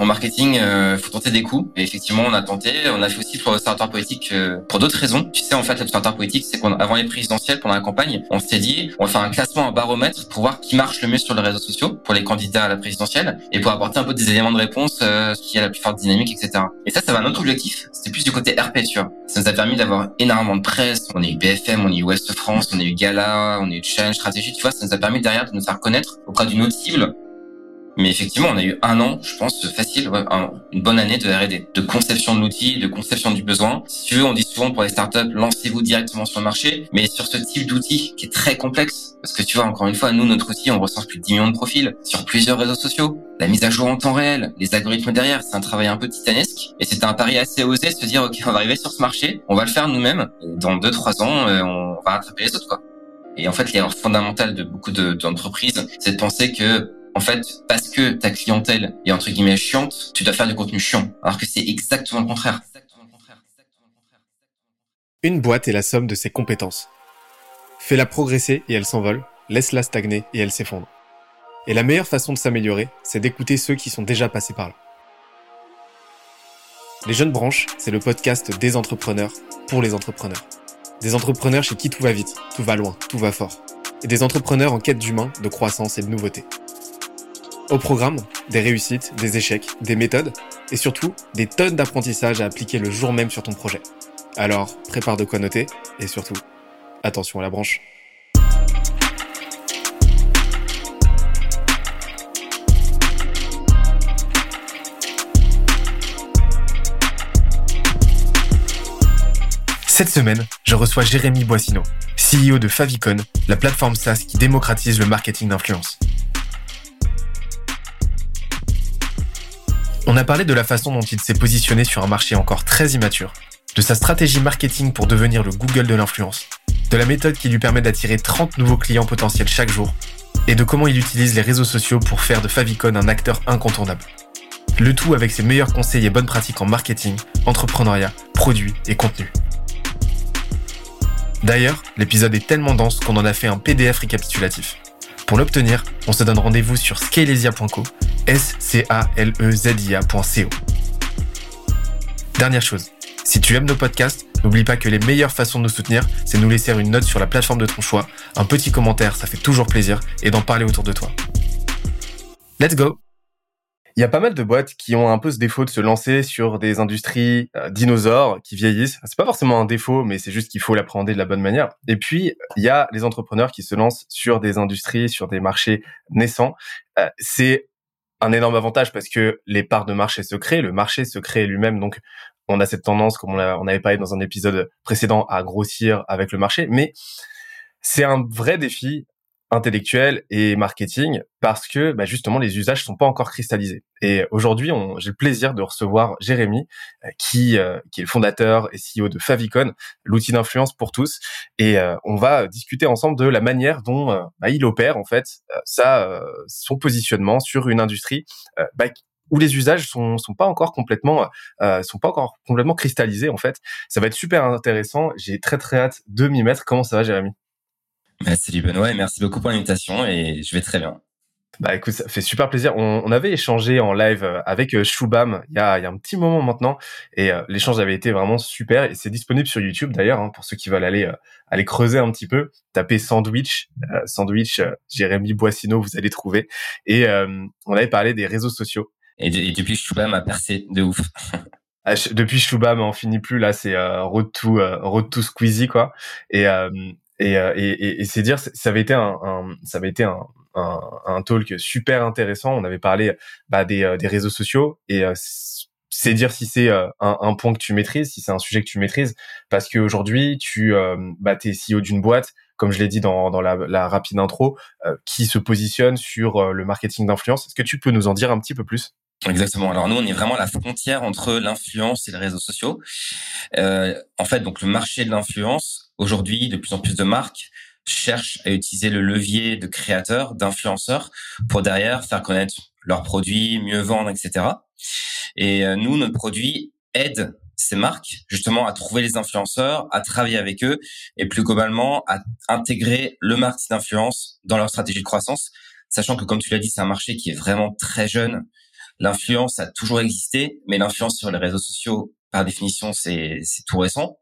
En marketing, euh, faut tenter des coups. Et effectivement, on a tenté. On a fait aussi pour l'observatoire politique euh, pour d'autres raisons. Tu sais, en fait, l'observatoire politique, c'est qu'avant les présidentielles, pendant la campagne, on s'est dit, on va faire un classement, un baromètre pour voir qui marche le mieux sur les réseaux sociaux pour les candidats à la présidentielle et pour apporter un peu des éléments de réponse euh, qui a la plus forte dynamique, etc. Et ça, ça va un autre objectif. C'était plus du côté RP, tu vois. Ça nous a permis d'avoir énormément de presse. On a eu BFM, on a eu Ouest France, on a eu Gala, on a eu Challenge Stratégie. Tu vois, ça nous a permis derrière de nous faire connaître auprès d'une autre cible mais effectivement, on a eu un an, je pense, facile, ouais, une bonne année de R&D, de conception de l'outil, de conception du besoin. Si tu veux, on dit souvent pour les startups, lancez-vous directement sur le marché, mais sur ce type d'outil qui est très complexe, parce que tu vois, encore une fois, nous, notre outil, on recense plus de 10 millions de profils sur plusieurs réseaux sociaux. La mise à jour en temps réel, les algorithmes derrière, c'est un travail un peu titanesque. Et c'était un pari assez osé de se dire, OK, on va arriver sur ce marché, on va le faire nous-mêmes. Dans 2-3 ans, euh, on va rattraper les autres, quoi. Et en fait, l'erreur fondamentale de beaucoup d'entreprises, c'est de penser que en fait, parce que ta clientèle est entre guillemets chiante, tu dois faire du contenu chiant. Alors que c'est exactement le contraire. Une boîte est la somme de ses compétences. Fais-la progresser et elle s'envole, laisse-la stagner et elle s'effondre. Et la meilleure façon de s'améliorer, c'est d'écouter ceux qui sont déjà passés par là. Les Jeunes Branches, c'est le podcast des entrepreneurs pour les entrepreneurs. Des entrepreneurs chez qui tout va vite, tout va loin, tout va fort. Et des entrepreneurs en quête d'humain, de croissance et de nouveauté. Au programme, des réussites, des échecs, des méthodes et surtout des tonnes d'apprentissages à appliquer le jour même sur ton projet. Alors, prépare de quoi noter et surtout, attention à la branche. Cette semaine, je reçois Jérémy Boissino, CEO de Favicon, la plateforme SaaS qui démocratise le marketing d'influence. On a parlé de la façon dont il s'est positionné sur un marché encore très immature, de sa stratégie marketing pour devenir le Google de l'influence, de la méthode qui lui permet d'attirer 30 nouveaux clients potentiels chaque jour, et de comment il utilise les réseaux sociaux pour faire de Favicon un acteur incontournable. Le tout avec ses meilleurs conseils et bonnes pratiques en marketing, entrepreneuriat, produits et contenu. D'ailleurs, l'épisode est tellement dense qu'on en a fait un PDF récapitulatif. Pour l'obtenir, on se donne rendez-vous sur scalesia.co, s c a l e z i. Dernière chose, si tu aimes nos podcasts, n'oublie pas que les meilleures façons de nous soutenir, c'est de nous laisser une note sur la plateforme de ton choix, un petit commentaire, ça fait toujours plaisir, et d'en parler autour de toi. Let's go il y a pas mal de boîtes qui ont un peu ce défaut de se lancer sur des industries euh, dinosaures qui vieillissent. C'est pas forcément un défaut, mais c'est juste qu'il faut l'appréhender de la bonne manière. Et puis, il y a les entrepreneurs qui se lancent sur des industries, sur des marchés naissants. Euh, c'est un énorme avantage parce que les parts de marché se créent, le marché se crée lui-même. Donc, on a cette tendance, comme on, on avait parlé dans un épisode précédent, à grossir avec le marché. Mais c'est un vrai défi intellectuel et marketing parce que bah, justement les usages sont pas encore cristallisés. Et aujourd'hui, j'ai le plaisir de recevoir Jérémy euh, qui euh, qui est le fondateur et CEO de Favicon, l'outil d'influence pour tous et euh, on va discuter ensemble de la manière dont bah, il opère en fait ça son positionnement sur une industrie bah, où les usages sont sont pas encore complètement sont pas encore complètement cristallisés en fait. Ça va être super intéressant, j'ai très très hâte de m'y mettre. Comment ça va Jérémy? Bah, salut Benoît et merci beaucoup pour l'invitation et je vais très bien. Bah écoute, ça fait super plaisir. On, on avait échangé en live euh, avec euh, Shubham il y a, il y a un petit moment maintenant et euh, l'échange avait été vraiment super et c'est disponible sur YouTube d'ailleurs hein, pour ceux qui veulent aller aller creuser un petit peu. Tapez sandwich, sandwich Jérémy Boissino, vous allez trouver. Et on avait parlé des réseaux sociaux. Et, depuis Shubham a percé de ouf. Ah, depuis Shubham, on finit plus là, c'est road to road to Squeezie quoi. Et et, euh, et, et, et c'est dire, ça avait été un, un ça avait été un, un, un, talk super intéressant. On avait parlé bah, des, euh, des réseaux sociaux et euh, c'est dire si c'est un, un, point que tu maîtrises, si c'est un sujet que tu maîtrises, parce qu'aujourd'hui tu bah, es CEO d'une boîte, comme je l'ai dit dans, dans la, la, rapide intro, qui se positionne sur le marketing d'influence. Est-ce que tu peux nous en dire un petit peu plus? Exactement. Alors nous, on est vraiment à la frontière entre l'influence et les réseaux sociaux. Euh, en fait, donc le marché de l'influence, aujourd'hui, de plus en plus de marques cherchent à utiliser le levier de créateurs, d'influenceurs, pour derrière faire connaître leurs produits, mieux vendre, etc. Et euh, nous, notre produit aide ces marques justement à trouver les influenceurs, à travailler avec eux et plus globalement à intégrer le marketing d'influence dans leur stratégie de croissance, sachant que comme tu l'as dit, c'est un marché qui est vraiment très jeune L'influence a toujours existé, mais l'influence sur les réseaux sociaux, par définition, c'est tout récent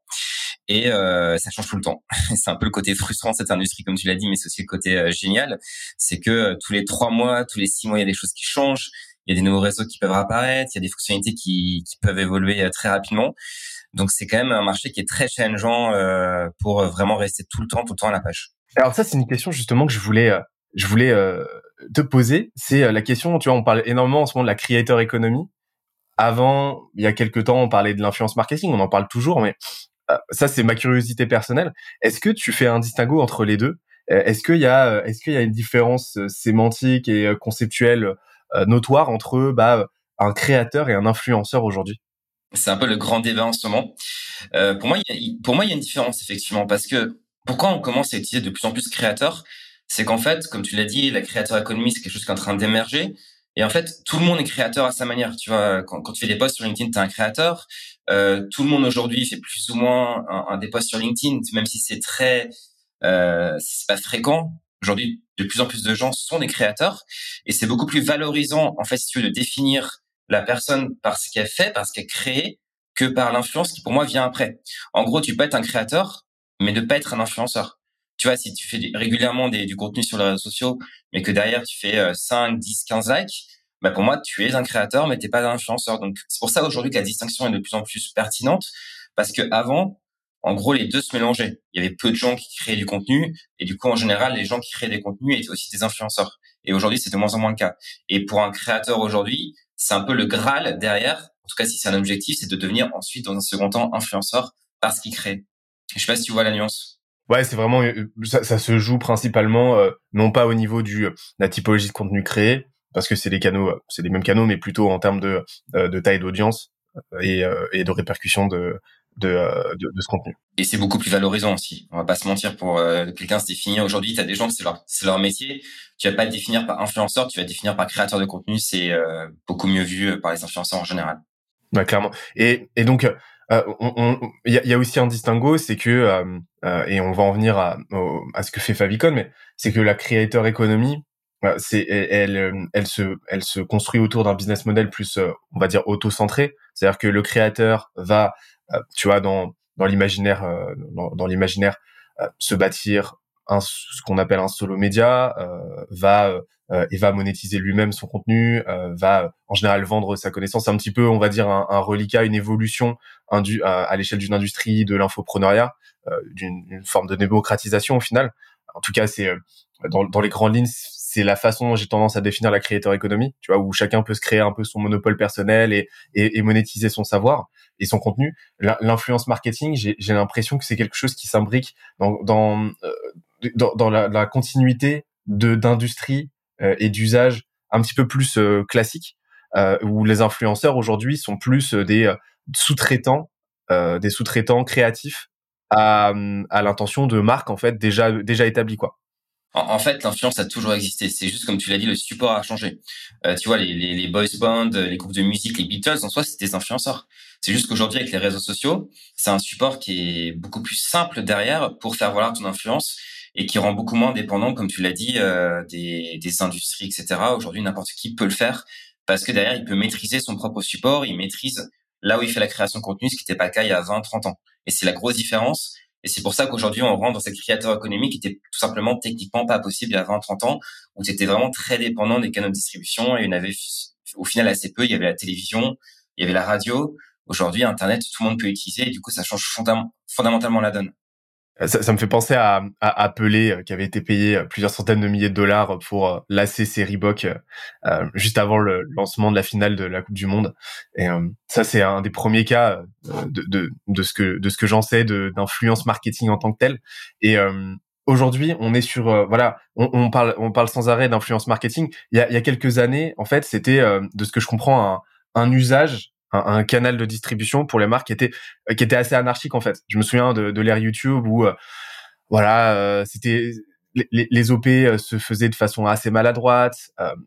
et euh, ça change tout le temps. c'est un peu le côté frustrant de cette industrie, comme tu l'as dit, mais c'est aussi le côté euh, génial. C'est que euh, tous les trois mois, tous les six mois, il y a des choses qui changent. Il y a des nouveaux réseaux qui peuvent apparaître. Il y a des fonctionnalités qui, qui peuvent évoluer très rapidement. Donc c'est quand même un marché qui est très challengeant pour vraiment rester tout le temps, tout le temps à la page. Alors ça, c'est une question justement que je voulais, je voulais te poser. C'est la question. Tu vois, on parle énormément en ce moment de la creator economy. Avant, il y a quelques temps, on parlait de l'influence marketing. On en parle toujours, mais euh, ça c'est ma curiosité personnelle. Est-ce que tu fais un distinguo entre les deux? Euh, Est-ce qu'il y a euh, est-ce qu'il y a une différence sémantique et conceptuelle notoire entre bah, un créateur et un influenceur aujourd'hui? C'est un peu le grand débat en ce moment. pour moi, il y a, pour moi, il y a une différence effectivement parce que pourquoi on commence à utiliser de plus en plus créateur? C'est qu'en fait, comme tu l'as dit, la créateur économie c'est quelque chose qui est en train d'émerger. Et en fait, tout le monde est créateur à sa manière. Tu vois, quand, quand tu fais des posts sur LinkedIn, tu es un créateur. Euh, tout le monde aujourd'hui fait plus ou moins un, un sur LinkedIn, même si c'est très, euh, c'est pas fréquent. Aujourd'hui, de plus en plus de gens sont des créateurs, et c'est beaucoup plus valorisant, en fait, si tu veux, de définir la personne par ce qu'elle fait, par ce qu'elle crée, que par l'influence qui, pour moi, vient après. En gros, tu peux être un créateur, mais ne pas être un influenceur. Tu vois, si tu fais régulièrement des, du contenu sur les réseaux sociaux, mais que derrière tu fais 5, 10, 15 likes, bah pour moi, tu es un créateur, mais t'es pas un influenceur. Donc c'est pour ça aujourd'hui que la distinction est de plus en plus pertinente, parce que avant, en gros, les deux se mélangeaient. Il y avait peu de gens qui créaient du contenu, et du coup, en général, les gens qui créaient des contenus étaient aussi des influenceurs. Et aujourd'hui, c'est de moins en moins le cas. Et pour un créateur aujourd'hui, c'est un peu le graal derrière. En tout cas, si c'est un objectif, c'est de devenir ensuite, dans un second temps, influenceur parce qu'il crée. Je sais pas si tu vois la nuance. Ouais, c'est vraiment euh, ça, ça, se joue principalement euh, non pas au niveau du euh, la typologie de contenu créé, parce que c'est des canaux, c'est les mêmes canaux, mais plutôt en termes de, euh, de taille d'audience euh, et, euh, et, de répercussion de, de, de, de, ce contenu. Et c'est beaucoup plus valorisant aussi. On va pas se mentir pour quelqu'un se définir. Aujourd'hui, tu as des gens, c'est leur, c'est leur métier. Tu vas pas te définir par influenceur, tu vas te définir par créateur de contenu. C'est beaucoup mieux vu par les influenceurs en général. Bah, clairement. Et, et donc, il euh, y, a, y, a, aussi un distinguo, c'est que euh, et on va en venir à, à ce que fait Favicon, mais c'est que la creator economy, c'est elle, euh, elle, se elle se construit autour d'un business model plus euh, on va dire auto-centré. C'est-à-dire que le créateur va euh, tu vois dans dans l'imaginaire dans, dans l'imaginaire se bâtir un ce qu'on appelle un solo média va et va monétiser lui-même son contenu va en général vendre sa connaissance. Un petit peu on va dire un, un reliquat une évolution à, l'échelle d'une industrie de l'infopreneuriat d'une forme de démocratisation au final. En tout cas c'est dans, dans les grandes lignes c'est la façon dont j'ai tendance à définir la creator economy, tu vois, où chacun peut se créer un peu son monopole personnel et, et, et monétiser son savoir et son contenu. L'influence marketing, j'ai l'impression que c'est quelque chose qui s'imbrique dans dans, euh, dans, la, la, continuité d'industrie euh, et d'usage un petit peu plus euh, classique, où les influenceurs aujourd'hui sont plus des sous-traitants, des sous-traitants créatifs à, à l'intention de marques en fait déjà déjà établies quoi. En, fait, l'influence a toujours existé. C'est juste comme tu l'as dit, le support a changé. Euh, tu vois, les, les, les, boys bands, les groupes de musique, les Beatles, en soi, c'était des influenceurs. C'est juste qu'aujourd'hui, avec les réseaux sociaux, c'est un support qui est beaucoup plus simple derrière pour faire valoir ton influence et qui rend beaucoup moins dépendant, comme tu l'as dit, euh, des, des industries, etc. Aujourd'hui, n'importe qui peut le faire parce que derrière, il peut maîtriser son propre support, il maîtrise là où il fait la création de contenu, ce qui n'était pas le cas il y a 20, 30 ans. Et c'est la grosse différence. Et c'est pour ça qu'aujourd'hui, on rentre dans cette créateur économique qui était tout simplement techniquement pas possible il y a 20, 30 ans, où tu étais vraiment très dépendant des canaux de distribution et il y en avait au final assez peu. Il y avait la télévision, il y avait la radio. Aujourd'hui, Internet, tout le monde peut utiliser et du coup, ça change fondamentalement la donne. Ça, ça, me fait penser à, à euh, qui avait été payé euh, plusieurs centaines de milliers de dollars pour euh, lasser ses Reebok euh, juste avant le lancement de la finale de la Coupe du Monde. Et ça, c'est un des premiers cas de, de, de ce que de ce que j'en sais d'influence marketing en tant que tel. Et aujourd'hui, on est sur voilà, on, on, parle on parle sans arrêt d'influence marketing. Il y a, il y a quelques années, en fait, c'était de ce que je comprends un, un usage un, un, canal de distribution pour les marques qui était euh, qui était assez anarchique en fait. Je me souviens de, de l'ère YouTube où euh, voilà, euh, c'était les, les, OP se faisaient de façon assez maladroite.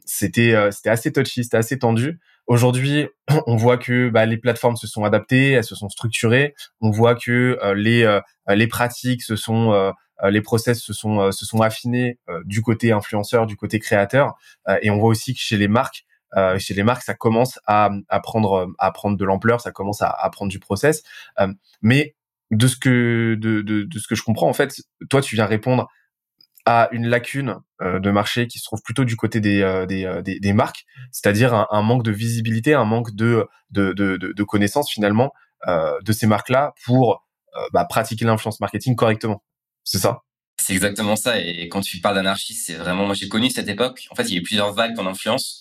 c'était c'était assez touchy, c'était assez tendu. Aujourd'hui, on voit que bah, les plateformes se sont adaptées, elles se sont structurées. On voit que les les pratiques se sont les process se sont se sont affinés du côté influenceur, du côté créateur, et on voit aussi que chez les marques, euh, chez les marques, ça commence à, à prendre à prendre de l'ampleur, ça commence à, à, prendre du process. Euh, mais de ce que de, de, de, ce que je comprends, en fait, toi, tu viens répondre à une lacune euh, de marché qui se trouve plutôt du côté des, euh, des, des, des, marques, c'est-à-dire un, un, manque de visibilité, un manque de, de, de, de connaissances finalement de ces marques-là pour bah, pratiquer l'influence marketing correctement. C'est ça? C'est exactement ça. Et quand tu parles d'anarchie, c'est vraiment, moi j'ai connu cette époque. En fait, il y a eu plusieurs vagues en influence.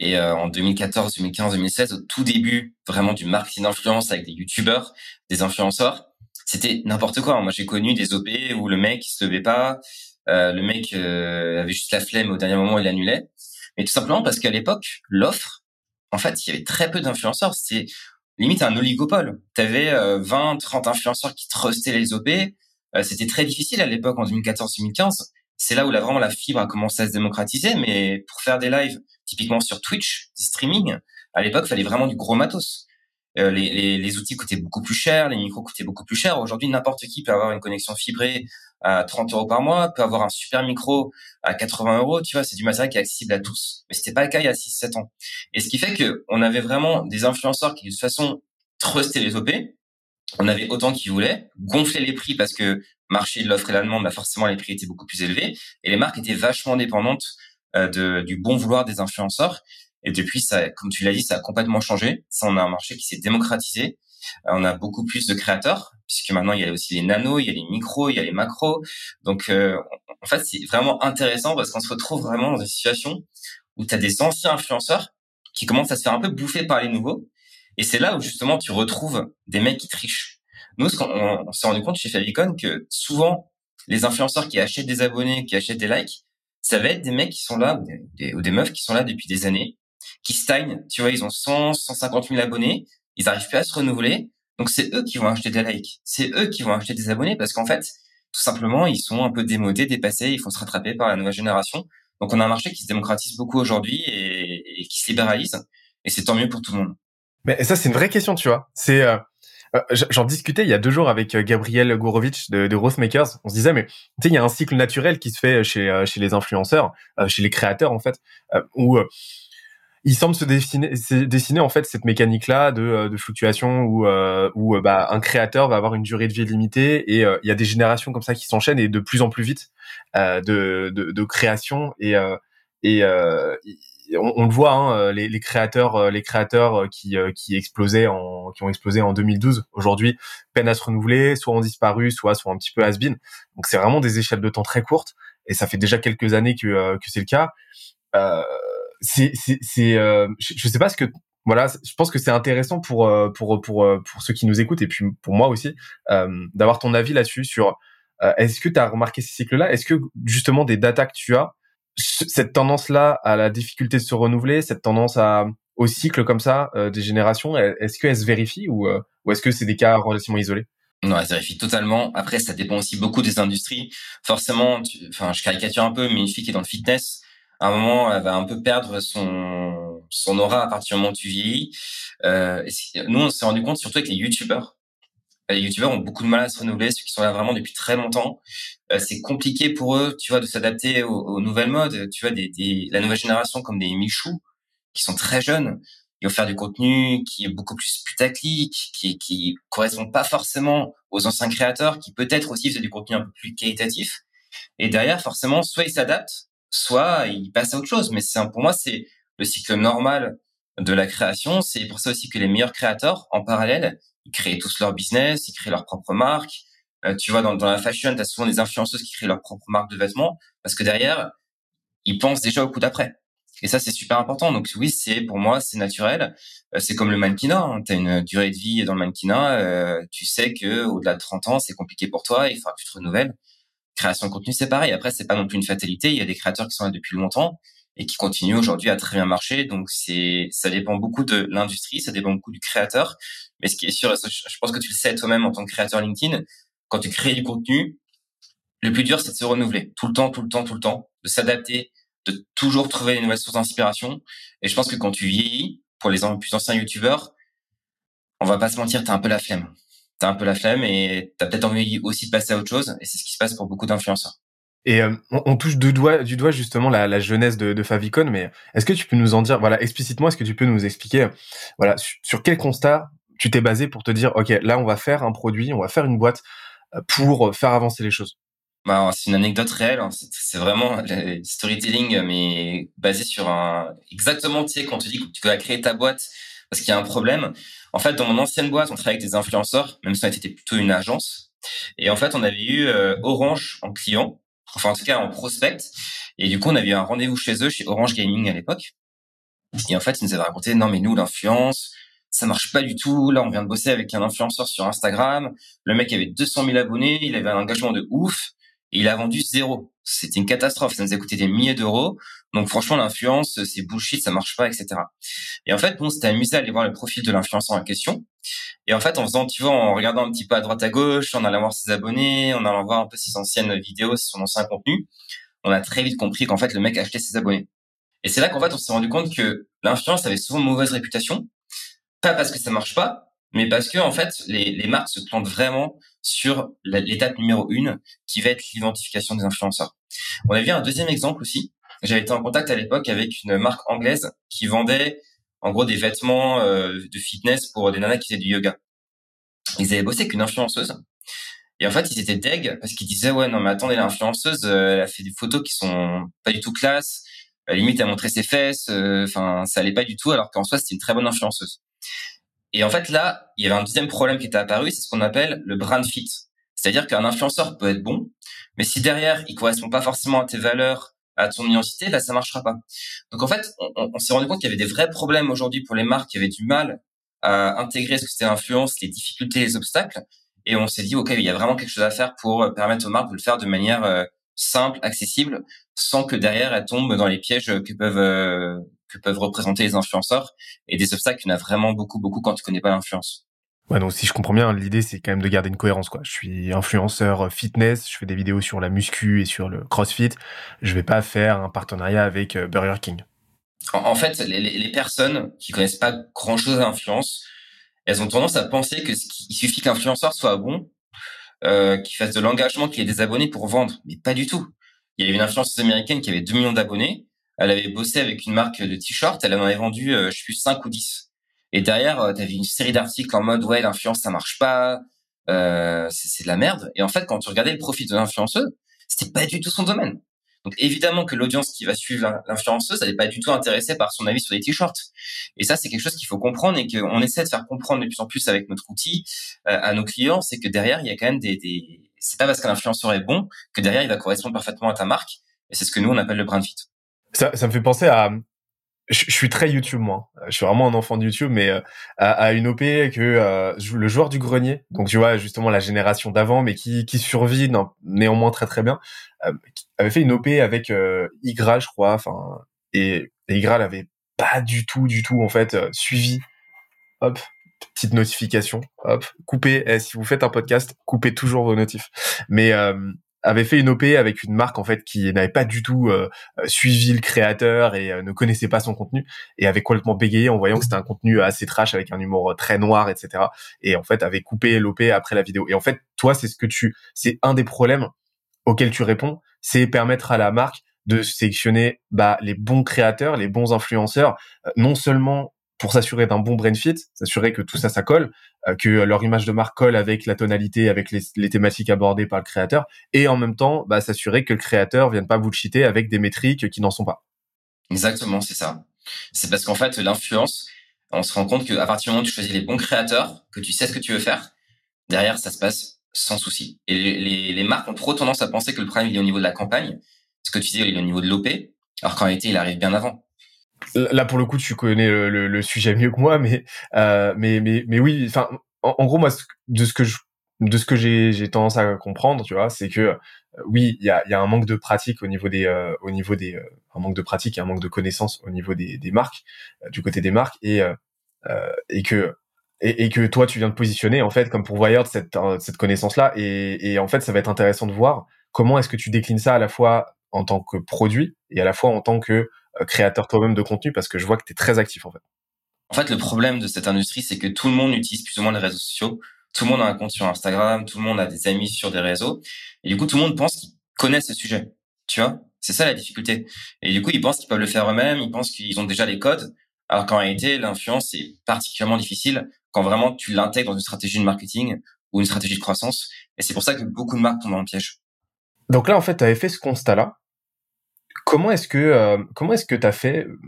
Et euh, en 2014, 2015, 2016, au tout début vraiment du marketing d'influence avec des youtubeurs, des influenceurs, c'était n'importe quoi. Moi j'ai connu des OP où le mec il se levait pas, euh, le mec euh, avait juste la flemme au dernier moment il annulait. Mais tout simplement parce qu'à l'époque, l'offre, en fait, il y avait très peu d'influenceurs. C'était limite un oligopole. Tu avais 20, 30 influenceurs qui trustaient les OP euh, c'était très difficile à l'époque en 2014-2015. C'est là où là, vraiment la fibre a commencé à se démocratiser. Mais pour faire des lives, typiquement sur Twitch, des streaming, à l'époque, il fallait vraiment du gros matos. Euh, les, les, les, outils coûtaient beaucoup plus cher, les micros coûtaient beaucoup plus cher. Aujourd'hui, n'importe qui peut avoir une connexion fibrée à 30 euros par mois, peut avoir un super micro à 80 euros. Tu vois, c'est du matériel qui est accessible à tous. Mais c'était pas le cas il y a 6-7 ans. Et ce qui fait que on avait vraiment des influenceurs qui de toute façon trustaient les OP, on avait autant qu'ils voulaient, gonfler les prix parce que marché de l'offre et la demande, bah forcément les prix étaient beaucoup plus élevés et les marques étaient vachement dépendantes de, du bon vouloir des influenceurs. Et depuis, ça, comme tu l'as dit, ça a complètement changé. Ça, on a un marché qui s'est démocratisé. Euh, on a beaucoup plus de créateurs puisque maintenant il y a aussi les nanos, il y a les micros, il y a les macros. Donc, euh, en fait, c'est vraiment intéressant parce qu'on se retrouve vraiment dans une situation où tu as des anciens influenceurs qui commencent à se faire un peu bouffer par les nouveaux et c'est là où justement tu retrouves des mecs qui trichent. Nous, on, s'est rendu compte chez Favicon que souvent les influenceurs qui achètent des abonnés, qui achètent des likes, ça va être des mecs qui sont là ou des, meufs qui sont là depuis des années, qui stagnent. Tu vois, ils ont 100, 150 000 abonnés, ils n'arrivent plus à se renouveler. Donc c'est eux qui vont acheter des likes, c'est eux qui vont acheter des abonnés parce qu'en fait, tout simplement, ils sont un peu démodés, dépassés, il faut se rattraper par la nouvelle génération. Donc on a un marché qui se démocratise beaucoup aujourd'hui et, et qui se libéralise, et c'est tant mieux pour tout le monde. Mais ça, c'est une vraie question, tu vois. C'est euh J'en discutais il y a deux jours avec euh, Gabriel Gourovitch de, de Rosemakers. On se disait, mais tu sais, il y a un cycle naturel qui se fait chez, euh, chez les influenceurs, chez les créateurs, en fait, où il semble se dessiner, dessiner en fait cette mécanique-là de, de fluctuation où, où bah, un créateur va avoir une durée de vie limitée et il y a des générations comme ça qui s'enchaînent et de plus en plus vite de, de, de création et, et on, le voit, hein, euh, les, créateurs, euh, les créateurs euh, qui, qui explosaient en, qui ont explosé en 2012, aujourd'hui peinent à se renouveler, soit ont disparu, soit sont un petit peu has-been. Donc c'est vraiment des échelles de temps très courtes, et ça fait déjà quelques années que, que c'est le cas. Euh, c'est, c'est, c'est je, je sais pas ce que voilà, je pense que c'est intéressant pour pour pour pour ceux qui nous écoutent et puis pour moi aussi euh, d'avoir ton avis là-dessus sur est-ce que tu as remarqué ces cycles-là? Est-ce que justement des datas que tu as cette tendance-là à la difficulté de se renouveler, cette tendance à au cycle comme ça euh, des générations, est-ce qu'elle se vérifie ou, euh, ou est-ce que c'est des cas relativement isolés? Non, elle se vérifie totalement. Après, ça dépend aussi beaucoup des industries. Forcément, enfin, je caricature un peu, mais une fille qui est dans le fitness, à un moment, elle va un peu perdre son son aura à partir du moment où tu vieillis. Euh, nous, on s'est rendu compte surtout avec les youtubeurs les youtubeurs ont beaucoup de mal à se renouveler, ceux qui sont là vraiment depuis très longtemps. Euh, c'est compliqué pour eux, tu vois, de s'adapter aux, nouvelles modes. Tu vois, des, des, la nouvelle génération comme des Michou, qui sont très jeunes, ils vont faire du contenu qui est beaucoup plus putaclic, qui qui correspond pas forcément aux anciens créateurs, qui peut-être aussi faisaient du contenu un peu plus qualitatif. Et derrière, forcément, soit ils s'adaptent, soit ils passent à autre chose. Mais c'est pour moi, c'est le cycle normal de la création. C'est pour ça aussi que les meilleurs créateurs, en parallèle, ils créent tous leur business, ils créent leur propre marque. Euh, tu vois, dans, dans la fashion, tu as souvent des influenceuses qui créent leur propre marque de vêtements parce que derrière, ils pensent déjà au coup d'après. Et ça, c'est super important. Donc oui, c'est pour moi, c'est naturel. Euh, c'est comme le mannequinat. Hein. Tu as une durée de vie dans le mannequinat. Euh, tu sais que au-delà de 30 ans, c'est compliqué pour toi. Il faudra que tu te renouvelles. Création de contenu, c'est pareil. Après, c'est pas non plus une fatalité. Il y a des créateurs qui sont là depuis longtemps et qui continuent aujourd'hui à très bien marcher. Donc c'est, ça dépend beaucoup de l'industrie, ça dépend beaucoup du créateur. Mais ce qui est sûr, je pense que tu le sais toi-même en tant que créateur LinkedIn, quand tu crées du contenu, le plus dur, c'est de se renouveler tout le temps, tout le temps, tout le temps, de s'adapter, de toujours trouver une nouvelle source d'inspiration. Et je pense que quand tu vieillis, pour les plus anciens youtubeurs, on va pas se mentir, t'as un peu la flemme. T'as un peu la flemme et t'as peut-être envie aussi de passer à autre chose. Et c'est ce qui se passe pour beaucoup d'influenceurs. Et euh, on, touche du doigt, justement la, jeunesse de, Favicon, mais est-ce que tu peux nous en dire, voilà, explicitement, est-ce que tu peux nous expliquer, voilà, sur, quel constat tu t'es basé pour te dire, ok, là, on va faire un produit, on va faire une boîte pour faire avancer les choses bah, c'est une anecdote réelle. Hein. C'est vraiment le storytelling, mais basé sur un exactement, tu sais, quand tu dis que tu dois créer ta boîte parce qu'il y a un problème. En fait, dans mon ancienne boîte, on travaillait avec des influenceurs, même si on était plutôt une agence. Et en fait, on avait eu euh, Orange en client enfin en tout cas en prospect. Et du coup, on avait eu un rendez-vous chez eux, chez Orange Gaming à l'époque. Et en fait, ils nous avaient raconté, non mais nous, l'influence, ça marche pas du tout. Là, on vient de bosser avec un influenceur sur Instagram. Le mec avait 200 000 abonnés, il avait un engagement de ouf, et il a vendu zéro. C'était une catastrophe. Ça nous a coûté des milliers d'euros. Donc franchement, l'influence, c'est bullshit, ça marche pas, etc. Et en fait, on s'était amusé à aller voir le profil de l'influenceur en question. Et en fait, en faisant, tu vois, en regardant un petit peu à droite à gauche, en allant voir ses abonnés, en allant voir un peu ses anciennes vidéos, son ancien contenu, on a très vite compris qu'en fait, le mec achetait ses abonnés. Et c'est là qu'en fait, on s'est rendu compte que l'influence avait souvent mauvaise réputation. Pas parce que ça marche pas, mais parce que en fait, les, les marques se plantent vraiment sur l'étape numéro une, qui va être l'identification des influenceurs. On a vu un deuxième exemple aussi. J'avais été en contact à l'époque avec une marque anglaise qui vendait en gros des vêtements euh, de fitness pour des nanas qui faisaient du yoga. Ils avaient bossé avec une influenceuse. Et en fait, ils étaient deg parce qu'ils disaient ouais non mais attendez l'influenceuse euh, elle a fait des photos qui sont pas du tout classe, à limite elle montrait ses fesses, euh, enfin ça allait pas du tout alors qu'en soi c'était une très bonne influenceuse. Et en fait là, il y avait un deuxième problème qui était apparu, c'est ce qu'on appelle le brand fit. C'est-à-dire qu'un influenceur peut être bon, mais si derrière il correspond pas forcément à tes valeurs, à ton identité, là, ça marchera pas. Donc en fait, on, on s'est rendu compte qu'il y avait des vrais problèmes aujourd'hui pour les marques qui avaient du mal à intégrer ce que c'était l'influence, les difficultés, les obstacles. Et on s'est dit, OK, il y a vraiment quelque chose à faire pour euh, permettre aux marques de le faire de manière euh, simple, accessible, sans que derrière elles tombent dans les pièges que peuvent euh, que peuvent représenter les influenceurs et des obstacles qu'il y en a vraiment beaucoup, beaucoup quand tu connais pas l'influence. Ouais, donc si je comprends bien, l'idée c'est quand même de garder une cohérence quoi. Je suis influenceur fitness, je fais des vidéos sur la muscu et sur le CrossFit. Je vais pas faire un partenariat avec euh, Burger King. En, fait, les, les, personnes qui connaissent pas grand chose à l'influence, elles ont tendance à penser que il suffit qu'un influenceur soit bon, euh, qu'il fasse de l'engagement, qu'il ait des abonnés pour vendre, mais pas du tout. Il y avait une influenceuse américaine qui avait 2 millions d'abonnés. Elle avait bossé avec une marque de t-shirts. Elle en avait vendu, euh, je sais plus, 5 ou 10. Et derrière, euh, tu avais une série d'articles en mode ouais, l'influence ça marche pas, euh, c'est de la merde. Et en fait, quand tu regardais le profil de l'influenceuse, c'était pas du tout son domaine. Donc évidemment que l'audience qui va suivre l'influenceuse, elle n'est pas du tout intéressée par son avis sur les t-shirts. Et ça, c'est quelque chose qu'il faut comprendre et qu'on essaie de faire comprendre de plus en plus avec notre outil euh, à nos clients, c'est que derrière, il y a quand même des, des... c'est pas parce qu'un influenceur est bon que derrière il va correspondre parfaitement à ta marque. Et c'est ce que nous on appelle le brand fit. Ça, ça me fait penser à je, suis très YouTube moi. Je suis vraiment un enfant de YouTube, mais euh, à, une OP que euh, le joueur du grenier, donc tu vois justement la génération d'avant, mais qui, qui survit néanmoins très très bien, euh, avait fait une OP avec euh, je crois, enfin et, et Igral avait pas du tout du tout en fait suivi. Hop, petite notification, hop, coupez. Eh, si vous faites un podcast, coupez toujours vos notifs. Mais avait fait une OP avec une marque en fait qui n'avait pas du tout euh, suivi le créateur et euh, ne connaissait pas son contenu et avait complètement bégayé en voyant que c'était un contenu assez trash avec un humour très noir etc et en fait avait coupé l'OP après la vidéo. Et en fait toi c'est ce que tu c'est un des problèmes auxquels tu réponds c'est permettre à la marque de sélectionner bah, les bons créateurs les bons influenceurs euh, non seulement pour s'assurer d'un bon brain fit, s'assurer que tout ça, ça colle, euh, que leur image de marque colle avec la tonalité, avec les, thématiques abordées par le créateur, et en même temps, bah, s'assurer que le créateur vienne pas bullshiter avec des métriques qui n'en sont pas. Exactement, c'est ça. C'est parce qu'en fait, l'influence, on se rend compte qu'à partir du moment où tu choisis les bons créateurs, que tu sais ce que tu veux faire, derrière, ça se passe sans souci. Et les, marques ont trop tendance à penser que le problème, il est au niveau de la campagne, ce que tu disais, il est au niveau de l'OP, alors qu'en réalité, il arrive bien avant. Là, pour le coup, tu connais le, sujet mieux que moi, mais euh, mais mais mais oui. Enfin, en, gros, moi, de ce que je de ce que j'ai j'ai tendance à comprendre, tu vois, c'est que euh, oui, il y a y a un manque de pratique au niveau des euh, au niveau des euh, un manque de pratique et un manque de connaissances au niveau des des marques du côté des marques et et que et, et, que toi tu viens de positionner en fait comme pourvoyeur de cette cette connaissance là et, et en fait ça va être intéressant de voir comment est-ce que tu déclines ça à la fois en tant que produit et à la fois en tant que euh, créateur toi-même de contenu parce que je vois que tu es très actif en fait. En fait, le problème de cette industrie, c'est que tout le monde utilise plus ou moins les réseaux sociaux. Tout le monde a un compte sur Instagram, tout le monde a des amis sur des réseaux. Et du coup, tout le monde pense qu'il connaît ce sujet. Tu vois, c'est ça la difficulté. Et du coup, ils pensent qu'ils peuvent le faire eux-mêmes, ils pensent qu'ils ont déjà les codes, alors qu'en réalité, l'influence est particulièrement difficile quand vraiment tu l'intègres dans une stratégie de marketing ou une stratégie de croissance. Et c'est pour ça que beaucoup de marques tombent dans le piège. Donc là, en fait, tu avais fait ce constat-là. Comment est-ce que euh, comment est-ce que tu as fait euh,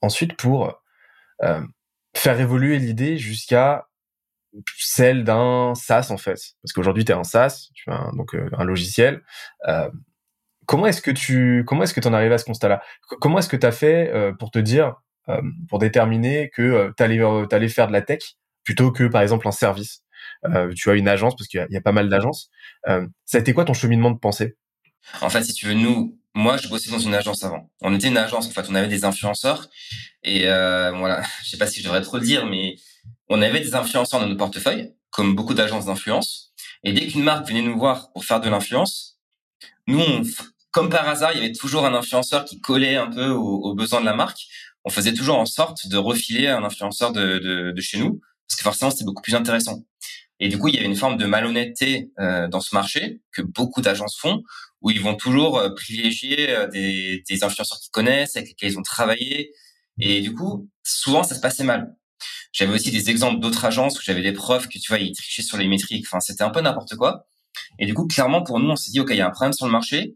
ensuite pour euh, faire évoluer l'idée jusqu'à celle d'un SaaS en fait? Parce qu'aujourd'hui, tu es un SaaS, tu as donc un logiciel. comment est-ce que tu comment est-ce que tu en arrives à ce constat-là? Comment est-ce que tu as fait pour te dire pour déterminer que tu allais, allais faire de la tech plutôt que par exemple un service? Tu as une agence parce qu'il y, a pas mal d'agences. Ça a été quoi ton cheminement de pensée? En fait, si tu veux, nous, moi, je bossais dans une agence avant. On était une agence, en fait, on avait des influenceurs et euh, voilà, je sais pas si je devrais trop dire, mais on avait des influenceurs dans nos portefeuilles, comme beaucoup d'agences d'influence. Et dès qu'une marque venait nous voir pour faire de l'influence, nous, comme par hasard, il y avait toujours un influenceur qui collait un peu aux, besoins de la marque. On faisait toujours en sorte de refiler un influenceur de, de, de chez nous, parce que forcément, c'était beaucoup plus intéressant. Et du coup, il y avait une forme de malhonnêteté euh, dans ce marché que beaucoup d'agences font, où ils vont toujours euh, privilégier euh, des, influenceurs qu'ils connaissent, avec lesquels ils ont travaillé. Et du coup, souvent, ça se passait mal. J'avais aussi des exemples d'autres agences où j'avais des preuves que tu vois, ils trichaient sur les métriques. Enfin, c'était un peu n'importe quoi. Et du coup, clairement, pour nous, on s'est dit, OK, il y a un problème sur le marché.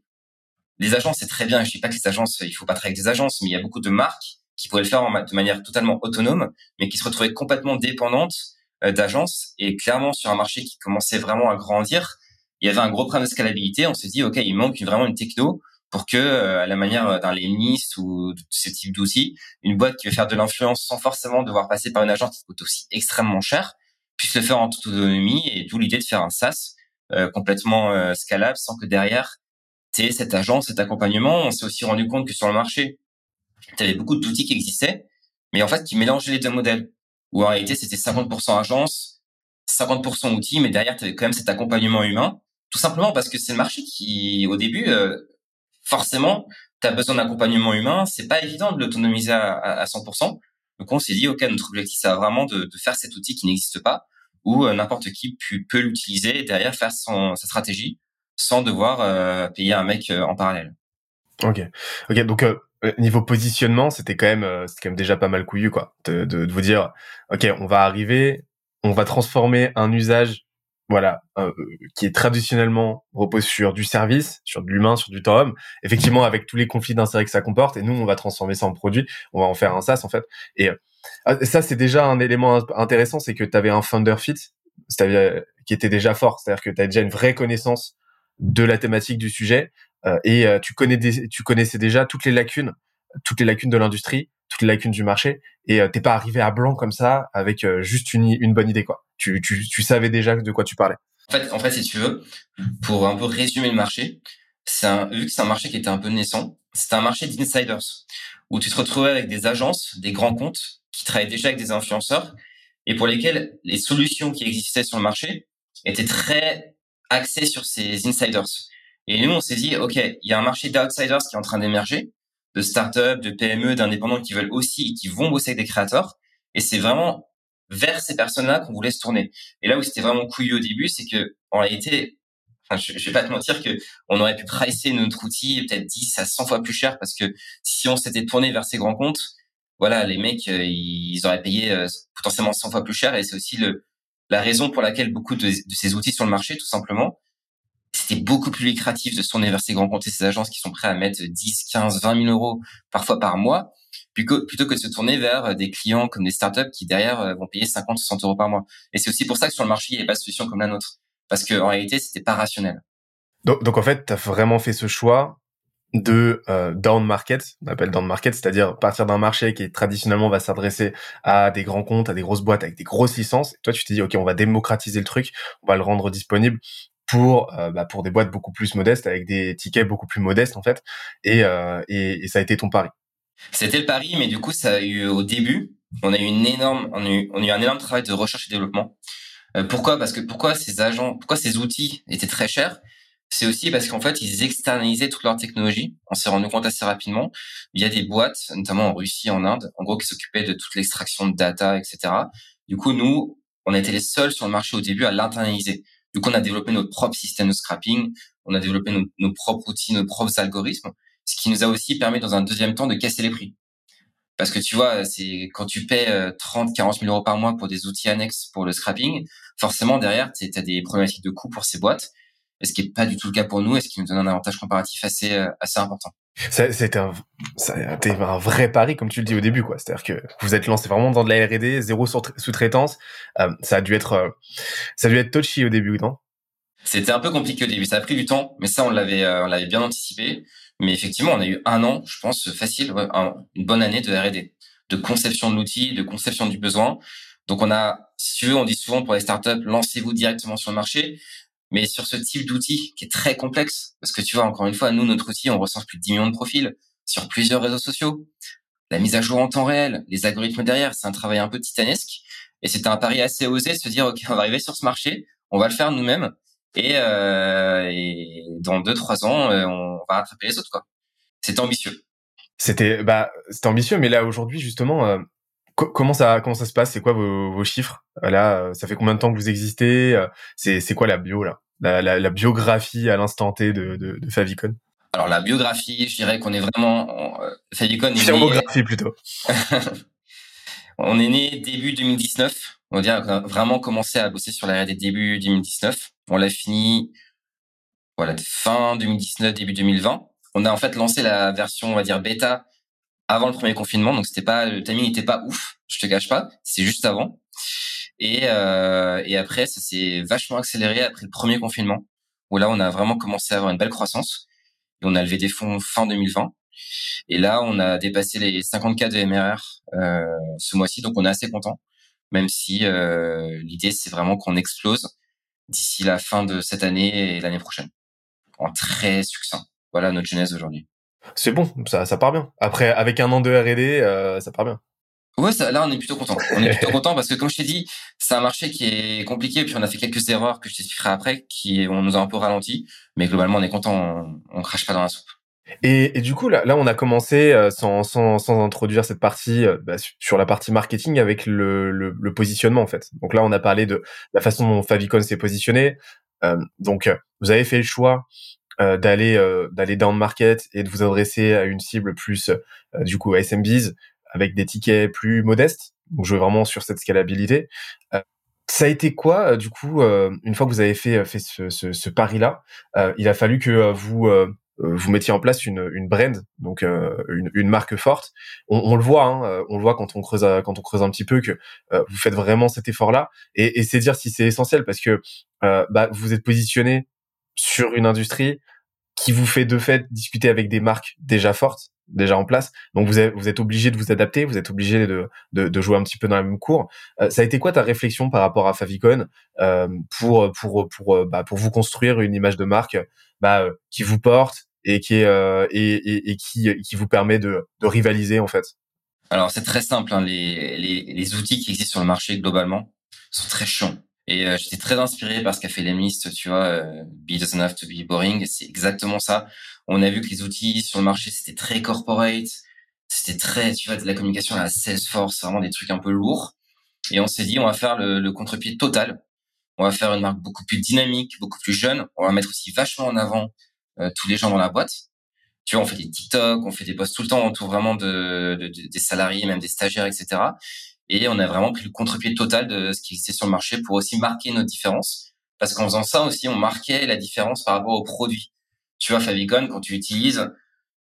Les agences, c'est très bien. Je dis pas que les agences, il faut pas travailler avec des agences, mais il y a beaucoup de marques qui pourraient le faire de manière totalement autonome, mais qui se retrouvaient complètement dépendantes euh, d'agences. Et clairement, sur un marché qui commençait vraiment à grandir, il y avait un gros problème de scalabilité. On s'est dit, OK, il manque vraiment une techno pour que, euh, à la manière d'un Lenis ou de ce type d'outils, une boîte qui veut faire de l'influence sans forcément devoir passer par une agence qui coûte aussi extrêmement cher, puisse le faire en toute autonomie. Et d'où l'idée de faire un SaaS euh, complètement scalable sans que derrière, tu cette agence, cet accompagnement. On s'est aussi rendu compte que sur le marché, tu avais beaucoup d'outils qui existaient, mais en fait, qui mélangeaient les deux modèles où en réalité c'était 50% agence, 50% outils, mais derrière tu avais quand même cet accompagnement humain, tout simplement parce que c'est le marché qui, au début, euh, forcément, tu as besoin d'accompagnement humain, c'est pas évident de l'autonomiser à, à, 100%. Donc on s'est dit, ok, notre objectif c'est vraiment de, de, faire cet outil qui n'existe pas, où euh, n'importe qui peut, l'utiliser et derrière faire son, sa stratégie sans devoir euh, payer un mec en parallèle. Ok, ok, donc euh, niveau positionnement, c'était quand même, euh, c'était quand même déjà pas mal couillu, quoi, de, de, vous dire, ok, on va arriver, on va transformer un usage, voilà, euh, qui est traditionnellement repose sur du service, sur de l'humain, sur du temps homme, effectivement avec tous les conflits d'intérêts que ça comporte, et nous, on va transformer ça en produit, on va en faire un SaaS en fait. Et ça, c'est déjà un élément intéressant, c'est que tu avais un founder fit, c'est-à-dire qui était déjà fort, c'est-à-dire que tu as déjà une vraie connaissance de la thématique du sujet, euh, et euh, tu connais tu connaissais déjà toutes les lacunes, toutes les lacunes de l'industrie, toutes les lacunes du marché, et euh, t'es pas arrivé à blanc comme ça avec juste une, bonne idée quoi. Tu, tu, savais déjà de quoi tu parlais. En fait, en fait, si tu veux, pour un peu résumer le marché, un, vu que c'est un marché qui était un peu naissant, c'est un marché d'insiders où tu te retrouvais avec des agences, des grands comptes qui travaillaient déjà avec des influenceurs et pour lesquels les solutions qui existaient sur le marché étaient très axées sur ces insiders. Et nous, on s'est dit, OK, il y a un marché d'outsiders qui est en train d'émerger, de startups, de PME, d'indépendants qui veulent aussi, qui vont bosser avec des créateurs. Et c'est vraiment vers ces personnes-là qu'on voulait se tourner. Et là où c'était vraiment couillu au début, c'est que, en réalité, je, je vais pas te mentir que on aurait pu pricer notre outil peut-être 10 à 100 fois plus cher parce que si on s'était tourné vers ces grands comptes, voilà, les mecs, euh, ils auraient payé euh, potentiellement 100 fois plus cher et c'est aussi le, la raison pour laquelle beaucoup de, de, ces outils sur le marché, tout simplement, c'était beaucoup plus lucratif de se tourner vers ces grands comptes et ces agences qui sont prêts à mettre 10, 15, 20 000 euros parfois par mois, plutôt, que de se tourner vers des clients comme des startups qui derrière euh, vont payer 50, 60 euros par mois. Et c'est aussi pour ça que sur le marché, il n'y a pas de solution comme la nôtre. Parce qu'en réalité, c'était pas rationnel. Donc, donc en fait, tu as vraiment fait ce choix de euh, down market, on appelle down market, c'est-à-dire partir d'un marché qui traditionnellement va s'adresser à des grands comptes, à des grosses boîtes avec des grosses licences. Et toi, tu t'es dit, ok, on va démocratiser le truc, on va le rendre disponible pour euh, bah, pour des boîtes beaucoup plus modestes avec des tickets beaucoup plus modestes en fait. Et, euh, et, et ça a été ton pari. C'était le pari mais du coup ça a eu au début on a eu une énorme on a eu, on a eu un énorme travail de recherche et développement. Euh, pourquoi? Parce que pourquoi ces agents pourquoi ces outils étaient très chers? C'est aussi parce qu'en fait ils externalisaient toute leur technologie. On s'est rendu compte assez rapidement. Il y a des boîtes notamment en Russie en Inde en gros qui s'occupaient de toute l'extraction de data etc du coup nous on été les seuls sur le marché au début à l'internaliser Du coup, on a développé notre propre système de scrapping, on a développé nos, propres outils, nos propres algorithmes, ce qui nous a aussi permis dans un deuxième temps de casser les prix. Parce que tu vois, c'est quand tu paies 30, 40 000 euros par mois pour des outils annexes pour le scrapping, forcément derrière, tu as des problématiques de coûts pour ces boîtes. Et ce qui est pas du tout le cas pour nous et ce qui nous donne un avantage comparatif assez euh, assez important. C'était un, un vrai pari, comme tu le dis au début, quoi. C'est-à-dire que vous êtes lancé vraiment dans de la R&D, zéro sous-traitance. Euh, ça a dû être, euh, ça a dû être touchy au début, non? C'était un peu compliqué au début. Ça a pris du temps, mais ça, on l'avait, on l'avait bien anticipé. Mais effectivement, on a eu un an, je pense, facile, une bonne année de R&D, de conception de l'outil, de conception du besoin. Donc on a, si tu veux, on dit souvent pour les startups, lancez-vous directement sur le marché. Mais sur ce type d'outil qui est très complexe, parce que tu vois, encore une fois, nous, notre outil, on recense plus de 10 millions de profils sur plusieurs réseaux sociaux. La mise à jour en temps réel, les algorithmes derrière, c'est un travail un peu titanesque. Et c'était un pari assez osé de se dire, OK, on va arriver sur ce marché, on va le faire nous-mêmes. Et, euh, et dans deux trois ans, euh, on va rattraper les autres quoi. C'était ambitieux. C'était bah c'était ambitieux, mais là aujourd'hui justement, euh, comment ça comment ça se passe? C'est quoi vos, vos chiffres? Là, euh, ça fait combien de temps que vous existez? Euh, C'est quoi la bio là? La, la, la, biographie à l'instant T de, de, de, Favicon? Alors la biographie, je dirais qu'on est vraiment Favicon. Est plutôt. on est né début 2019. On qu'on a vraiment commencé à bosser sur la R&D début 2019. On l'a fini voilà fin 2019 début 2020. On a en fait lancé la version on va dire bêta avant le premier confinement, donc c'était pas le timing n'était pas ouf, je te cache pas, c'est juste avant. Et euh, et après ça s'est vachement accéléré après le premier confinement où là on a vraiment commencé à avoir une belle croissance et on a levé des fonds fin 2020. Et là, on a dépassé les 50 cas de MRR euh, ce mois-ci, donc on est assez content. Même si euh, l'idée c'est vraiment qu'on explose d'ici la fin de cette année et l'année prochaine. En très succinct. Voilà notre genèse aujourd'hui. C'est bon, ça, ça part bien. Après, avec un an de R&D, euh, ça part bien. Ouais, ça, là, on est plutôt content. On est plutôt content parce que, comme je t'ai dit, c'est un marché qui est compliqué. Puis on a fait quelques erreurs que je t'expliquerai après, qui on nous a un peu ralenti. Mais globalement, on est content. On, on crache pas dans la soupe. Et, et, du coup, là, là, on a commencé euh, sans, sans, sans introduire cette partie euh, bah, sur la partie marketing avec le, le, le, positionnement en fait. Donc là, on a parlé de la façon dont Favicon s'est positionné. Euh, donc, vous avez fait le choix euh, d'aller d'aller down market et de vous adresser à une cible plus du coup SMBs avec des tickets plus modestes. Donc, je veux vraiment sur cette scalabilité. ça a été quoi, du coup, une fois que vous avez fait, fait ce, ce, ce pari-là, il a fallu que vous euh, vous mettiez en place une, une brand, donc euh, une, une, marque forte. On, on, le voit, hein, euh, on le voit quand on creuse quand on creuse un petit peu que vous faites vraiment cet effort-là. Et, et c'est dire si c'est essentiel parce que bah, vous êtes positionné sur une industrie qui vous fait de fait discuter avec des marques déjà fortes, déjà en place. Donc vous êtes, vous êtes obligé de vous adapter, vous êtes obligé de, de, de, jouer un petit peu dans la même cour. ça a été quoi ta réflexion par rapport à Favicon euh, pour pour pour bah, pour vous construire une image de marque bah, qui vous porte, et qui est euh, et, et, et, qui qui vous permet de, de rivaliser en fait? Alors c'est très simple. Hein. Les, les, les outils qui existent sur le marché globalement sont très chiants. Et euh, j'étais très inspiré par ce qu'a fait Lemlist, tu vois, euh, Be doesn't have to be boring. C'est exactement ça. On a vu que les outils sur le marché c'était très corporate, c'était très, tu vois, de la communication à la Salesforce, vraiment des trucs un peu lourds. Et on s'est dit, on va faire le, le contre-pied total. On va faire une marque beaucoup plus dynamique, beaucoup plus jeune. On va mettre aussi vachement en avant euh, tous les gens dans la boîte. Tu vois, on fait des TikTok, on fait des posts tout le temps autour vraiment de, de, des salariés, même des stagiaires, etc. Et on a vraiment pris le contre-pied total de ce qui existait sur le marché pour aussi marquer notre différence. Parce qu'en faisant ça aussi, on marquait la différence par rapport aux produits. Tu vois, Favicon, quand tu utilises,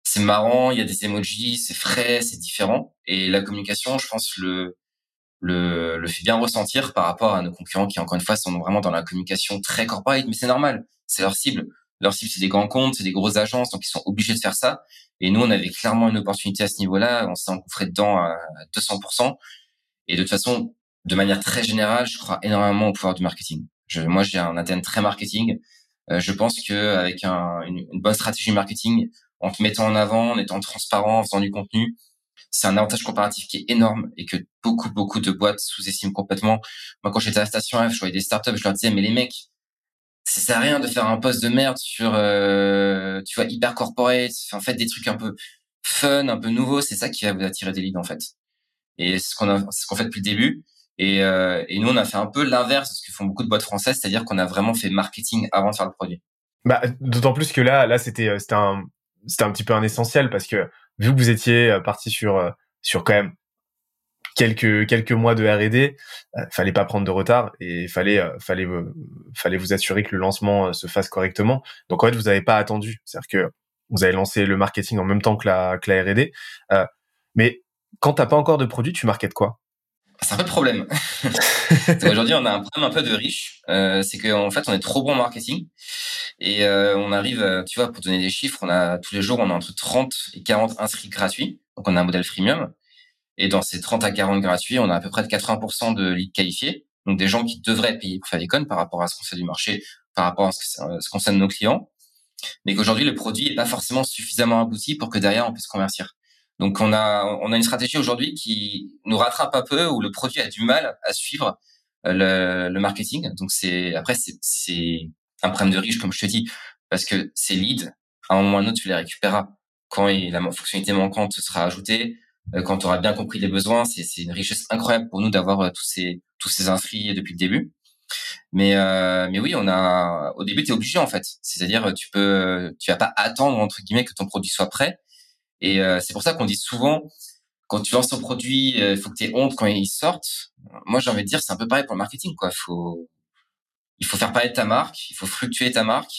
c'est marrant, il y a des emojis, c'est frais, c'est différent. Et la communication, je pense, le, le, le fait bien ressentir par rapport à nos concurrents qui, encore une fois, sont vraiment dans la communication très corporate. Mais c'est normal, c'est leur cible leur cible c'est des grands comptes, c'est des grosses agences, donc ils sont obligés de faire ça. Et nous, on avait clairement une opportunité à ce niveau-là. On s'est engouffré dedans à 200%. Et de toute façon, de manière très générale, je crois énormément au pouvoir du marketing. Je, moi, j'ai un ADN très marketing. Euh, je pense que avec un, une, bonne stratégie marketing, en te mettant en avant, en étant transparent, en faisant du contenu, c'est un avantage comparatif qui est énorme et que beaucoup, beaucoup de boîtes sous-estiment complètement. Moi, quand j'étais à la station F, je voyais des startups, je leur disais, mais les mecs, ça sert à rien de faire un poste de merde sur, euh, tu vois, hyper corporate. En fait, des trucs un peu fun, un peu nouveaux. C'est ça qui va vous attirer des leads, en fait. Et c'est ce qu'on a, ce qu'on fait depuis le début. Et, euh, et nous, on a fait un peu l'inverse de ce que font beaucoup de boîtes françaises, c'est-à-dire qu'on a vraiment fait marketing avant de faire le produit. Bah, d'autant plus que là, là, c'était, euh, c'était un, c'était un petit peu un essentiel parce que vu que vous étiez euh, parti sur, euh, sur quand même quelques quelques mois de R&D, euh, fallait pas prendre de retard et fallait fallait fallait vous assurer que le lancement se fasse correctement. Donc en fait, vous n'avez pas attendu, c'est-à-dire que vous avez lancé le marketing en même temps que la que la R&D. mais quand t'as pas encore de produit, tu marketes quoi? C'est un peu le problème. Aujourd'hui, on a un problème un peu de riche. Euh, c'est qu'en fait, on est trop bon en marketing. Et euh, on arrive, euh, tu vois, pour donner des chiffres, on a tous les jours, on a entre 30 et 40 inscrits gratuits. Donc, on a un modèle freemium. Et dans ces 30 à 40 gratuits, on a à peu près de 80% de leads qualifiés. Donc, des gens qui devraient payer pour Favicon par rapport à ce qu'on fait du marché, par rapport à ce qu'on sait de nos clients. Mais qu'aujourd'hui, le produit n'est pas forcément suffisamment abouti pour que derrière, on puisse convertir. Donc on a on a une stratégie aujourd'hui qui nous rattrape un peu où le produit a du mal à suivre euh, le, le marketing. Donc c'est après c'est un problème de riche comme je te dis parce que ces leads à un moment ou à un autre tu les récupéreras quand la fonctionnalité manquante sera ajoutée euh, quand tu auras bien compris les besoins c'est c'est une richesse incroyable pour nous d'avoir euh, tous ces tous ces inscrits depuis le début. Mais euh, mais oui, on a au début tu es obligé en fait. C'est-à-dire tu peux tu vas pas attendre entre guillemets que ton produit soit prêt et euh, c'est pour ça qu'on dit souvent, quand tu lances ton produit, il euh, faut que tu aies honte quand il sorte. Moi, j'ai envie de dire, c'est un peu pareil pour le marketing. Quoi. Faut, il faut faire parler de ta marque, il faut fluctuer ta marque.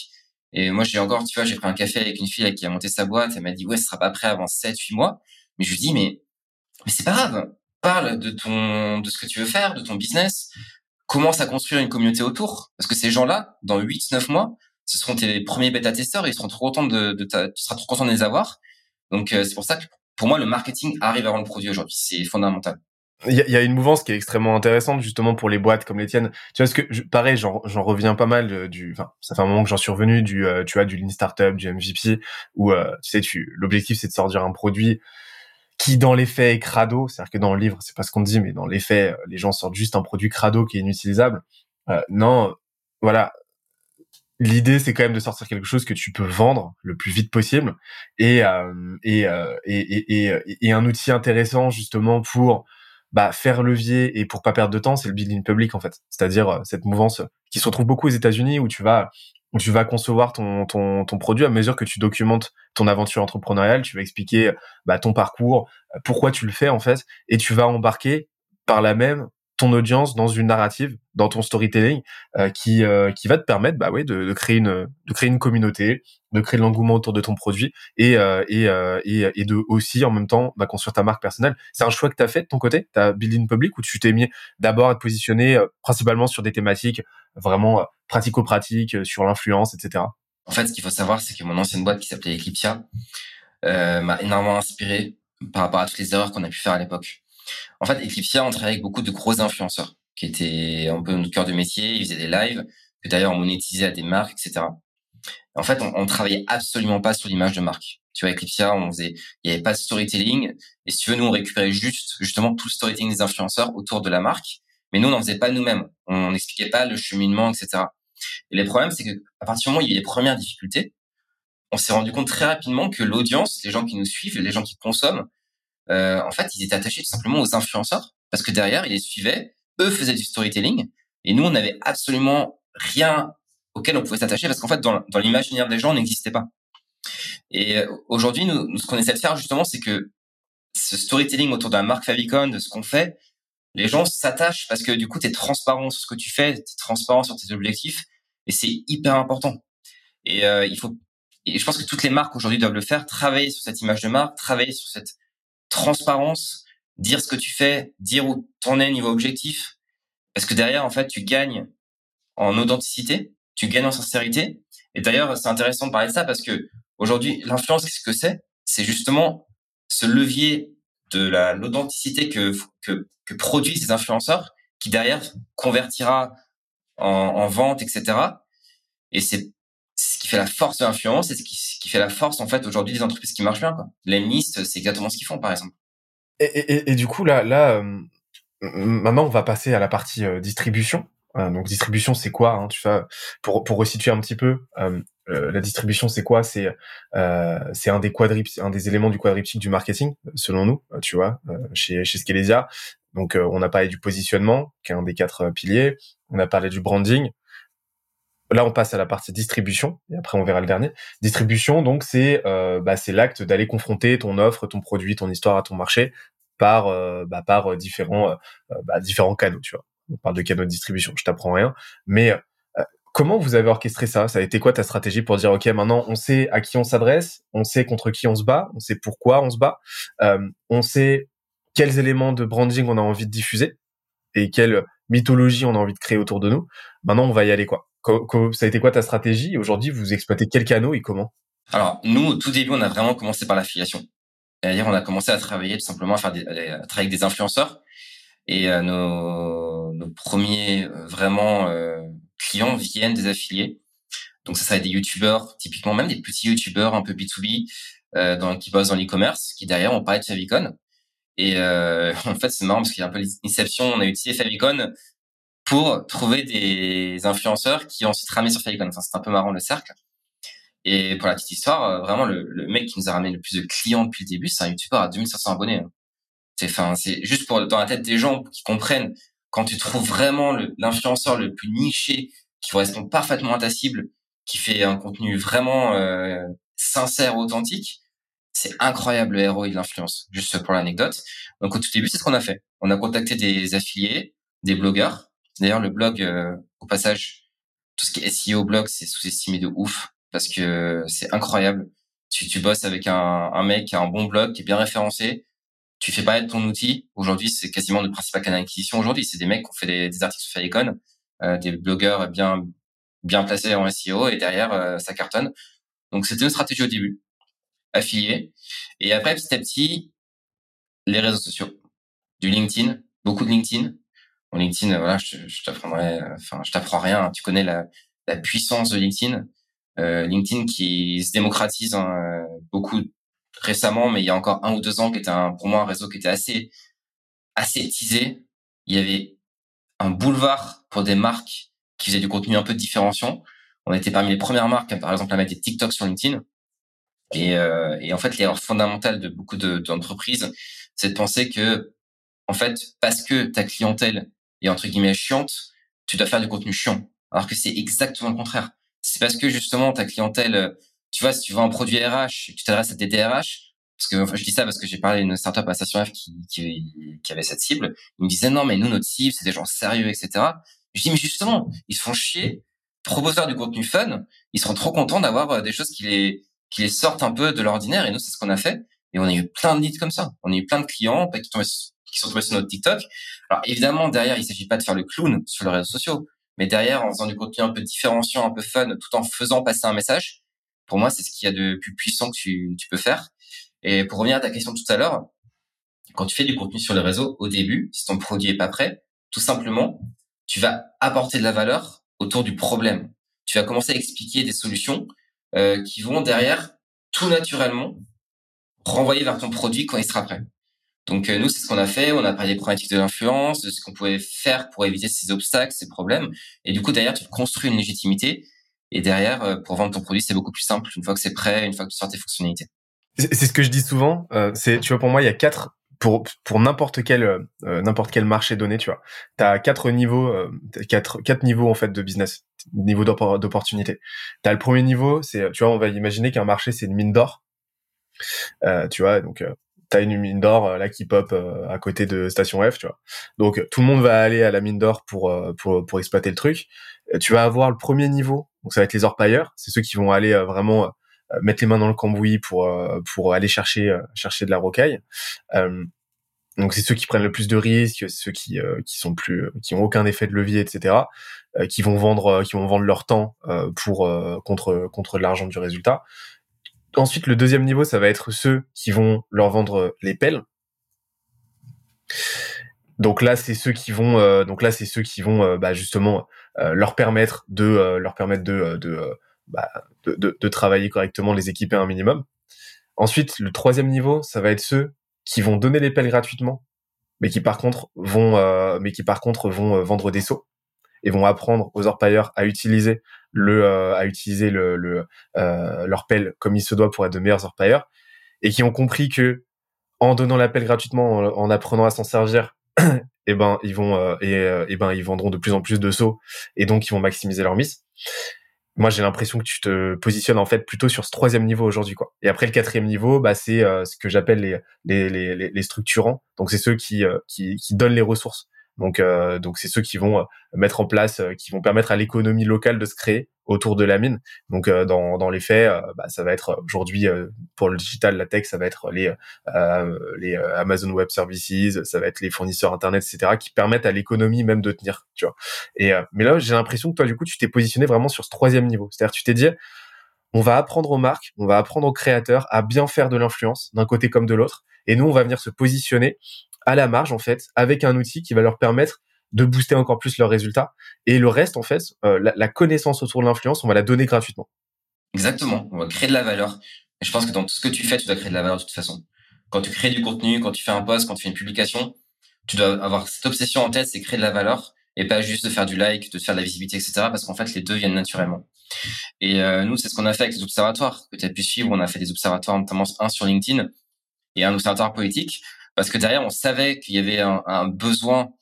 Et moi, j'ai encore, tu vois, j'ai pris un café avec une fille qui a monté sa boîte. Elle m'a dit, ouais, ce sera pas prêt avant 7, 8 mois. Mais je lui dis, mais, mais c'est pas grave. Parle de ton, de ce que tu veux faire, de ton business. Commence à construire une communauté autour. Parce que ces gens-là, dans 8, 9 mois, ce seront tes premiers bêta-testeurs ils seront trop contents de, de ta, tu seras trop content de les avoir. Donc euh, c'est pour ça que pour moi le marketing arrive avant le produit aujourd'hui, c'est fondamental. Il y, a, une mouvance qui est extrêmement intéressante justement pour les boîtes comme les tiennes. Tu vois ce que pareil, j'en reviens pas mal euh, du. Enfin, ça fait un moment que j'en suis revenu du. Euh, tu vois du lean startup, du MVP, où tu sais, tu l'objectif c'est de sortir un produit qui dans les faits est crado. C'est-à-dire que dans le livre c'est pas ce qu'on dit, mais dans les faits les gens sortent juste un produit crado qui est inutilisable. non, voilà, l'idée c'est quand même de sortir quelque chose que tu peux vendre le plus vite possible et euh, euh, et, et, et, et, un outil intéressant justement pour bah, faire levier et pour pas perdre de temps c'est le building public en fait. C'est-à-dire euh, cette mouvance qui se retrouve beaucoup aux États-Unis où tu vas où tu vas concevoir ton, ton, ton produit à mesure que tu documentes ton aventure entrepreneuriale tu vas expliquer bah, ton parcours pourquoi tu le fais en fait et tu vas embarquer par la même ton audience dans une narrative, dans ton storytelling, euh, qui euh, qui va te permettre, bah ouais, de, de, créer une de créer une communauté, de créer de l'engouement autour de ton produit et euh, et, et, et de aussi en même temps bah, construire ta marque personnelle. C'est un choix que tu as fait de ton côté, tu as building public ou tu t'es mis d'abord à te positionner principalement sur des thématiques vraiment pratico-pratiques, sur l'influence, etc. En fait, ce qu'il faut savoir, c'est que mon ancienne boîte qui s'appelait Eclipsia m'a énormément inspiré par rapport à toutes les erreurs qu'on a pu faire à l'époque. En fait, Eclipsia, on travaillait avec beaucoup de gros influenceurs qui étaient un peu notre cœur de métier. Ils faisaient des lives, que d'ailleurs on monétisait à des marques, etc. En fait, on, on travaillait absolument pas sur l'image de marque. Tu vois, Eclipsia, on faisait, il y avait pas de storytelling. Et si tu veux, nous, on récupérait juste, justement, tout le storytelling des influenceurs autour de la marque. Mais nous, on n'en faisait pas nous-mêmes. On n'expliquait pas le cheminement, etc. Et les problèmes, c'est que à partir du moment où il y a les premières difficultés, on s'est rendu compte très rapidement que l'audience, les gens qui nous suivent, les gens qui consomment, euh, en fait, ils étaient attachés tout simplement aux influenceurs parce que derrière, ils les suivaient, eux faisaient du storytelling et nous, on n'avait absolument rien auquel on pouvait s'attacher parce qu'en fait, dans, dans l'imaginaire des gens, on n'existait pas. Et euh, aujourd'hui, nous, ce qu'on essaie de faire justement, c'est que ce storytelling autour de la marque Favicon, de ce qu'on fait, les gens s'attachent parce que du coup, tu es transparent sur ce que tu fais, tu es transparent sur tes objectifs et c'est hyper important. Et euh, il faut et je pense que toutes les marques aujourd'hui doivent le faire, travailler sur cette image de marque, travailler sur cette transparence, dire ce que tu fais, dire où t'en es niveau objectif. Parce que derrière, en fait, tu gagnes en authenticité, tu gagnes en sincérité. Et d'ailleurs, c'est intéressant de parler de ça parce que aujourd'hui, l'influence, qu'est-ce que c'est? C'est justement ce levier de la l'authenticité que, que produisent ces influenceurs, qui derrière convertira en, en vente, etc. Et c'est ce qui fait la force de l'influence et ce qui, qui, fait la force en fait aujourd'hui des entreprises qui marchent bien. Quoi. L'Emlist, c'est exactement ce qu'ils font par exemple. Et, du coup là, là, euh, maintenant on va passer à la partie euh, distribution. Euh, donc distribution, c'est quoi hein, Tu vois, pour pour resituer un petit peu, la distribution, c'est quoi? C'est c'est un des quadrips, un des éléments du quadriptyque du marketing, selon nous. tu vois, chez chez Skelesia, Donc, on a parlé du positionnement, qui est un des quatre piliers. On a parlé du branding. Là, on passe à la partie distribution, et après on verra le dernier. Distribution, donc c'est bah, c'est l'acte d'aller confronter ton offre, ton produit, ton histoire à ton marché par bah, par différents bah, différents canaux. Tu vois, on parle de canaux de distribution. Je t'apprends rien, mais Comment vous avez orchestré ça? Ça a été quoi ta stratégie pour dire ok maintenant on sait à qui on s'adresse, on sait contre qui on se bat, on sait pourquoi on se bat, euh, on sait quels éléments de branding on a envie de diffuser et quelle mythologie on a envie de créer autour de nous? Maintenant on va y aller quoi. Ça a été quoi ta stratégie? Aujourd'hui vous exploitez quel canaux et comment? Alors nous au tout début on a vraiment commencé par l'affiliation. C'est-à-dire on a commencé à travailler tout simplement à faire des, à travailler avec des influenceurs et euh, nos, nos premiers euh, vraiment clients viennent des affiliés. Donc ça, ça va des youtubeurs, typiquement même des petits youtubeurs un peu B2B euh, dans, qui bossent dans l'e-commerce, qui derrière ont parlé de Favicon. Et euh, en fait, c'est marrant parce qu'il y a un peu l'inception. On a utilisé Favicon pour trouver des influenceurs qui ont ensuite ramené sur Favicon. Enfin, c'est un peu marrant le cercle. Et pour la petite histoire, euh, vraiment, le, le, mec qui nous a ramené le plus de clients depuis le début, c'est un youtubeur à 2500 abonnés. Hein. C'est, enfin, c'est juste pour dans la tête des gens qui comprennent quand tu trouves vraiment l'influenceur le, plus niché, qui correspond parfaitement à ta cible, qui fait un contenu vraiment euh, sincère, authentique, c'est incroyable le ROI de l'influence. Juste pour l'anecdote. Donc au tout début, c'est ce qu'on a fait. On a contacté des affiliés, des blogueurs. D'ailleurs, le blog, euh, au passage, tout ce qui est SEO blog, c'est sous-estimé de ouf parce que c'est incroyable. Tu, tu bosses avec un, un mec qui a un bon blog, qui est bien référencé, tu fais pas être ton outil. Aujourd'hui, c'est quasiment le principal canal d'acquisition. Aujourd'hui, c'est des mecs qui ont fait des, articles sur Falicon, euh, des blogueurs bien bien placés en SEO et derrière euh, ça cartonne. Donc c'était une stratégie au début, affilié. Et après petit à petit, les réseaux sociaux, du LinkedIn, beaucoup de LinkedIn. Bon, LinkedIn, voilà, je, je t'apprendrai, enfin, je t'apprends rien. Tu connais la, puissance de LinkedIn. Euh, LinkedIn qui se démocratise hein, beaucoup récemment, mais il y a encore un ou deux ans, qui était un, pour moi un réseau qui était assez, assez teasé. Il y avait un boulevard pour des marques qui faisaient du contenu un peu différenciant. On était parmi les premières marques, par exemple, à mettre des TikTok sur LinkedIn. Et, euh, et en fait, l'erreur fondamentale de beaucoup d'entreprises, c'est de penser que, en fait, parce que ta clientèle est entre guillemets chiante, tu dois faire du contenu chiant. Alors que c'est exactement le contraire. C'est parce que justement ta clientèle tu vois, si tu vends un produit RH, tu t'adresses à des DRH, parce que enfin, je dis ça parce que j'ai parlé d'une startup à Station F qui, qui, qui avait cette cible. Ils me disaient non, mais nous notre cible c'est des gens sérieux, etc. Je dis mais justement, ils se font chier, proposeurs du contenu fun, ils seront trop contents d'avoir euh, des choses qui les qui les sortent un peu de l'ordinaire. Et nous c'est ce qu'on a fait. Et on a eu plein de leads comme ça. On a eu plein de clients qui, qui sont tombés sur notre TikTok. Alors évidemment derrière il s'agit pas de faire le clown sur les réseaux sociaux, mais derrière en faisant du contenu un peu différenciant, un peu fun, tout en faisant passer un message pour moi, c'est ce qu'il y a de plus puissant que tu, tu peux faire. Et pour revenir à ta question tout à l'heure, quand tu fais du contenu sur les réseaux, au début, si ton produit est pas prêt, tout simplement, tu vas apporter de la valeur autour du problème. Tu vas commencer à expliquer des solutions euh, qui vont derrière, tout naturellement, renvoyer vers ton produit quand il sera prêt. Donc euh, nous, c'est ce qu'on a fait. On a parlé des problématiques de l'influence, de ce qu'on pouvait faire pour éviter ces obstacles, ces problèmes. Et du coup, derrière, tu construis une légitimité et derrière, euh, pour vendre ton produit, c'est beaucoup plus simple une fois que c'est prêt, une fois que tu sors tes fonctionnalités. C'est ce que je dis souvent. Euh, c'est, tu vois, pour moi, il y a quatre pour pour n'importe quel euh, n'importe quel marché donné, tu vois. T'as quatre niveaux, euh, quatre quatre niveaux en fait de business, niveau d'opportunité. T'as le premier niveau, c'est, tu vois, on va imaginer qu'un marché c'est une mine d'or. tu vois, donc t'as une mine d'or là qui pop à côté de Station F, tu vois. Donc tout le monde va aller à la mine d'or pour pour pour exploiter le truc. Tu vas avoir le premier niveau donc ça va être les orpailleurs, c'est ceux qui vont aller euh, vraiment euh, mettre les mains dans le cambouis pour euh, pour aller chercher chercher de la rocaille. donc c'est ceux qui prennent le plus de risques, ceux qui qui sont plus qui ont aucun effet de levier, etc. qui vont vendre qui vont vendre leur temps pour contre contre l'argent du résultat. Ensuite, le deuxième niveau, ça va être ceux qui vont leur vendre les pelles. Donc là, c'est ceux qui vont, donc là, c'est ceux qui vont, bah, justement, euh, leur permettre de euh, leur permettre euh, bah, de, de, travailler correctement, les équiper un minimum. Ensuite, le troisième niveau, ça va être ceux qui vont donner les pelles gratuitement, mais qui par contre vont, mais qui par contre vont vendre des sauts et vont apprendre aux orpailleurs à utiliser le, à utiliser le leur pelle comme il se doit pour être de meilleurs orpailleurs et qui ont compris que en donnant la pelle gratuitement, en, en apprenant à s'en servir, et ben ils vont et, et, ben ils vendront de plus en plus de sauts et donc ils vont maximiser leur mise moi j'ai l'impression que tu te positionnes en fait plutôt sur ce troisième niveau aujourd'hui quoi. Et après le quatrième niveau, bah c'est ce que j'appelle les, structurants. Donc c'est ceux qui donnent les ressources. Donc, euh, donc c'est ceux qui vont euh, mettre en place, euh, qui vont permettre à l'économie locale de se créer autour de la mine. Donc, dans, dans les faits, bah, ça va être aujourd'hui pour le digital, la tech, ça va être les les Amazon Web Services, ça va être les fournisseurs internet, etc., qui permettent à l'économie même de tenir. Tu vois. Et mais là, j'ai l'impression que toi, du coup, tu t'es positionné vraiment sur ce troisième niveau. C'est-à-dire, tu t'es dit on va apprendre aux marques, on va apprendre aux créateurs à bien faire de l'influence d'un côté comme de l'autre. Et nous, on va venir se positionner à la marge en fait avec un outil qui va leur permettre de booster encore plus leurs résultats. Et le reste en fait euh, la, connaissance autour de l'influence on va la donner gratuitement. Exactement. On va créer de la valeur. Et je pense que dans tout ce que tu fais tu dois créer de la valeur de toute façon. Quand tu crées du contenu quand tu fais un post quand tu fais une publication tu dois avoir cette obsession en tête c'est créer de la valeur et pas juste de faire du like de faire de la visibilité etc parce qu'en fait les deux viennent naturellement. Et euh, nous c'est ce qu'on a fait avec les observatoires que tu as pu suivre. On a fait des observatoires notamment un sur LinkedIn et un observatoire politique parce que derrière, on savait qu'il y avait un, besoin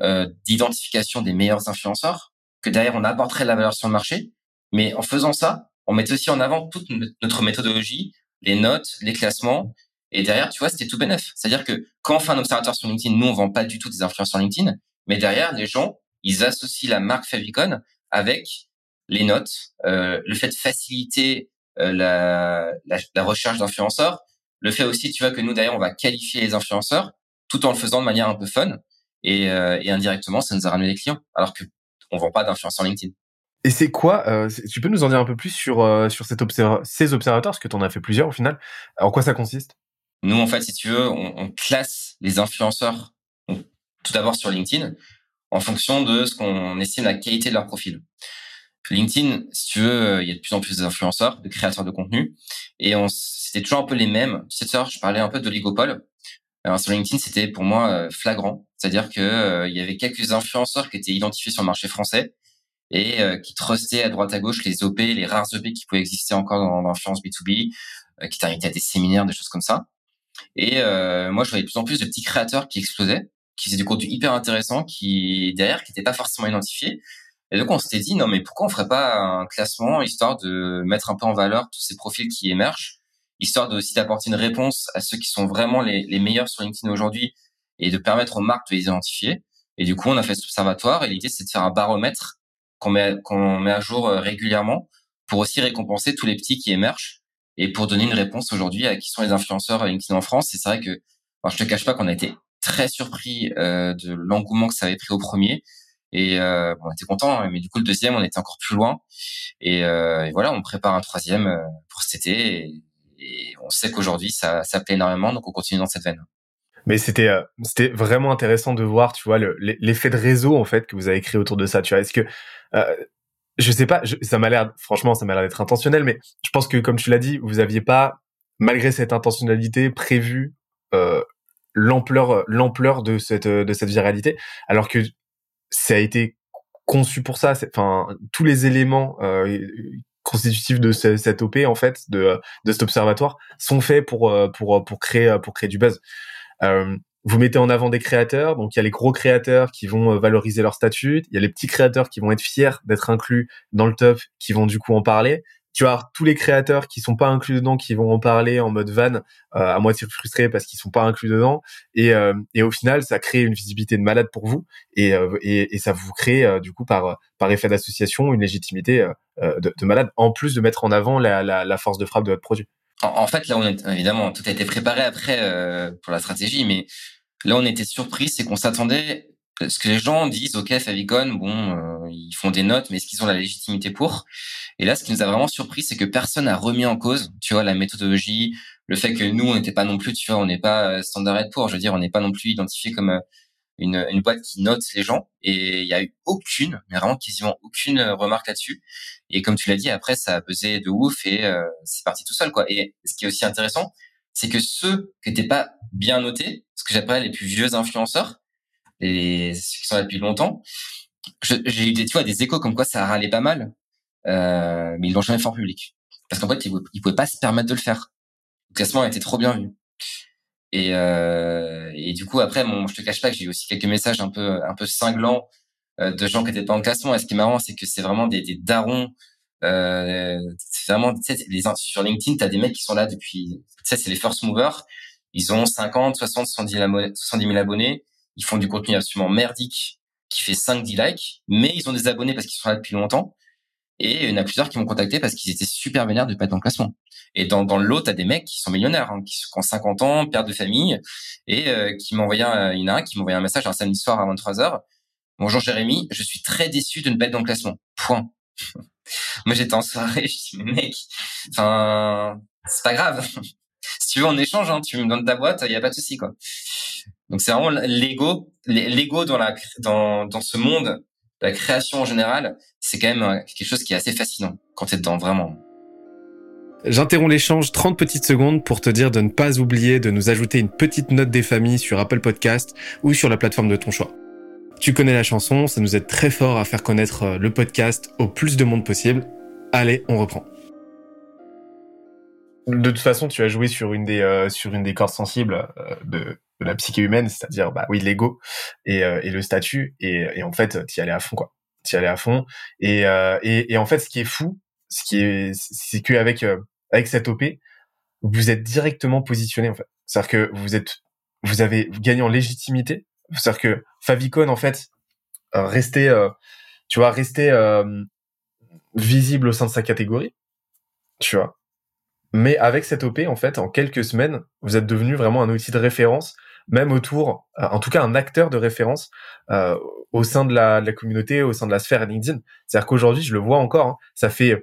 euh, d'identification des meilleurs influenceurs, que derrière, on apporterait de la valeur sur le marché. Mais en faisant ça, on mettait aussi en avant toute notre méthodologie, les notes, les classements. Et derrière, tu vois, c'était tout bénef. C'est-à-dire que quand on fait un observateur sur LinkedIn, nous, on vend pas du tout des influenceurs LinkedIn. Mais derrière, les gens, ils associent la marque Favicon avec les notes, euh, le fait de faciliter euh, la, la, recherche d'influenceurs, le fait aussi, tu vois, que nous, d'ailleurs, on va qualifier les influenceurs tout en le faisant de manière un peu fun. Et, euh, et indirectement, ça nous a ramené des clients, alors que on vend pas d'influenceurs LinkedIn. Et c'est quoi euh, Tu peux nous en dire un peu plus sur euh, sur cet ces observateurs, parce que tu en as fait plusieurs au final. En quoi ça consiste? Nous, en fait, si tu veux, on, on classe les influenceurs tout d'abord sur LinkedIn en fonction de ce qu'on estime la qualité de leur profil. LinkedIn, si tu veux, il y a de plus en plus d'influenceurs, de créateurs de contenu, et on c'était toujours un peu les mêmes. Tu sais, je parlais un peu d'oligopole. Alors sur LinkedIn, c'était pour moi euh, flagrant, c'est-à-dire que euh, il y avait quelques influenceurs qui étaient identifiés sur le marché français et euh, qui trustaient à droite à gauche les OP, les rares OP qui pouvaient exister encore dans l'influence B2B, qui t'invitaient à des séminaires, des choses comme ça. Et moi, je voyais de plus en plus de petits créateurs qui explosaient, qui faisaient du contenu hyper intéressant, qui derrière, qui n'étaient pas forcément identifiés. Et donc on s'était dit non mais pourquoi on ferait pas un classement histoire de mettre un peu en valeur tous ces profils qui émergent histoire de aussi d'apporter une réponse à ceux qui sont vraiment les, meilleurs sur LinkedIn aujourd'hui et de permettre aux marques de les identifier. Et du coup, on a fait cet observatoire et l'idée, c'est de faire un baromètre qu'on met, qu'on met à jour euh, régulièrement pour aussi récompenser tous les petits qui émergent et pour donner une réponse aujourd'hui à qui sont les influenceurs LinkedIn en France. Et c'est vrai que, alors je te cache pas qu'on a été très surpris euh, de l'engouement que ça avait pris au premier. Et euh, on était content, hein, mais du coup le deuxième, on était encore plus loin. Et, euh, voilà, on prépare un troisième euh, pour cet été. Et on sait qu'aujourd'hui ça, ça plaît énormément, donc on continue dans cette veine. Mais c'était c'était vraiment intéressant de voir, tu vois, l'effet de réseau en fait que vous avez créé autour de ça. Tu vois, est-ce que je sais pas, ça m'a l'air, franchement, ça m'a l'air d'être intentionnel, mais je pense que comme tu l'as dit, vous aviez pas, malgré cette intentionnalité, prévu l'ampleur l'ampleur de cette de cette viralité, alors que ça a été conçu pour ça. Enfin, tous les éléments euh, constitutifs de cette OP en fait de, cet observatoire sont faits pour euh, pour pour créer pour créer du buzz. Euh, vous mettez en avant des créateurs, donc il y a les gros créateurs qui vont euh, valoriser leur statut, il y a les petits créateurs qui vont être fiers d'être inclus dans le top, qui vont du coup en parler, tu as tous les créateurs qui sont pas inclus dedans qui vont en parler en mode van euh, à moitié frustrés parce qu'ils sont pas inclus dedans et, euh, et au final ça crée une visibilité de malade pour vous et, euh, et, et, ça vous crée du coup par par effet d'association une légitimité de, de, malade en plus de mettre en avant la, la, la force de frappe de votre produit. En, fait là on est, évidemment tout a été préparé après pour la stratégie mais là on était surpris c'est qu'on s'attendait ce que les gens disent, ok, Favicon, bon, ils font des notes, mais est-ce qu'ils ont la légitimité pour? Et là, ce qui nous a vraiment surpris, c'est que personne n'a remis en cause, tu vois, la méthodologie, le fait que nous, on n'était pas non plus, tu vois, on n'est pas euh, standard pour, je veux dire, on n'est pas non plus identifié comme euh, une, une boîte qui note les gens. Et il y a eu aucune, mais vraiment quasiment aucune euh, remarque là-dessus. Et comme tu l'as dit, après, ça a pesé de ouf et c'est parti tout seul, quoi. Et ce qui est aussi intéressant, c'est que ceux qui n'étaient pas bien notés, ce que j'appelle les plus vieux influenceurs, et ceux qui sont là depuis longtemps, j'ai eu des, tu vois, des échos comme quoi ça râlait pas mal euh, mais ils l'ont jamais fait en public. Parce qu'en fait, ils, ne pouvaient pas se permettre de le faire. Le classement été trop bien vu. Et, euh, et du coup, après, bon, je te cache pas que j'ai eu aussi quelques messages un peu, un peu cinglants euh, de gens qui étaient pas en classement. Et ce qui est marrant, c'est que c'est vraiment des, des darons. Euh, c'est vraiment, tu sais, les, sur LinkedIn, t'as des mecs qui sont là depuis, tu sais, c'est les first movers. Ils ont 50, 60, 70 000 abonnés. Ils font du contenu absolument merdique qui fait 5, 10 likes, mais ils ont des abonnés parce qu'ils sont là depuis longtemps. Et il y en a plusieurs qui m'ont contacté parce qu'ils étaient super vénères de pas être en classement. Et dans, dans le lot, t'as des mecs qui sont millionnaires, hein, qui, ont 50 ans, père de famille, et euh, qui m'envoyaient, il y en a un qui m'envoyait un message un samedi soir à 23 h Bonjour Jérémy, je suis très déçu de ne pas être dans le classement. Point. Moi j'étais en soirée, je dis mais mec, enfin c'est pas grave. si tu veux on échange, hein, tu me donnes ta boîte, il y a pas de souci quoi. Donc c'est vraiment l'ego, l'ego dans la dans dans ce monde, la création en général, c'est quand même euh, quelque chose qui est assez fascinant quand tu es dedans vraiment. J'interromps l'échange 30 petites secondes pour te dire de ne pas oublier de nous ajouter une petite note des familles sur Apple Podcast ou sur la plateforme de ton choix. Tu connais la chanson, ça nous aide très fort à faire connaître euh, le podcast au plus de monde possible. Allez, on reprend. De toute façon, tu as joué sur une des euh, sur une des cordes sensibles de de la psyché humaine, c'est-à-dire bah oui l'ego et, euh, et le statut et, et en fait t'y allais à fond quoi, t'y allais à fond et, euh, et, et en fait ce qui est fou, ce qui est c'est que avec euh, cette op, vous êtes directement positionné en fait, c'est-à-dire que vous êtes vous avez gagné en légitimité, c'est-à-dire que Favicon en fait restait tu vois restait visible au sein de sa catégorie, tu vois. Mais avec cette OP, en fait, en quelques semaines, vous êtes devenu vraiment un outil de référence même autour, euh, en tout cas un acteur de référence euh, au sein de la, de la, communauté, au sein de la sphère LinkedIn. C'est-à-dire qu'aujourd'hui, je le vois encore, hein, ça fait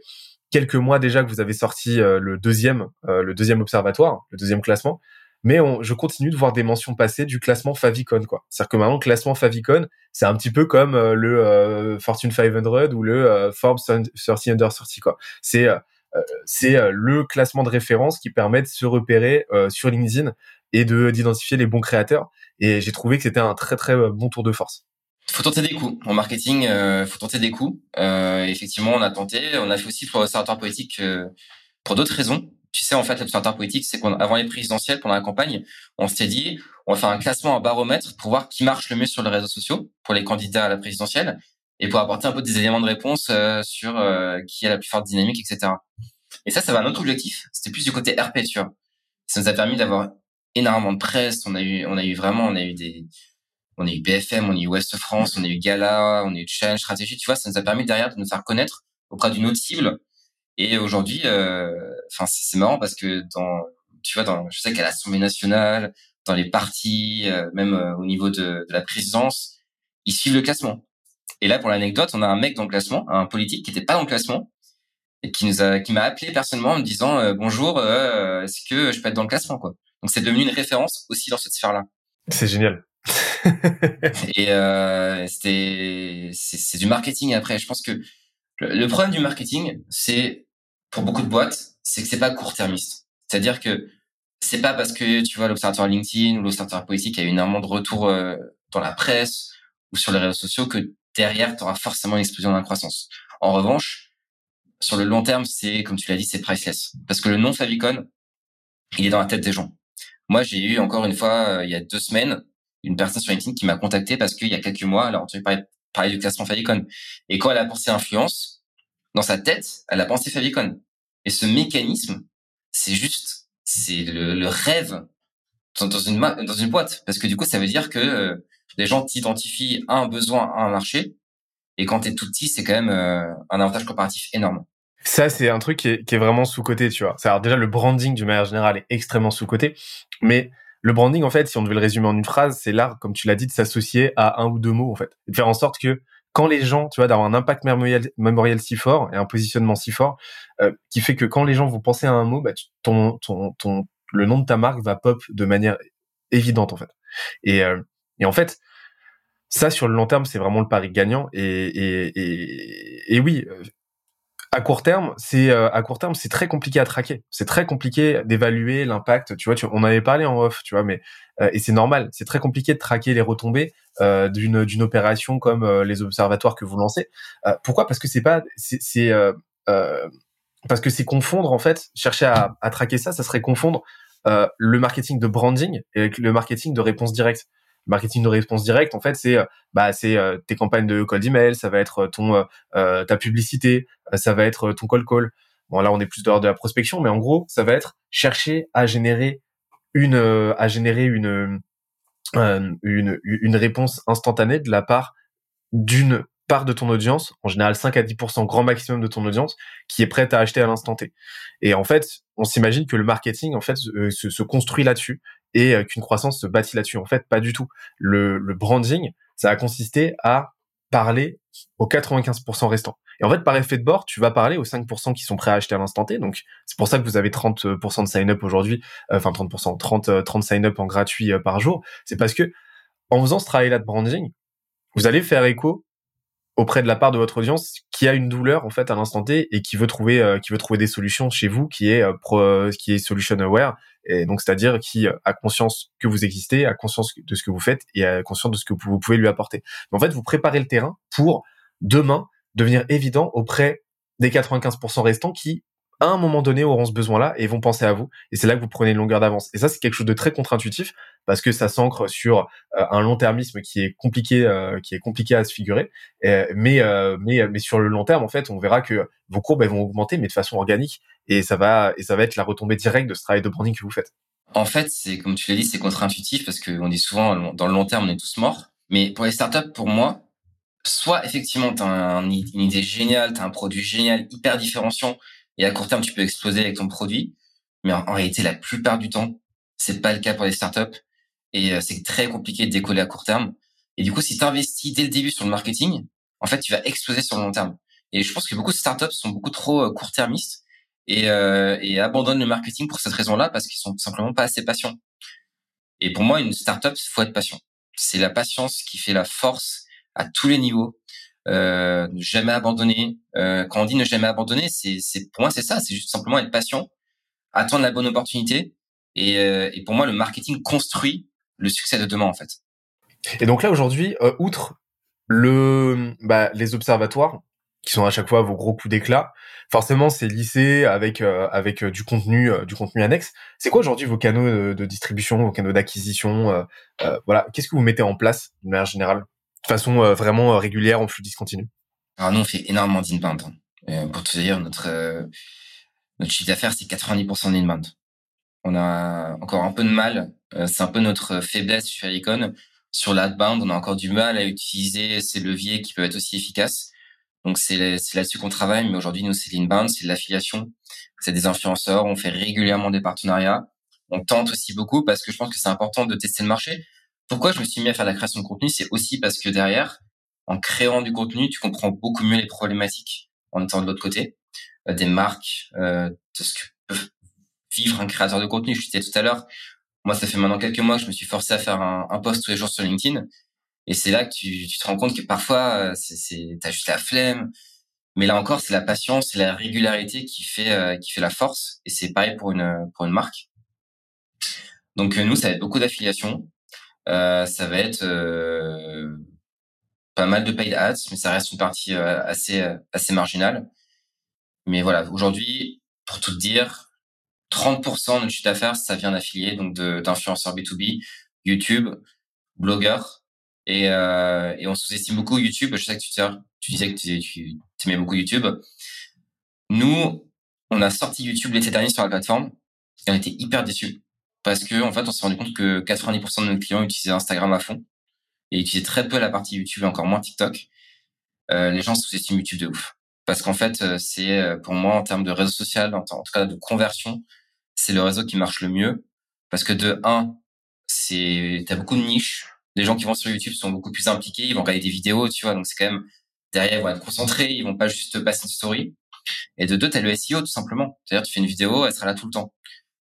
quelques mois déjà que vous avez sorti euh, le deuxième, le deuxième observatoire, le deuxième classement, mais on, je continue de voir des mentions passer du classement Favicon, quoi. C'est-à-dire que maintenant, le classement Favicon, c'est un petit peu comme le Fortune 500 ou le Forbes 30 Under 30, quoi. C'est c'est le classement de référence qui permet de se repérer sur LinkedIn et de d'identifier les bons créateurs. Et j'ai trouvé que c'était un très très bon tour de force. Faut tenter des coups. En marketing, euh, faut tenter des coups. Euh, effectivement, on a tenté. On a fait aussi pour l'observatoire politique euh, pour d'autres raisons. Tu sais, en fait, l'observatoire politique, c'est qu'avant les présidentielles, pendant la campagne, on s'était dit, on va faire un classement, un baromètre pour voir qui marche le mieux sur les réseaux sociaux pour les candidats à la présidentielle et pour apporter un peu des éléments de réponse euh, sur euh, qui a la plus forte dynamique, etc. Et ça, ça va un autre objectif. C'était plus du côté RP, tu vois. Ça nous a permis d'avoir énormément de presse. On a eu, on a eu vraiment, on a eu des, on a eu BFM, on a eu Ouest France, on a eu Gala, on a eu Challenge Stratégie. Tu vois, ça nous a permis derrière de nous faire connaître auprès d'une autre cible. Et aujourd'hui, euh, enfin, c'est marrant parce que dans, tu vois, dans, je sais qu'à l'Assemblée nationale, dans les partis, euh, même euh, au niveau de, de, la présidence, ils suivent le classement. Et là, pour l'anecdote, on a un mec dans le classement, un politique qui était pas dans le classement, et qui nous a, qui m'a appelé personnellement en me disant bonjour, est-ce que je peux être dans le classement, quoi? Donc c'est devenu une référence aussi dans cette sphère-là. C'est génial. et euh, c'est c'est du marketing après. Je pense que le, problème du marketing, c'est pour beaucoup de boîtes, c'est que c'est pas court-termiste. C'est-à-dire que c'est pas parce que tu vois l'observatoire LinkedIn ou l'observatoire politique a eu énormément de retour euh, dans la presse ou sur les réseaux sociaux que derrière tu auras forcément une explosion dans la croissance. En revanche, sur le long terme, c'est comme tu l'as dit, c'est priceless parce que le nom Favicon, il est dans la tête des gens. Moi, j'ai eu encore une fois, euh, il y a deux semaines, une personne sur LinkedIn qui m'a contacté parce qu'il y a quelques mois, elle a entendu parler, du classement Favicon. Et quand elle a pensé influence, dans sa tête, elle a pensé Favicon. Et ce mécanisme, c'est juste, c'est le, rêve dans une, dans une boîte. Parce que du coup, ça veut dire que euh, les gens t'identifient à un besoin, à un marché. Et quand t'es tout petit, c'est quand même euh, un avantage comparatif énorme. Ça, c'est un truc qui est, qui est vraiment sous-côté, tu vois. Alors déjà, le branding, d'une manière générale, est extrêmement sous-côté. Mais le branding, en fait, si on devait le résumer en une phrase, c'est l'art, comme tu l'as dit, de s'associer à un ou deux mots, en fait. de faire en sorte que quand les gens, tu vois, d'avoir un impact mémoriel, mémoriel si fort et un positionnement si fort, euh, qui fait que quand les gens vont penser à un mot, bah, ton, ton, ton, le nom de ta marque va pop de manière évidente, en fait. Et, euh, et en fait, ça, sur le long terme, c'est vraiment le pari gagnant. Et, et, et, et oui, euh, à court terme, c'est euh, à court terme, c'est très compliqué à traquer. C'est très compliqué d'évaluer l'impact. Tu vois, tu, on avait parlé en off, tu vois, mais euh, et c'est normal. C'est très compliqué de traquer les retombées euh, d'une d'une opération comme les observatoires que vous lancez. pourquoi? Parce que c'est pas c'est parce que c'est confondre en fait. Chercher à, à traquer ça, ça serait confondre le marketing de branding et le marketing de réponse directe marketing de réponse directe, en fait, c'est bah c'est tes campagnes de cold email, ça va être ton ta publicité, ça va être ton call call. Bon là, on est plus dehors de la prospection, mais en gros, ça va être chercher à générer une à générer une une réponse instantanée de la part d'une part de ton audience, en général 5 à 10% grand maximum de ton audience, qui est prête à acheter à l'instant T. Et en fait, on s'imagine que le marketing en fait se, se construit là-dessus et euh, qu'une croissance se bâtit là-dessus. En fait, pas du tout. Le, branding, ça a consisté à parler aux 95% restants. Et en fait, par effet de bord, tu vas parler aux 5% qui sont prêts à acheter à l'instant T. Donc, c'est pour ça que vous avez 30% de sign-up aujourd'hui, euh, enfin 30%, 30, 30 sign-up en gratuit euh, par jour. C'est parce que en faisant ce travail-là de branding, vous allez faire écho auprès de la part de votre audience qui a une douleur en fait à l'instant T et qui veut trouver euh, qui veut trouver des solutions chez vous qui est euh, euh, qui est solution aware et donc c'est-à-dire qui a conscience que vous existez, a conscience de ce que vous faites et a conscience de ce que vous pouvez lui apporter. en fait, vous préparez le terrain pour demain devenir évident auprès des 95% restants qui à un moment donné auront ce besoin-là et vont penser à vous. Et c'est là que vous prenez une longueur d'avance. Et ça, c'est quelque chose de très contre-intuitif parce que ça s'ancre sur euh, un long-termisme qui est compliqué, euh, qui est compliqué à se figurer. mais, euh, mais, mais sur le long terme, en fait, on verra que vos courbes elles vont augmenter, mais de façon organique. Et ça va, et ça va être la retombée directe de ce travail de branding que vous faites. En fait, c'est comme tu l'as dit, c'est contre-intuitif parce qu'on dit souvent dans le long terme, on est tous morts. Mais pour les startups, pour moi, soit effectivement, tu as une idée géniale, tu as un produit génial, hyper différenciant, et à court terme, tu peux exploser avec ton produit. Mais en, réalité, la plupart du temps, c'est pas le cas pour les startups. Et euh, c'est très compliqué de décoller à court terme. Et du coup, si tu investis dès le début sur le marketing, en fait, tu vas exploser sur le long terme. Et je pense que beaucoup de startups sont beaucoup trop euh, court-termistes et, euh, et abandonnent le marketing pour cette raison-là parce qu'ils sont simplement pas assez patients. Et pour moi, une startup, faut être patient. C'est la patience qui fait la force à tous les niveaux euh, ne jamais abandonner. Euh, quand on dit ne jamais abandonner, c'est, c'est pour moi c'est ça, c'est juste simplement être patient, attendre la bonne opportunité. Et, euh, et pour moi, le marketing construit le succès de demain en fait. Et donc là aujourd'hui, euh, outre le bah, les observatoires qui sont à chaque fois vos gros coups d'éclat, forcément c'est lissé avec euh, avec du contenu du contenu annexe. C'est quoi aujourd'hui vos canaux de, de, distribution, vos canaux d'acquisition Voilà, qu'est-ce que vous mettez en place de manière générale? De façon euh, vraiment euh, régulière en flux discontinu Alors nous, on fait énormément d'inbound. Hein. Euh, pour te dire, notre notre chiffre d'affaires, c'est 90% d'inbound. On a encore un peu de mal. c'est un peu notre faiblesse sur Icon. Sur l'outbound, on a encore du mal à utiliser ces leviers qui peuvent être aussi efficaces. Donc c'est là-dessus qu'on travaille, mais aujourd'hui nous c'est l'inbound, c'est de l'affiliation, c'est des influenceurs, on fait régulièrement des partenariats, on tente aussi beaucoup parce que je pense que c'est important de tester le marché. Pourquoi je me suis mis à faire la création de contenu C'est aussi parce que derrière, en créant du contenu, tu comprends beaucoup mieux les problématiques en étant de l'autre côté, euh, des marques, euh, de ce que peut vivre un créateur de contenu. Je disais tout à l'heure, moi, ça fait maintenant quelques mois que je me suis forcé à faire un, un post tous les jours sur LinkedIn. Et c'est là que tu, tu, te rends compte que parfois, euh, c'est, t'as juste la flemme. Mais là encore, c'est la patience, c'est la régularité qui fait, euh, qui fait la force. Et c'est pareil pour une, pour une marque. Donc, nous, ça va être beaucoup d'affiliation. Euh, ça va être euh, pas mal de paid ads, mais ça reste une partie euh, assez assez marginale. Mais voilà, aujourd'hui, pour tout dire, 30% de notre chiffre d'affaires, ça vient d'affiliés, donc d'influenceurs B2B, YouTube, blogueurs. Et, euh, et on sous-estime beaucoup YouTube. Je sais que tu, tu disais que tu, tu aimais beaucoup YouTube. Nous, on a sorti YouTube l'été dernier sur la plateforme et on était hyper déçus parce que en fait, on s'est rendu compte que 90% de nos clients utilisaient Instagram à fond et utilisaient très peu la partie YouTube et encore moins TikTok. Euh, les gens sous-estiment YouTube de ouf. Parce qu'en fait, euh, c'est euh, pour moi en termes de réseau social, en, tout cas de conversion, c'est le réseau qui marche le mieux. Parce que de un, c'est t'as beaucoup de niches. Les gens qui vont sur YouTube sont beaucoup plus impliqués, ils vont regarder des vidéos, tu vois. Donc c'est quand même derrière, ils vont être concentrés, ils vont pas juste passer une story. Et de deux, t'as le SEO tout simplement. C'est-à-dire, tu fais une vidéo, elle sera là tout le temps.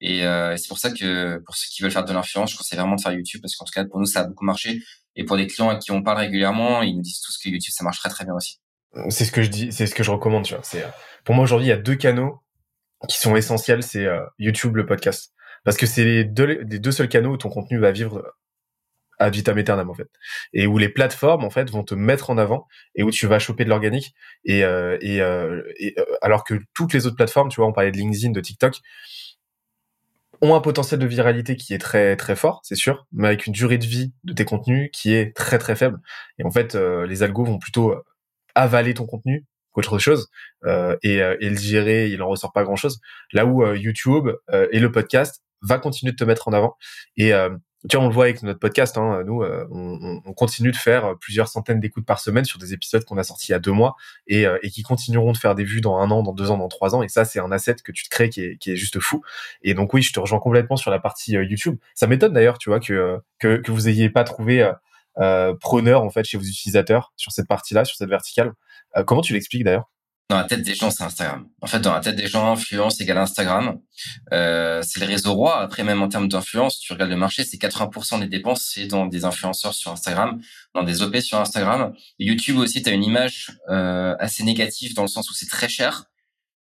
Euh, et, c'est pour ça que pour ceux qui veulent faire de l'influence, je conseille vraiment de faire YouTube parce qu'en tout cas pour nous ça a beaucoup marché. Et pour des clients à qui on parle régulièrement, ils nous disent tous que YouTube ça marche très très bien aussi. C'est ce que je dis, c'est ce que je recommande. Tu vois. Euh, pour moi aujourd'hui il y a deux canaux qui sont essentiels, c'est euh, YouTube, le podcast, parce que c'est les deux les deux seuls canaux où ton contenu va vivre ad vitam aeternam en fait et où les plateformes en fait vont te mettre en avant et où tu vas choper de l'organique et, et, et alors que toutes les autres plateformes tu vois on parlait de LinkedIn de TikTok ont un potentiel de viralité qui est très très fort, c'est sûr, mais avec une durée de vie de tes contenus qui est très très faible. Et en fait, les algos vont plutôt avaler ton contenu qu'autre chose et, et le gérer, il en ressort pas grand chose. Là où YouTube et le podcast va continuer de te mettre en avant et tu vois, on le voit avec notre podcast. Hein, nous, euh, on, on, continue de faire plusieurs centaines d'écoutes par semaine sur des épisodes qu'on a sortis il y a deux mois et, euh, et, qui continueront de faire des vues dans un an, dans deux ans, dans trois ans. Et ça, c'est un asset que tu te crées qui est, juste fou. Et donc oui, je te rejoins complètement sur la partie euh, YouTube. Ça m'étonne d'ailleurs, tu vois, que, que, vous ayez pas trouvé preneur en fait chez vos utilisateurs sur cette partie-là, sur cette verticale. comment tu l'expliques d'ailleurs? Dans la tête des gens, c'est Instagram. En fait, dans la tête des gens, influence égale Instagram. Euh, c'est le réseau roi. Après, même en termes d'influence, tu regardes le marché, c'est 80% des dépenses, c'est dans des influenceurs sur Instagram, dans des OP sur Instagram. YouTube aussi, tu as une image euh, assez négative dans le sens où c'est très cher.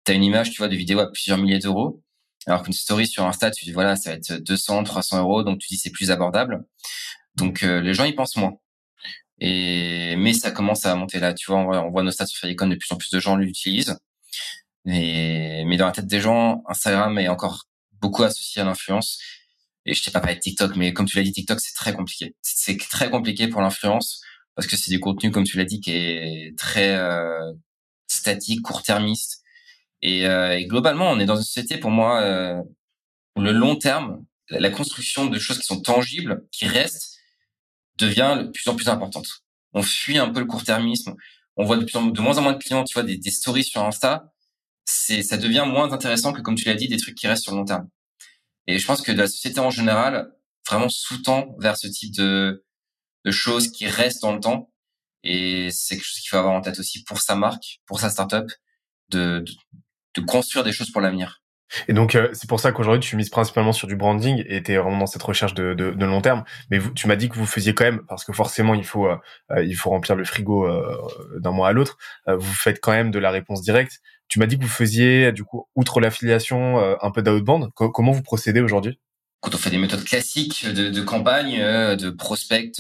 Tu as une image, tu vois, de vidéo à plusieurs milliers d'euros. Alors qu'une story sur Insta, tu dis, voilà, ça va être 200, 300 euros, donc tu dis c'est plus abordable. Donc, euh, les gens, ils pensent moins. Et mais ça commence à monter là. Tu vois, on voit, nos stats sur Falicon, de plus en plus de gens l'utilisent. Et mais dans la tête des gens, Instagram est encore beaucoup associé à l'influence. Et je t'ai pas parlé de TikTok, mais comme tu l'as dit, TikTok c'est très compliqué. C'est très compliqué pour l'influence parce que c'est du contenu, comme tu l'as dit, qui est très euh, statique, court-termiste. Et, euh, et, globalement, on est dans une société, pour moi, euh, où le long terme, la construction de choses qui sont tangibles, qui restent, devient de plus en plus importante. On fuit un peu le court-termisme. On voit de, plus en, de moins en moins de clients, tu vois, des, des stories sur Insta. C'est, ça devient moins intéressant que, comme tu l'as dit, des trucs qui restent sur le long terme. Et je pense que la société en général vraiment sous-tend vers ce type de, de choses qui restent dans le temps. Et c'est quelque chose qu'il faut avoir en tête aussi pour sa marque, pour sa startup, de, de, de construire des choses pour l'avenir. Et donc, euh, c'est pour ça qu'aujourd'hui, tu mises principalement sur du branding et tu es vraiment dans cette recherche de, de, de long terme. Mais tu m'as dit que vous faisiez quand même, parce que forcément, il faut, euh, euh, il faut remplir le frigo d'un mois à l'autre, vous faites quand même de la réponse directe. Tu m'as dit que vous faisiez, du coup, outre l'affiliation, un peu d'outbound. comment vous procédez aujourd'hui? Quand on fait des méthodes classiques de, de campagne, de prospects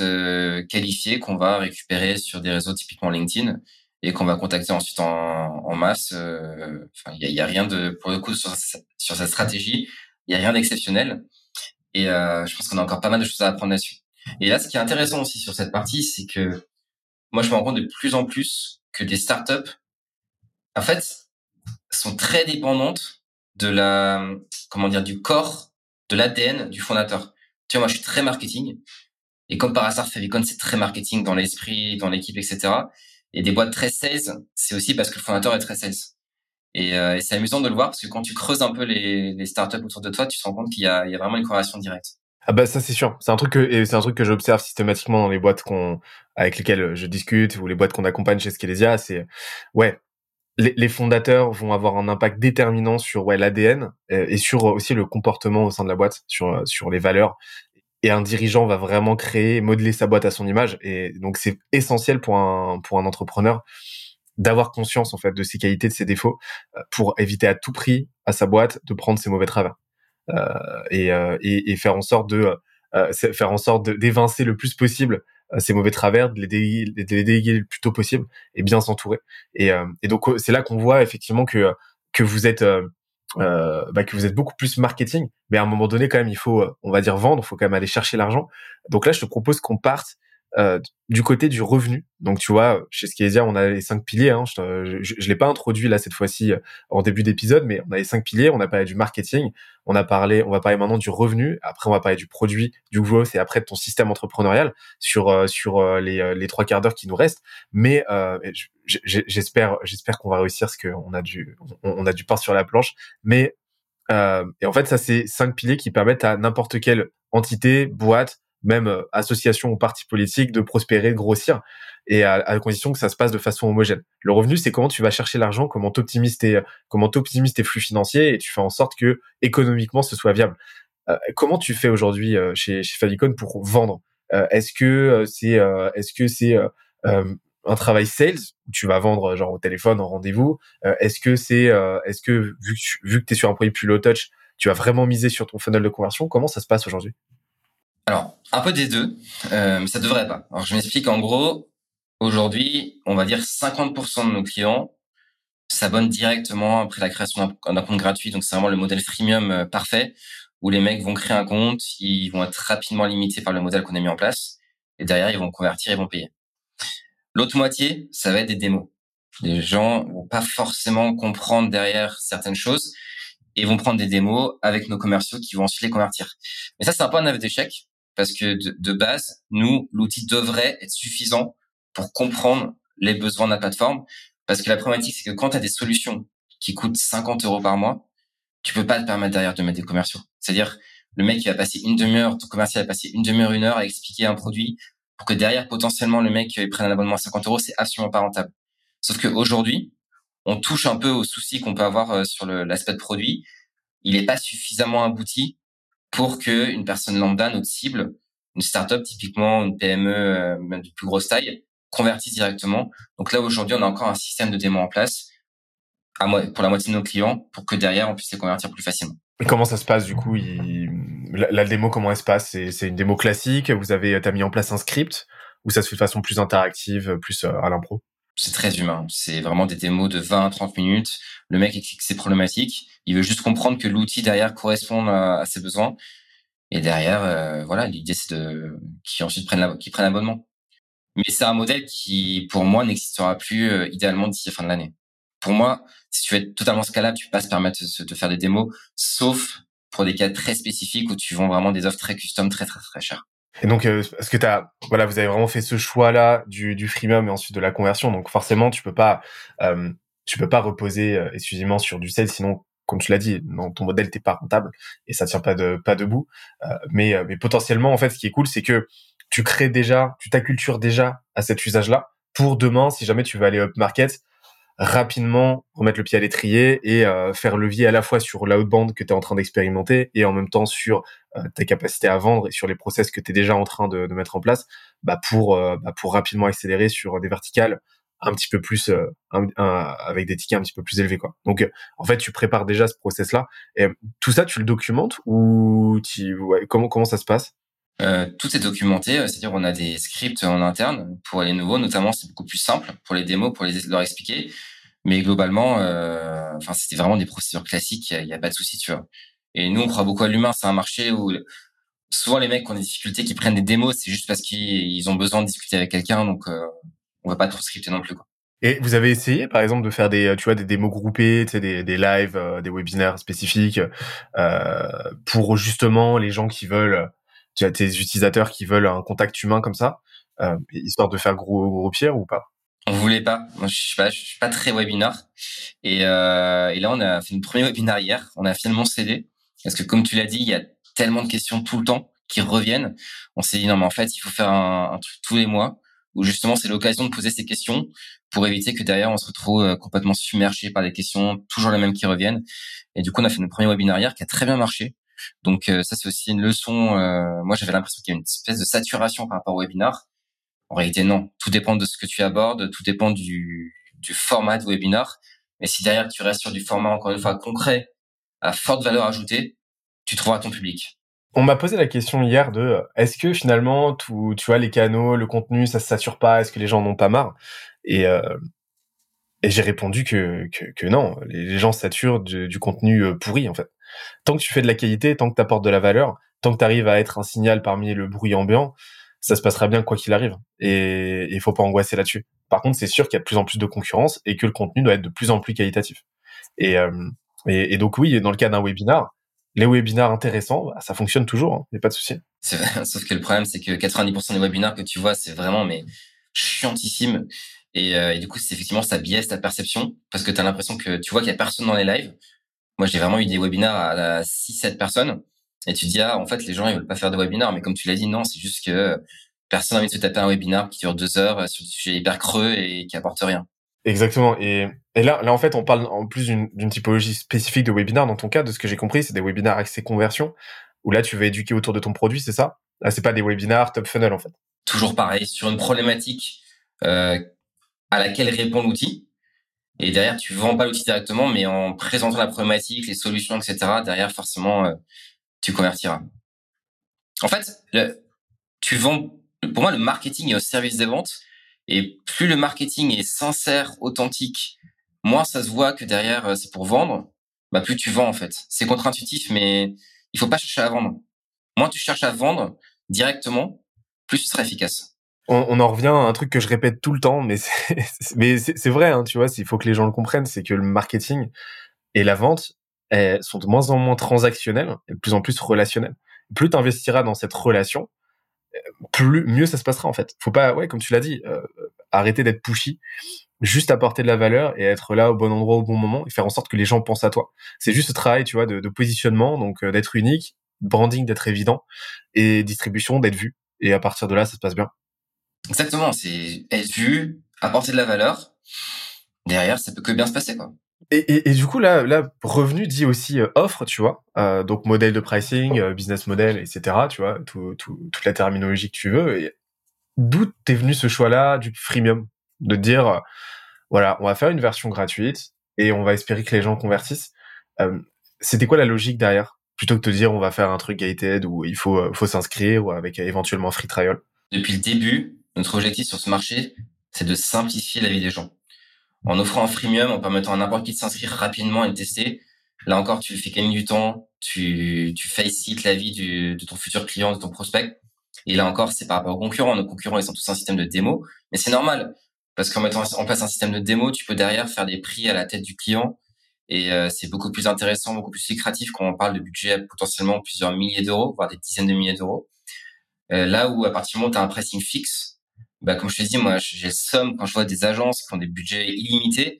qualifiés qu'on va récupérer sur des réseaux typiquement LinkedIn, et qu'on va contacter ensuite en, en masse. Euh, il y a, a, rien de pour le coup sur, sur cette stratégie, il y a rien d'exceptionnel. Et euh, je pense qu'on a encore pas mal de choses à apprendre là-dessus. Et là, ce qui est intéressant aussi sur cette partie, c'est que moi, je me rends compte de plus en plus que des startups, en fait, sont très dépendantes de la, comment dire, du corps, de l'ADN du fondateur. Tu vois, moi, je suis très marketing. Et comme par hasard, Favicon, c'est très marketing dans l'esprit, dans l'équipe, etc. Et des boîtes très sales, c'est aussi parce que le fondateur est très sales. Et, euh, et c'est amusant de le voir parce que quand tu creuses un peu les, les startups autour de toi, tu te rends compte qu'il y y a vraiment une corrélation directe. Ah bah ça c'est sûr, c'est un truc que et c'est un truc que j'observe systématiquement dans les boîtes qu'on avec lesquelles je discute ou les boîtes qu'on accompagne chez Skelesia, c'est ouais, les, les, fondateurs vont avoir un impact déterminant sur ouais l'ADN euh, et sur aussi le comportement au sein de la boîte, sur sur les valeurs et un dirigeant va vraiment créer, modeler sa boîte à son image. Et donc, c'est essentiel pour un, pour un entrepreneur d'avoir conscience, en fait, de ses qualités, de ses défauts, euh, pour éviter à tout prix à sa boîte de prendre ses mauvais travers. Euh, et, euh, et, et, faire en sorte de, euh, faire en sorte d'évincer le plus possible ces mauvais travers, de les, déléguer, de les déléguer le plus tôt possible et bien s'entourer. Et, et donc, c'est là qu'on voit effectivement que, que vous êtes, euh, bah, que vous êtes beaucoup plus marketing, mais à un moment donné, quand même, il faut, euh, on va dire, vendre, il faut quand même aller chercher l'argent. Donc là, je te propose qu'on parte euh, du côté du revenu. Donc tu vois, chez Skeesia, on a les cinq piliers. Hein. Je, je, l'ai pas introduit là cette fois-ci euh, en début d'épisode, mais on a les cinq piliers. On a parlé du marketing, on a parlé, on va parler maintenant du revenu. Après, on va parler du produit, du growth et après de ton système entrepreneurial sur euh, sur les, les trois quarts d'heure qui nous restent. Mais j'espère j'espère qu'on va réussir parce qu'on a du on, a du pain sur la planche. Mais et en fait, ça c'est cinq piliers qui permettent à n'importe quelle entité, boîte, même euh, association ou parti politique, de prospérer, de grossir, et à, à condition que ça se passe de façon homogène. Le revenu, c'est comment tu vas chercher l'argent, comment t'optimises tes, comment t'optimises tes flux financiers, et tu fais en sorte que économiquement ce soit viable. Euh, comment tu fais aujourd'hui euh, chez, chez pour vendre? Est-ce que c'est, est-ce que c'est un travail sales? Où tu vas vendre genre au téléphone en rendez-vous. Est-ce que c'est, est-ce que vu que tu, vu que es sur un produit plus low touch, tu vas vraiment miser sur ton funnel de conversion? Comment ça se passe aujourd'hui? Alors, un peu des deux, euh, mais ça devrait pas. Alors, je m'explique. En gros, aujourd'hui, on va dire 50% de nos clients s'abonnent directement après la création d'un compte gratuit. Donc, c'est vraiment le modèle freemium euh, parfait où les mecs vont créer un compte, ils vont être rapidement limités par le modèle qu'on a mis en place, et derrière, ils vont convertir, ils vont payer. L'autre moitié, ça va être des démos. Les gens vont pas forcément comprendre derrière certaines choses et vont prendre des démos avec nos commerciaux qui vont ensuite les convertir. Mais ça, c'est un peu un aveu d'échec parce que de, base, nous, l'outil devrait être suffisant pour comprendre les besoins de la plateforme. Parce que la problématique, c'est que quand tu as des solutions qui coûtent 50 euros par mois, tu peux pas te permettre derrière de mettre des commerciaux. C'est-à-dire, le mec, qui va passer une demi-heure, ton commercial va passer une demi-heure, une heure à expliquer un produit pour que derrière, potentiellement, le mec, il prenne un abonnement à 50 euros, c'est absolument pas rentable. Sauf qu'aujourd'hui, on touche un peu aux soucis qu'on peut avoir euh, sur l'aspect produit. Il n'est pas suffisamment abouti pour que une personne lambda, notre cible, une startup typiquement, une PME euh, même de plus grosse taille, convertisse directement. Donc là aujourd'hui, on a encore un système de démo en place à pour la moitié de nos clients pour que derrière on puisse les convertir plus facilement. Et comment ça se passe du coup la, démo, comment elle se passe? C'est une démo classique Vous avez as mis en place un script ou ça se fait de façon plus interactive, plus euh, à l'impro? C'est très humain. C'est vraiment des démos de 20 à 30 minutes. Le mec explique ses problématiques. Il veut juste comprendre que l'outil derrière correspond à, ses besoins. Et derrière, euh, voilà, l'idée c'est de qui ensuite prennent l'abonnement. Mais c'est un modèle qui, pour moi, n'existera plus euh, idéalement d'ici la fin de l'année. Pour moi, si tu veux être totalement scalable, tu peux pas se permettre de, faire des démos, sauf pour des cas très spécifiques où tu vends vraiment des offres très custom, très très très chères. Et donc, euh, est-ce que t'as, voilà, vous avez vraiment fait ce choix-là du, du freemium et ensuite de la conversion. Donc, forcément, tu peux pas, euh, tu peux pas reposer euh, exclusivement sur du sales, sinon, comme tu l'as dit, dans ton modèle, t'es pas rentable et ça tient pas de pas debout. Euh, mais, mais potentiellement, en fait, ce qui est cool, c'est que tu crées déjà, tu t'accultures déjà à cet usage-là pour demain, si jamais tu veux aller up market, rapidement remettre le pied à l'étrier et euh, faire levier à la fois sur l'outbound que tu es en train d'expérimenter et en même temps sur euh, ta capacité à vendre et sur les process que tu es déjà en train de, de, mettre en place bah pour euh, bah pour rapidement accélérer sur des verticales un petit peu plus avec des tickets un petit peu plus élevés quoi. Donc en fait tu prépares déjà ce process là et tout ça tu le documentes ou tu ouais, comment comment ça se passe? Euh, tout est documenté, c'est-à-dire on a des scripts en interne pour les nouveaux, notamment c'est beaucoup plus simple pour les démos, pour les leur expliquer. Mais globalement, euh, enfin, c'était vraiment des procédures classiques. Il n'y a, pas de souci, tu vois. Et nous, on croit beaucoup à l'humain. C'est un marché où souvent les mecs qui ont des difficultés, qui prennent des démos, c'est juste parce qu'ils ont besoin de discuter avec quelqu'un. Donc, euh, on va pas trop scripter non plus. Quoi. Et vous avez essayé, par exemple, de faire des, tu vois, des démos groupées, tu sais, des, des lives, euh, des webinaires spécifiques euh, pour justement les gens qui veulent, tu as tes utilisateurs qui veulent un contact humain comme ça, euh, histoire de faire gros pierre ou pas? On voulait pas. Je suis pas, je suis pas très webinar. Et, euh, et là, on a fait une première webinar hier. On a finalement cédé parce que, comme tu l'as dit, il y a tellement de questions tout le temps qui reviennent. On s'est dit non, mais en fait, il faut faire un, truc tous les mois où justement c'est l'occasion de poser ces questions pour éviter que derrière on se retrouve euh, complètement submergé par des questions toujours les mêmes qui reviennent. Et du coup, on a fait notre premier webinaire hier qui a très bien marché. Donc euh, ça, c'est aussi une leçon. Euh, moi, j'avais l'impression qu'il y a une espèce de saturation par rapport au webinar. En réalité, non. Tout dépend de ce que tu abordes, tout dépend du, format de webinar. Mais si derrière tu restes sur du format, encore une fois, concret, à forte valeur ajoutée, tu trouveras ton public. On m'a posé la question hier de est-ce que finalement tu vois les canaux, le contenu, ça se sature pas? Est-ce que les gens n'ont pas marre? Et, euh, j'ai répondu que, non, les, gens saturent du, du, contenu euh, pourri en fait. Tant que tu fais de la qualité, tant que tu apportes de la valeur, tant que tu arrives à être un signal parmi le bruit ambiant, ça se passera bien quoi qu'il arrive. Et il faut pas angoisser là-dessus. Par contre, c'est sûr qu'il y a de plus en plus de concurrence et que le contenu doit être de plus en plus qualitatif. Et, euh, donc oui, dans le cas d'un webinar, les webinars intéressants, bah, ça fonctionne toujours, il hein, n'y a pas de souci. Sauf que le problème, c'est que 90% des webinars que tu vois, c'est vraiment mais chiantissime. Et, euh, et du coup, c'est effectivement ça biaise ta perception parce que tu as l'impression que tu vois qu'il y a personne dans les lives. Moi, j'ai vraiment eu des webinars à, à 6-7 personnes et tu dis, ah, en fait, les gens, ils veulent pas faire de webinar. Mais comme tu l'as dit, non, c'est juste que personne n'a envie de se taper un webinar qui dure deux heures sur des sujets hyper creux et qui apporte rien. Exactement. Et, et là, là, en fait, on parle en plus d'une typologie spécifique de webinar. Dans ton cas, de ce que j'ai compris, c'est des webinars accès conversion, où là, tu veux éduquer autour de ton produit, c'est ça? Là, c'est pas des webinars top funnel, en fait. Toujours pareil, sur une problématique euh, à laquelle répond l'outil. Et derrière, tu vends pas l'outil directement, mais en présentant la problématique, les solutions, etc. Derrière, forcément, euh, tu convertiras. En fait, le, tu vends. Pour moi, le marketing est au service des ventes. Et plus le marketing est sincère, authentique, moins ça se voit que derrière euh, c'est pour vendre. Bah plus tu vends en fait. C'est contre-intuitif, mais il faut pas chercher à vendre. Moins tu cherches à vendre directement, plus tu seras efficace. On, en revient à un truc que je répète tout le temps, mais c'est, vrai, hein, tu vois, il faut que les gens le comprennent, c'est que le marketing et la vente sont de moins en moins transactionnels et de plus en plus relationnels. Plus tu investiras dans cette relation, plus mieux ça se passera en fait. Faut pas, ouais, comme tu l'as dit, euh, arrêter d'être pushy, juste apporter de la valeur et être là au bon endroit au bon moment et faire en sorte que les gens pensent à toi. C'est juste ce travail, tu vois, de, positionnement, donc euh, d'être unique, branding d'être évident et distribution d'être vu. Et à partir de là, ça se passe bien. Exactement, c'est être vu, apporter de la valeur. Derrière, ça peut que bien se passer, quoi. Et, et, et, du coup, là, là, revenu dit aussi euh, offre, tu vois. Euh, donc, modèle de pricing, euh, business model, etc. Tu vois, tout, tout, toute la terminologie que tu veux. Et d'où t'es venu ce choix-là du freemium? De dire, voilà, on va faire une version gratuite et on va espérer que les gens convertissent. C'était quoi la logique derrière? Plutôt que de te dire, on va faire un truc gated où il faut, faut s'inscrire ou avec éventuellement free trial? Depuis le début, notre objectif sur ce marché, c'est de simplifier la vie des gens en offrant un freemium, en permettant à n'importe qui de s'inscrire rapidement et de tester. Là encore, tu fais gagner du temps, tu, tu facilites la vie du, de ton futur client, de ton prospect. Et là encore, c'est par rapport aux concurrents. Nos concurrents, ils sont tous un système de démo. Mais c'est normal. Parce qu'en mettant en place un système de démo, tu peux derrière faire des prix à la tête du client. Et euh, c'est beaucoup plus intéressant, beaucoup plus lucratif quand on parle de budget potentiellement plusieurs milliers d'euros, voire des dizaines de milliers d'euros. Euh, là où à partir du moment où tu as un pricing fixe, bah, comme je te dis, moi, j'ai le somme quand je vois des agences qui ont des budgets illimités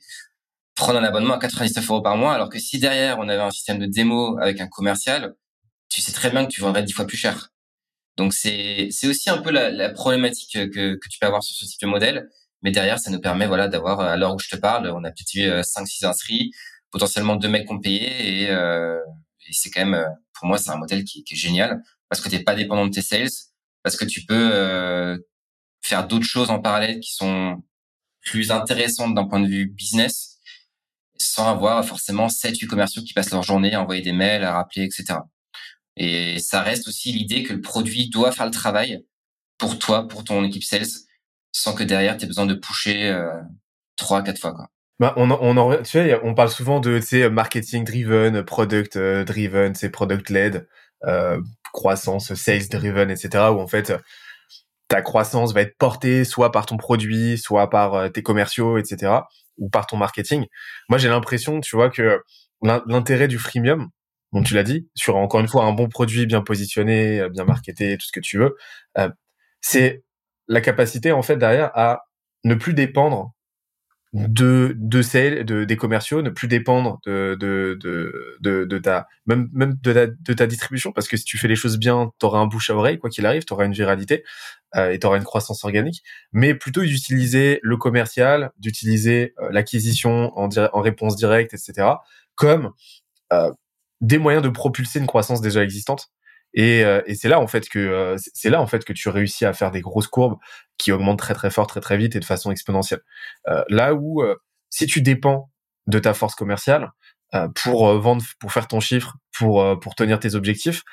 prendre un abonnement à 99 euros par mois, alors que si derrière on avait un système de démo avec un commercial, tu sais très bien que tu vendrais dix fois plus cher. Donc c'est c'est aussi un peu la, la problématique que, que tu peux avoir sur ce type de modèle, mais derrière ça nous permet voilà d'avoir à l'heure où je te parle, on a peut-être eu 5 6 inscrits, potentiellement deux mecs ont payé et, euh, et c'est quand même pour moi c'est un modèle qui, qui est génial parce que tu n'es pas dépendant de tes sales, parce que tu peux euh, faire d'autres choses en parallèle qui sont plus intéressantes d'un point de vue business, sans avoir forcément 7-8 commerciaux qui passent leur journée à envoyer des mails, à rappeler, etc. Et ça reste aussi l'idée que le produit doit faire le travail pour toi, pour ton équipe sales, sans que derrière tu aies besoin de pusher euh, trois, quatre fois. Quoi. Bah, on, on, en, tu sais, on parle souvent de marketing driven, product euh, driven, c'est product led, euh, croissance, sales driven, etc. Où en fait, ta croissance va être portée soit par ton produit, soit par euh, tes commerciaux, etc., ou par ton marketing. Moi, j'ai l'impression, tu vois, que l'intérêt du freemium, bon, tu l'as dit, sur encore une fois un bon produit bien positionné, euh, bien marketé, tout ce que tu veux, euh, c'est la capacité en fait derrière à ne plus dépendre de de sales, de des commerciaux, ne plus dépendre de de de de, de ta même même de ta, de ta distribution parce que si tu fais les choses bien, tu auras un bouche à oreille quoi qu'il arrive, tu auras une viralité euh, et tu auras une croissance organique, mais plutôt d'utiliser le commercial, d'utiliser euh, l'acquisition en en réponse directe, etc. comme euh, des moyens de propulser une croissance déjà existante et, euh, et c'est là en fait que euh, c'est là en fait que tu réussis à faire des grosses courbes qui augmentent très très fort, très très vite et de façon exponentielle. Euh, là où si tu dépends de ta force commerciale pour vendre, pour faire ton chiffre, pour pour tenir tes objectifs,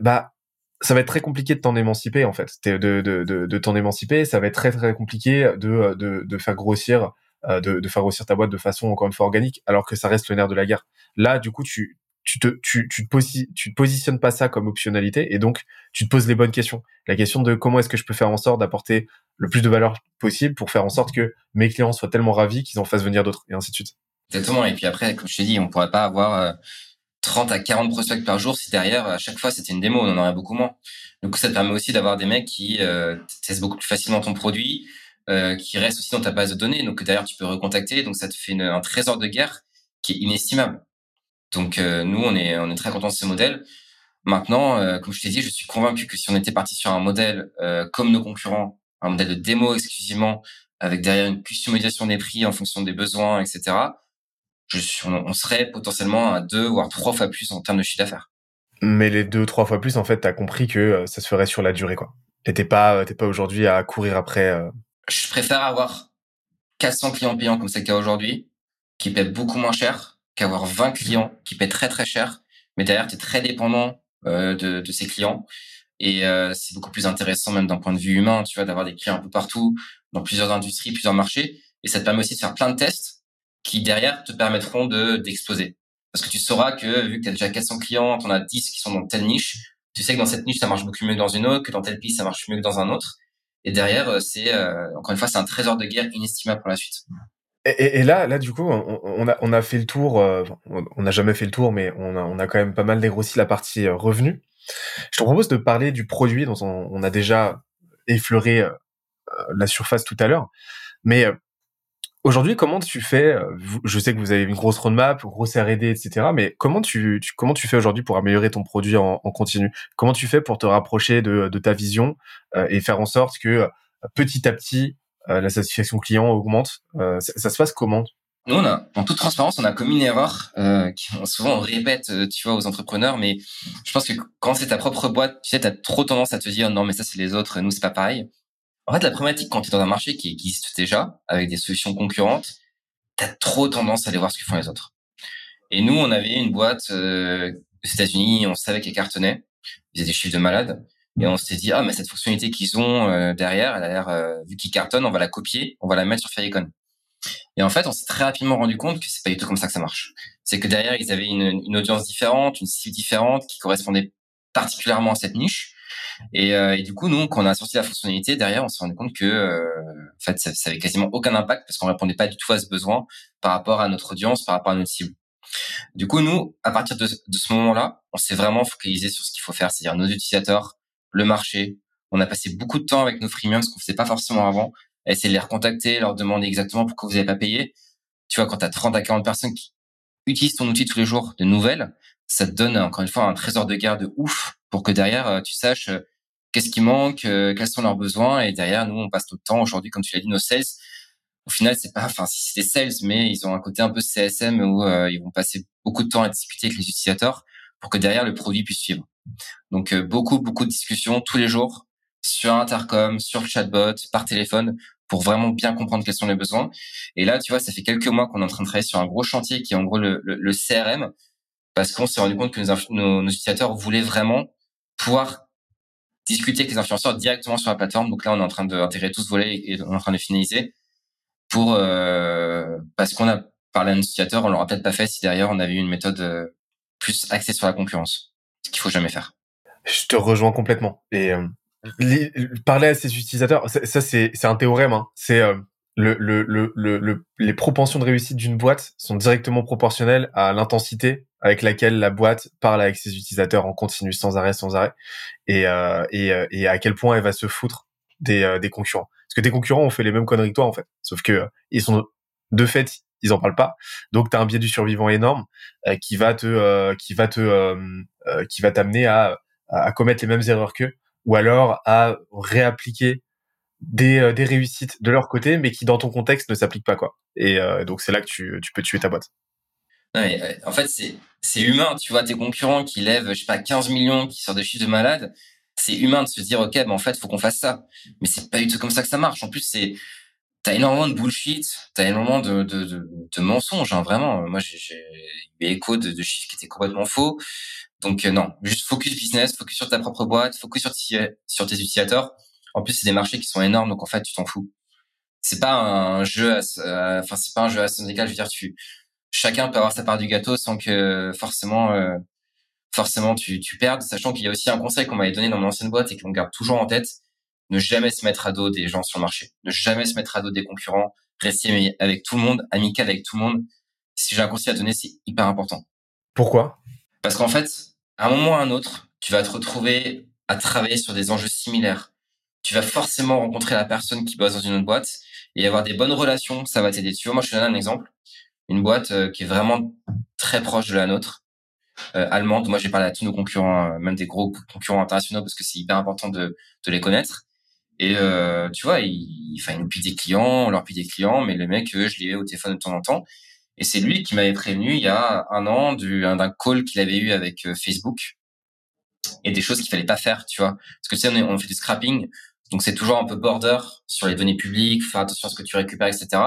bah ça va être très compliqué de t'en émanciper en fait, de, de, de, de t'en émanciper. Ça va être très très compliqué de, de, de faire grossir de, de faire grossir ta boîte de façon encore une fois organique, alors que ça reste le nerf de la guerre. Là, du coup, tu tu te, tu, tu, te tu te positionnes pas ça comme optionnalité et donc tu te poses les bonnes questions. La question de comment est-ce que je peux faire en sorte d'apporter le plus de valeur possible pour faire en sorte que mes clients soient tellement ravis qu'ils en fassent venir d'autres et ainsi de suite. Exactement. Et puis après, comme je t'ai dit, on pourrait pas avoir 30 euh, à 40 prospects par jour si derrière, à chaque fois, c'était une démo, on en aurait beaucoup moins. Du coup, ça te permet aussi d'avoir des mecs qui euh, testent beaucoup plus facilement ton produit, euh, qui restent aussi dans ta base de données, donc d'ailleurs tu peux recontacter, donc ça te fait un trésor de guerre qui est inestimable. Donc euh, nous, on est, on est très content de ce modèle. Maintenant, euh, comme je t'ai dit, je suis convaincu que si on était parti sur un modèle euh, comme nos concurrents, un modèle de démo exclusivement, avec derrière une customisation des prix en fonction des besoins, etc., je suis, on, serait potentiellement à deux voire trois fois plus en termes de chiffre d'affaires. Mais les deux trois fois plus, en fait, t'as compris que ça se ferait sur la durée, quoi. Et t'es pas, t'es pas aujourd'hui à courir après. Je préfère avoir 400 clients payants comme c'est le cas aujourd'hui, qui paient beaucoup moins cher, qu'avoir 20 clients qui paient très très cher, mais derrière, tu es très dépendant euh, de, de, ces clients. Et euh, c'est beaucoup plus intéressant même d'un point de vue humain, tu vois, d'avoir des clients un peu partout, dans plusieurs industries, plusieurs marchés. Et ça te permet aussi de faire plein de tests qui derrière te permettront de d'exploser. Parce que tu sauras que vu que tu as déjà 400 clients, tu en as 10 qui sont dans telle niche, tu sais que dans cette niche, ça marche beaucoup mieux que dans une autre, que dans telle piste, ça marche mieux que dans un autre. Et derrière, euh, c'est euh, encore une fois, c'est un trésor de guerre inestimable pour la suite. Et, là, là, du coup, on, a, on a fait le tour. Euh, on n'a jamais fait le tour, mais on a, on a quand même pas mal dégrossi la partie revenu. Je te propose de parler du produit dont on, a déjà effleuré la surface tout à l'heure. Mais Aujourd'hui, comment tu fais euh, Je sais que vous avez une grosse roadmap, grosse R&D, etc. Mais comment tu, comment tu fais aujourd'hui pour améliorer ton produit en, continu? Comment tu fais pour te rapprocher de, ta vision euh, et faire en sorte que euh, petit à petit la satisfaction client augmente ça, se passe comment? Nous, on a, en toute transparence, on a commis une erreur euh, souvent on répète, tu vois, aux entrepreneurs, mais je pense que quand c'est ta propre boîte, tu sais, t'as trop tendance à te dire non, mais ça c'est les autres, nous c'est pas pareil. En fait, la problématique quand tu es dans un marché qui existe déjà, avec des solutions concurrentes, tu as trop tendance à aller voir ce que font les autres. Et nous, on avait une boîte euh, aux États-Unis, on savait qu'elle cartonnait, ils avaient des chiffres de malades, et on s'est dit ah mais cette fonctionnalité qu'ils ont euh, derrière, elle a l'air euh, vu qu'ils cartonnent, on va la copier, on va la mettre sur Firecon. Et en fait, on s'est très rapidement rendu compte que c'est pas du tout comme ça que ça marche. C'est que derrière, ils avaient une, une audience différente, une cible différente qui correspondait particulièrement à cette niche. Et, euh, et, du coup, nous, quand on a sorti la fonctionnalité, derrière, on s'est rendu compte que, euh, en fait, ça, ça avait quasiment aucun impact parce qu'on répondait pas du tout à ce besoin par rapport à notre audience, par rapport à notre cible. Du coup, nous, à partir de ce moment-là, on s'est vraiment focalisé sur ce qu'il faut faire, c'est-à-dire nos utilisateurs, le marché. On a passé beaucoup de temps avec nos freemiums, ce qu'on faisait pas forcément avant, essayer de les recontacter, leur demander exactement pourquoi vous n'avez pas payé. Tu vois, quand tu as 30 à 40 personnes qui utilisent ton outil tous les jours de nouvelles, ça te donne encore une fois un trésor de guerre de ouf pour que derrière euh, tu saches euh, qu'est-ce qui manque, euh, quels sont leurs besoins et derrière nous on passe notre temps aujourd'hui comme tu l'as dit nos sales. Au final c'est pas enfin si c'est des sales mais ils ont un côté un peu CSM où ils vont passer beaucoup de temps à discuter avec les utilisateurs pour que derrière le produit puisse suivre. Donc beaucoup beaucoup de discussions tous les jours sur intercom, sur le chatbot, par téléphone pour vraiment bien comprendre quels sont les besoins. Et là, tu vois, ça fait quelques mois qu'on est en train de travailler sur un gros chantier qui est en gros le, CRM, parce qu'on s'est rendu compte que nos, nos, utilisateurs voulaient vraiment pouvoir discuter avec les influenceurs directement sur la plateforme. Donc là, on est en train d'intégrer tout ce volet et on est en train de finaliser pour euh, parce qu'on a parlé à nos utilisateurs, on l'aura peut-être pas fait si derrière on avait une méthode euh, plus axée sur la concurrence, ce qu'il faut jamais faire. Je te rejoins complètement. Et euh, parler à ces utilisateurs, ça, c'est un théorème. Hein. C'est euh, le, le, le, le, les propensions de réussite d'une boîte sont directement proportionnelles à l'intensité avec laquelle la boîte parle avec ses utilisateurs en continu, sans arrêt, sans arrêt, et, euh, et, euh, et à quel point elle va se foutre des, euh, des concurrents. Parce que tes concurrents ont fait les mêmes conneries que toi, en fait. Sauf que euh, ils sont de fait, ils en parlent pas. Donc, tu as un biais du survivant énorme qui va te, qui va te, qui va t'amener à, commettre les mêmes erreurs qu'eux, ou alors à réappliquer des, euh, des réussites de leur côté, mais qui dans ton contexte ne s'appliquent pas quoi. Et euh, donc c'est là que tu, tu peux tuer ta boîte. Euh, en fait, c'est humain. Tu vois tes concurrents qui lèvent, je sais pas, 15 millions, qui sortent des chiffres de malade. C'est humain de se dire, ok, ben en fait, faut qu'on fasse ça. Mais c'est pas du tout comme ça que ça marche. En plus, c'est t'as énormément de bullshit, t'as énormément de, de, de, de mensonges. Hein, vraiment, moi, j'ai eu écho de, de, chiffres qui étaient complètement faux. Donc non, juste focus business, focus sur ta propre boîte, focus sur, sur tes utilisateurs. En plus, c'est des marchés qui sont énormes, donc en fait, tu t'en fous. C'est pas un jeu, à, enfin c'est pas un jeu à syndical. Je veux dire, tu, chacun peut avoir sa part du gâteau sans que forcément, euh, forcément tu, tu perdes. Sachant qu'il y a aussi un conseil qu'on m'avait donné dans mon ancienne boîte et qu'on garde toujours en tête ne jamais se mettre à dos des gens sur le marché, ne jamais se mettre à dos des concurrents, rester avec tout le monde, amical avec tout le monde. Si j'ai un conseil à donner, c'est hyper important. Pourquoi? Parce qu'en fait, à un moment ou à un autre, tu vas te retrouver à travailler sur des enjeux similaires tu vas forcément rencontrer la personne qui bosse dans une autre boîte et avoir des bonnes relations, ça va t'aider. Tu vois, moi, je te donne un exemple. Une boîte euh, qui est vraiment très proche de la nôtre, euh, allemande. Moi, j'ai parlé à tous nos concurrents, euh, même des gros concurrents internationaux, parce que c'est hyper important de, de les connaître. Et euh, tu vois, il, enfin, il nous pique des clients, on leur pique des clients, mais le mec, je l'ai au téléphone de temps en temps. Et c'est lui qui m'avait prévenu il y a un an d'un call qu'il avait eu avec Facebook et des choses qu'il fallait pas faire, tu vois. Parce que tu sais, on, on fait du scrapping, donc c'est toujours un peu border sur les données publiques, faire attention à ce que tu récupères, etc.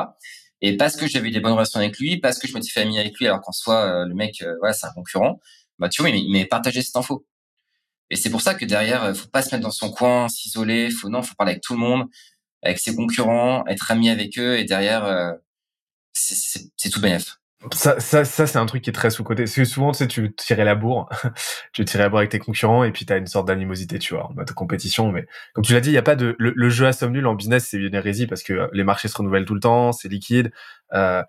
Et parce que j'avais eu des bonnes relations avec lui, parce que je m'étais fait ami avec lui, alors qu'en soi euh, le mec, euh, voilà, c'est un concurrent, bah tu vois, il m'a partagé cette info. Et c'est pour ça que derrière, euh, faut pas se mettre dans son coin, s'isoler, faut non, faut parler avec tout le monde, avec ses concurrents, être ami avec eux, et derrière, c'est tout bénef. Ça, ça, ça c'est un truc qui est très sous-côté. Parce que souvent, tu sais, tu tirais la bourre, tu tirais la bourre avec tes concurrents et puis tu as une sorte d'animosité, tu vois, en mode compétition. Mais comme tu l'as dit, il y a pas de... Le, jeu à somme nulle en business, c'est une hérésie parce que les marchés se renouvellent tout le temps, c'est liquide. Euh,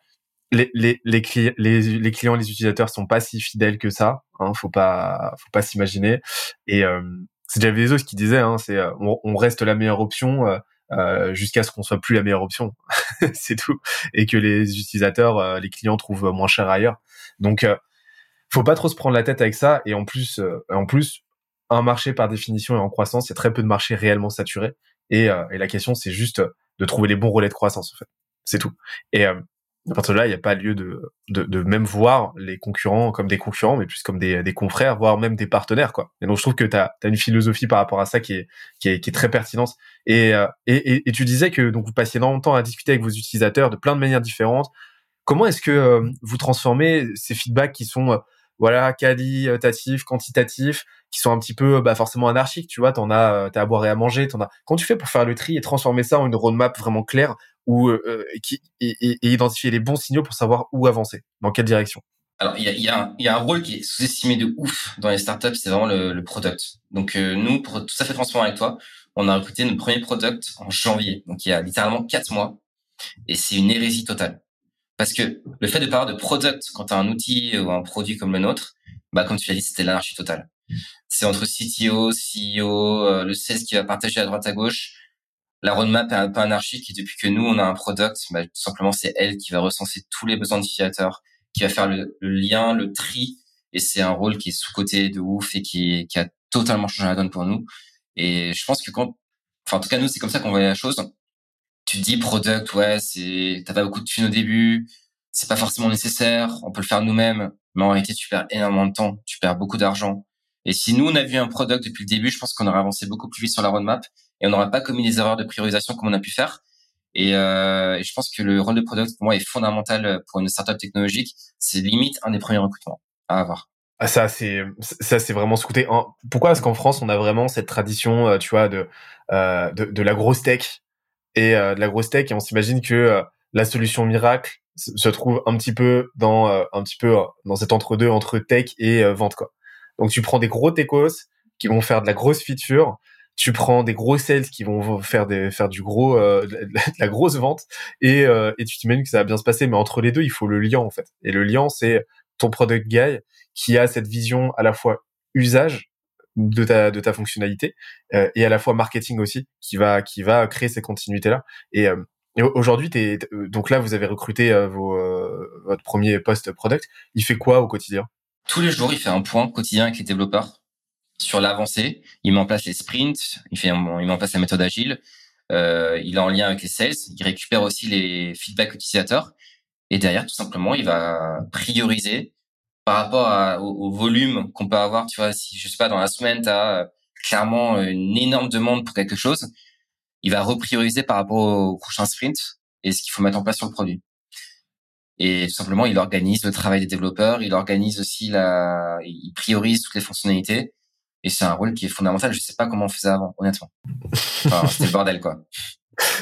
les, les, les, les, les, clients, les utilisateurs sont pas si fidèles que ça. Hein, faut pas, faut pas s'imaginer. Et euh, c'est Jeff Bezos qui disait, hein, c'est euh, on, reste la meilleure option euh, euh jusqu'à ce qu'on soit plus la meilleure option. c'est tout. Et que les utilisateurs, euh, les clients trouvent moins cher ailleurs. Donc, faut pas trop se prendre la tête avec ça. Et en plus, en plus, un marché par définition est en croissance. Il y a très peu de marchés réellement saturés. Et, et la question, c'est juste de trouver les bons relais de croissance, en fait. C'est tout. Et à partir de là, il n'y a pas lieu de, de, même voir les concurrents comme des concurrents, mais plus comme des, des confrères, voire même des partenaires, quoi. Et donc, je trouve que tu as, une philosophie par rapport à ça qui est, qui est, qui est très pertinente. Et, euh, et, et, tu disais que donc vous passiez énormément de temps à discuter avec vos utilisateurs de plein de manières différentes. Comment est-ce que euh, vous transformez ces feedbacks qui sont euh, voilà qualitatifs, quantitatifs, qui sont un petit peu bah, forcément anarchiques, tu vois, t'en as, t'as à boire et à manger, t'en as. Quand tu fais pour faire le tri et transformer ça en une roadmap vraiment claire ou euh, qui, et, identifier les bons signaux pour savoir où avancer, dans quelle direction? Alors, il y a, y, a y a, un rôle qui est sous-estimé de ouf dans les startups, c'est vraiment le, le, product. Donc, euh, nous, pour tout à fait transparent avec toi, on a recruté notre premier product en janvier, donc il y a littéralement quatre mois, et c'est une hérésie totale. Parce que le fait de parler de product quand tu as un outil ou un produit comme le nôtre, bah comme tu l'as dit, c'était l'anarchie totale. C'est entre CTO, CEO, euh, le sales qui va partager à droite à gauche, la roadmap est un peu anarchique et depuis que nous, on a un product, bah, tout simplement, c'est elle qui va recenser tous les besoins d'utilisateurs, qui va faire le, lien, le tri. Et c'est un rôle qui est sous-côté de ouf et qui, qui a totalement changé la donne pour nous. Et je pense que quand, enfin, en tout cas, nous, c'est comme ça qu'on voit la chose. Tu dis product, ouais, c'est, t'as pas beaucoup de thunes au début, c'est pas forcément nécessaire, on peut le faire nous-mêmes, mais en réalité, tu perds énormément de temps, tu perds beaucoup d'argent. Et si nous, on a vu un product depuis le début, je pense qu'on aurait avancé beaucoup plus vite sur la roadmap et on n'aurait pas commis les erreurs de priorisation comme on a pu faire. Et, euh, et, je pense que le rôle de product pour moi est fondamental pour une startup technologique. C'est limite un des premiers recrutements à avoir. Ah, ça c'est ça c'est vraiment scouté. Pourquoi est-ce qu'en France on a vraiment cette tradition, euh, tu vois, de, euh, de, de la grosse tech? Et euh, de la grosse tech et on s'imagine que euh, la solution miracle se trouve un petit peu dans un petit peu dans cet entre-deux entre tech et vente quoi. Donc tu prends des gros techos qui vont faire de la grosse feature tu prends des gros sales qui vont faire des faire du gros euh, de la grosse vente et euh, et tu t'imagines que ça va bien se passer mais entre les deux il faut le lien en fait et le lien c'est ton product guy qui a cette vision à la fois usage de ta de ta fonctionnalité euh, et à la fois marketing aussi qui va qui va créer ces continuités là et, et aujourd'hui t'es donc là vous avez recruté vos votre premier post product il fait quoi au quotidien? Tous les jours il fait un point quotidien avec les développeurs sur l'avancée. Il met en place les sprints, il, fait, il met en place la méthode agile. Euh, il est en lien avec les sales. Il récupère aussi les feedbacks utilisateurs. Et derrière, tout simplement, il va prioriser par rapport au, volume qu'on peut avoir. Tu vois, si je sais pas dans la semaine, tu as euh, clairement une énorme demande pour quelque chose, il va reprioriser par rapport au prochain sprint et ce qu'il faut mettre en place sur le produit. Et tout simplement, il organise le travail des développeurs, il organise aussi la, il priorise toutes les fonctionnalités et c'est un rôle qui est fondamental. Je sais pas comment on faisait avant, honnêtement. Enfin, c'était le bordel, quoi.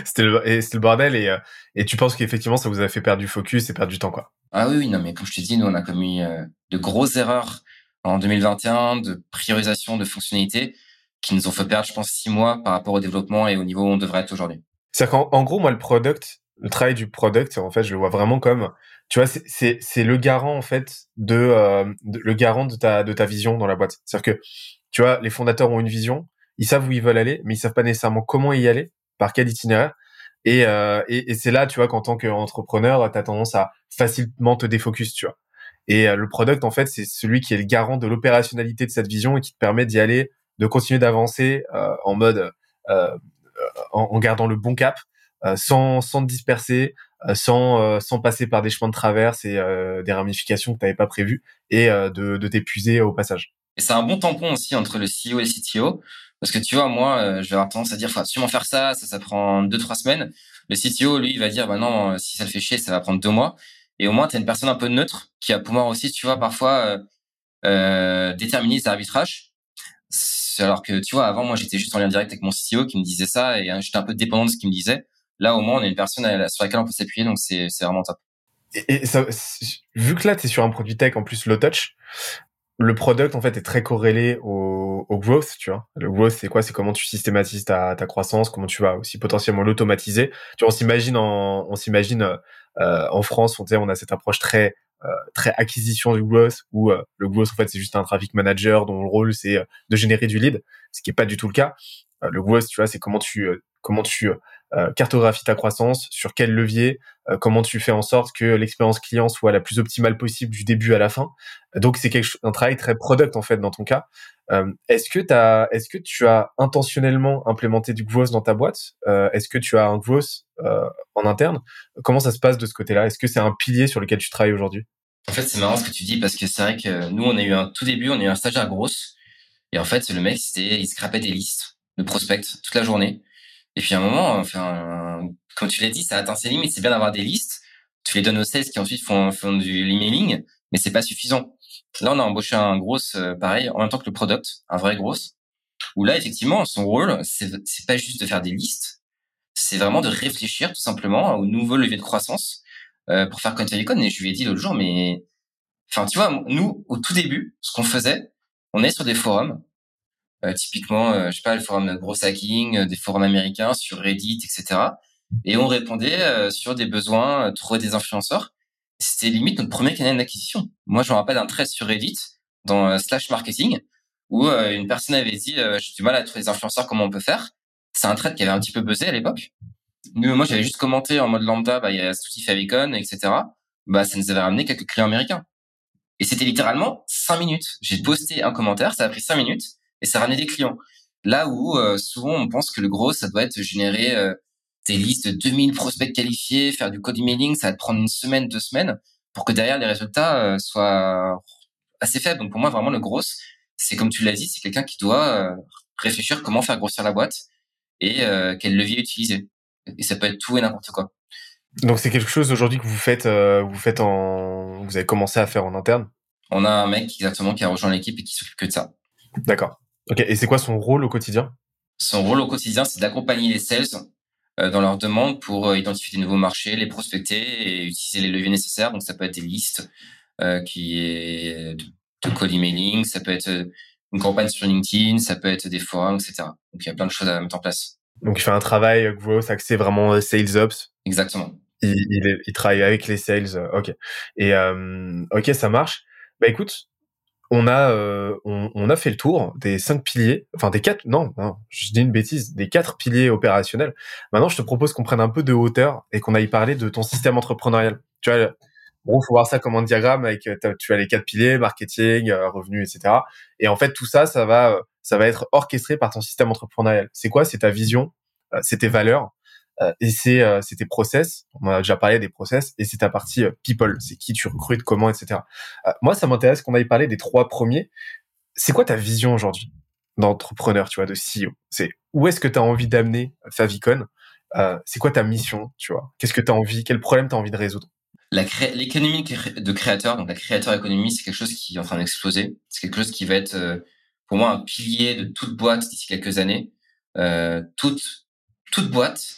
C'était le, et c'était le bordel et, euh, et tu penses qu'effectivement ça vous a fait perdre du focus et perdre du temps, quoi? Ah oui, non, mais comme je te dis, nous, on a commis euh, de grosses erreurs en 2021 de priorisation de fonctionnalités qui nous ont fait perdre, je pense, six mois par rapport au développement et au niveau où on devrait être aujourd'hui. C'est-à-dire qu'en gros, moi, le product, le travail du product, en fait, je le vois vraiment comme, tu vois, c'est c'est le garant en fait de, euh, le garant de ta de ta vision dans la boîte. C'est-à-dire que tu vois, les fondateurs ont une vision, ils savent où ils veulent aller, mais ils savent pas nécessairement comment y aller, par quel itinéraire. Et, euh, et, et c'est là, tu vois, qu'en tant qu'entrepreneur, tu as tendance à facilement te défocus, tu vois. Et euh, le product, en fait, c'est celui qui est le garant de l'opérationnalité de cette vision et qui te permet d'y aller, de continuer d'avancer euh, en mode, euh, en, en, gardant le bon cap, euh, sans, sans te disperser, sans, sans passer par des chemins de traverse et des ramifications que tu n'avais pas prévues et de, de t'épuiser au passage. Et c'est un bon tampon aussi entre le CEO et le CTO. Parce que tu vois, moi, euh, je vais avoir tendance à dire, faut absolument faire ça, ça, ça prend deux, trois semaines. Le CTO, lui, il va dire, bah non, euh, si ça le fait chier, ça va prendre deux mois. Et au moins, tu as une personne un peu neutre qui va pouvoir aussi, tu vois, parfois euh, euh déterminer les arbitrages. Alors que, tu vois, avant, moi, j'étais juste en lien direct avec mon CTO qui me disait ça et j'étais un peu dépendant de ce qu'il me disait. Là, au moins, on a une personne sur laquelle on peut s'appuyer, donc c'est vraiment top. et, ça, vu que là, tu es sur un produit tech en plus low touch, le product en fait est très corrélé au, au growth, tu vois. Le growth c'est quoi? C'est comment tu systématises ta, ta, croissance, comment tu vas aussi potentiellement l'automatiser. Tu vois, on s'imagine en on s'imagine euh, en France, on, on a cette approche très euh, très acquisition du growth où euh, le growth en fait c'est juste un traffic manager dont le rôle c'est euh, de générer du lead, ce qui est pas du tout le cas. le growth, tu vois, c'est comment tu comment tu euh, cartographie ta croissance, sur quel levier, euh, comment tu fais en sorte que l'expérience client soit la plus optimale possible du début à la fin. Donc c'est quelque un travail très product en fait dans ton cas. Euh, est-ce que as, est-ce que tu as intentionnellement implémenté du growth dans ta boîte? Est-ce que tu as un growth en interne? Comment ça se passe de ce côté-là? Est-ce que c'est un pilier sur lequel tu travailles aujourd'hui? En fait, c'est marrant ce que tu dis parce que c'est vrai que nous, on a eu un tout début, on a eu un stagiaire grosse et en fait, le mec, c'était, il scrapait des listes de prospects toute la journée. Et puis à un moment, enfin, comme tu l'as dit, ça atteint ses limites. C'est bien d'avoir des listes. Tu les donnes aux sales qui ensuite font, du emailing, mais c'est pas suffisant. Là, on a embauché un gros, euh, pareil, en même temps que le product, un vrai gros, où là, effectivement, son rôle, c'est, pas juste de faire des listes, c'est vraiment de réfléchir tout simplement aux nouveaux leviers de croissance euh, pour faire connaître Telecom. Et je lui ai dit l'autre jour, mais, enfin, tu vois, nous, au tout début, ce qu'on faisait, on est sur des forums, typiquement, euh, je sais pas, le forum de Gros Hacking, euh, des forums américains sur Reddit, etc. Et on répondait sur des besoins, trouver des influenceurs. C'était limite notre premier canal d'acquisition. Moi, je me rappelle un thread sur Reddit dans slash marketing où une personne avait dit j'ai du mal à trouver des influenceurs, comment on peut faire? C'est un thread qui avait un petit peu buzzé à l'époque. Nous, moi, j'avais juste commenté en mode lambda, bah, il y a Stuti Favicon, etc. Bah, ça nous avait ramené quelques clients américains. Et c'était littéralement cinq minutes. J'ai posté un commentaire, ça a pris cinq minutes et ça ramenait des clients. Là où euh, souvent on pense que le gros, ça doit être générer euh, des listes de 2000 prospects qualifiés, faire du code emailing, ça va te prendre une semaine, deux semaines pour que derrière les résultats euh, soient assez faibles. Donc pour moi, vraiment le gros, c'est comme tu l'as dit, c'est quelqu'un qui doit réfléchir comment faire grossir la boîte et quel levier utiliser. Et ça peut être tout et n'importe quoi. Donc c'est quelque chose aujourd'hui que vous faites, vous faites en, vous avez commencé à faire en interne? On a un mec exactement qui a rejoint l'équipe et qui s'occupe que de ça. D'accord. Ok. Et c'est quoi son rôle au quotidien? Son rôle au quotidien, c'est d'accompagner les sales euh, dans leurs demandes pour euh, identifier des nouveaux marchés, les prospecter et utiliser les leviers nécessaires. Donc ça peut être des listes euh, qui est de code emailing, ça peut être une campagne sur LinkedIn, ça peut être des forums, etc. Donc il y a plein de choses à mettre en place. Donc il fait un travail growth axé vraiment sales ops? Exactement. Il, il, il travaille avec les sales. Ok. Et ok, ça marche. Bah écoute, on a euh, on, a fait le tour des cinq piliers, enfin des quatre, non, je dis une bêtise, des quatre piliers opérationnels. Maintenant, je te propose qu'on prenne un peu de hauteur et qu'on aille parler de ton système entrepreneurial. Tu vois, bon, faut voir ça comme un diagramme avec euh, tu as les quatre piliers, marketing, euh, revenus, etc. Et en fait, tout ça, ça va ça va être orchestré par ton système entrepreneurial. C'est quoi? C'est ta vision, c'est tes valeurs, euh, et c'est euh, tes process. On a déjà parlé des process et c'est ta partie euh, people. C'est qui tu recrutes, comment, etc. moi, ça m'intéresse qu'on aille parler des trois premiers. C'est quoi ta vision aujourd'hui d'entrepreneur, tu vois, de CEO C'est où est-ce que tu as envie d'amener Favicon? C'est quoi ta mission, tu vois? Qu'est-ce que tu as envie Quel problème tu as envie de résoudre? L'économie de créateur, donc la créateur économie, c'est quelque chose qui est en train d'exploser. C'est quelque chose qui va être, pour moi, un pilier de toute boîte d'ici quelques années. Euh, toute toute boîte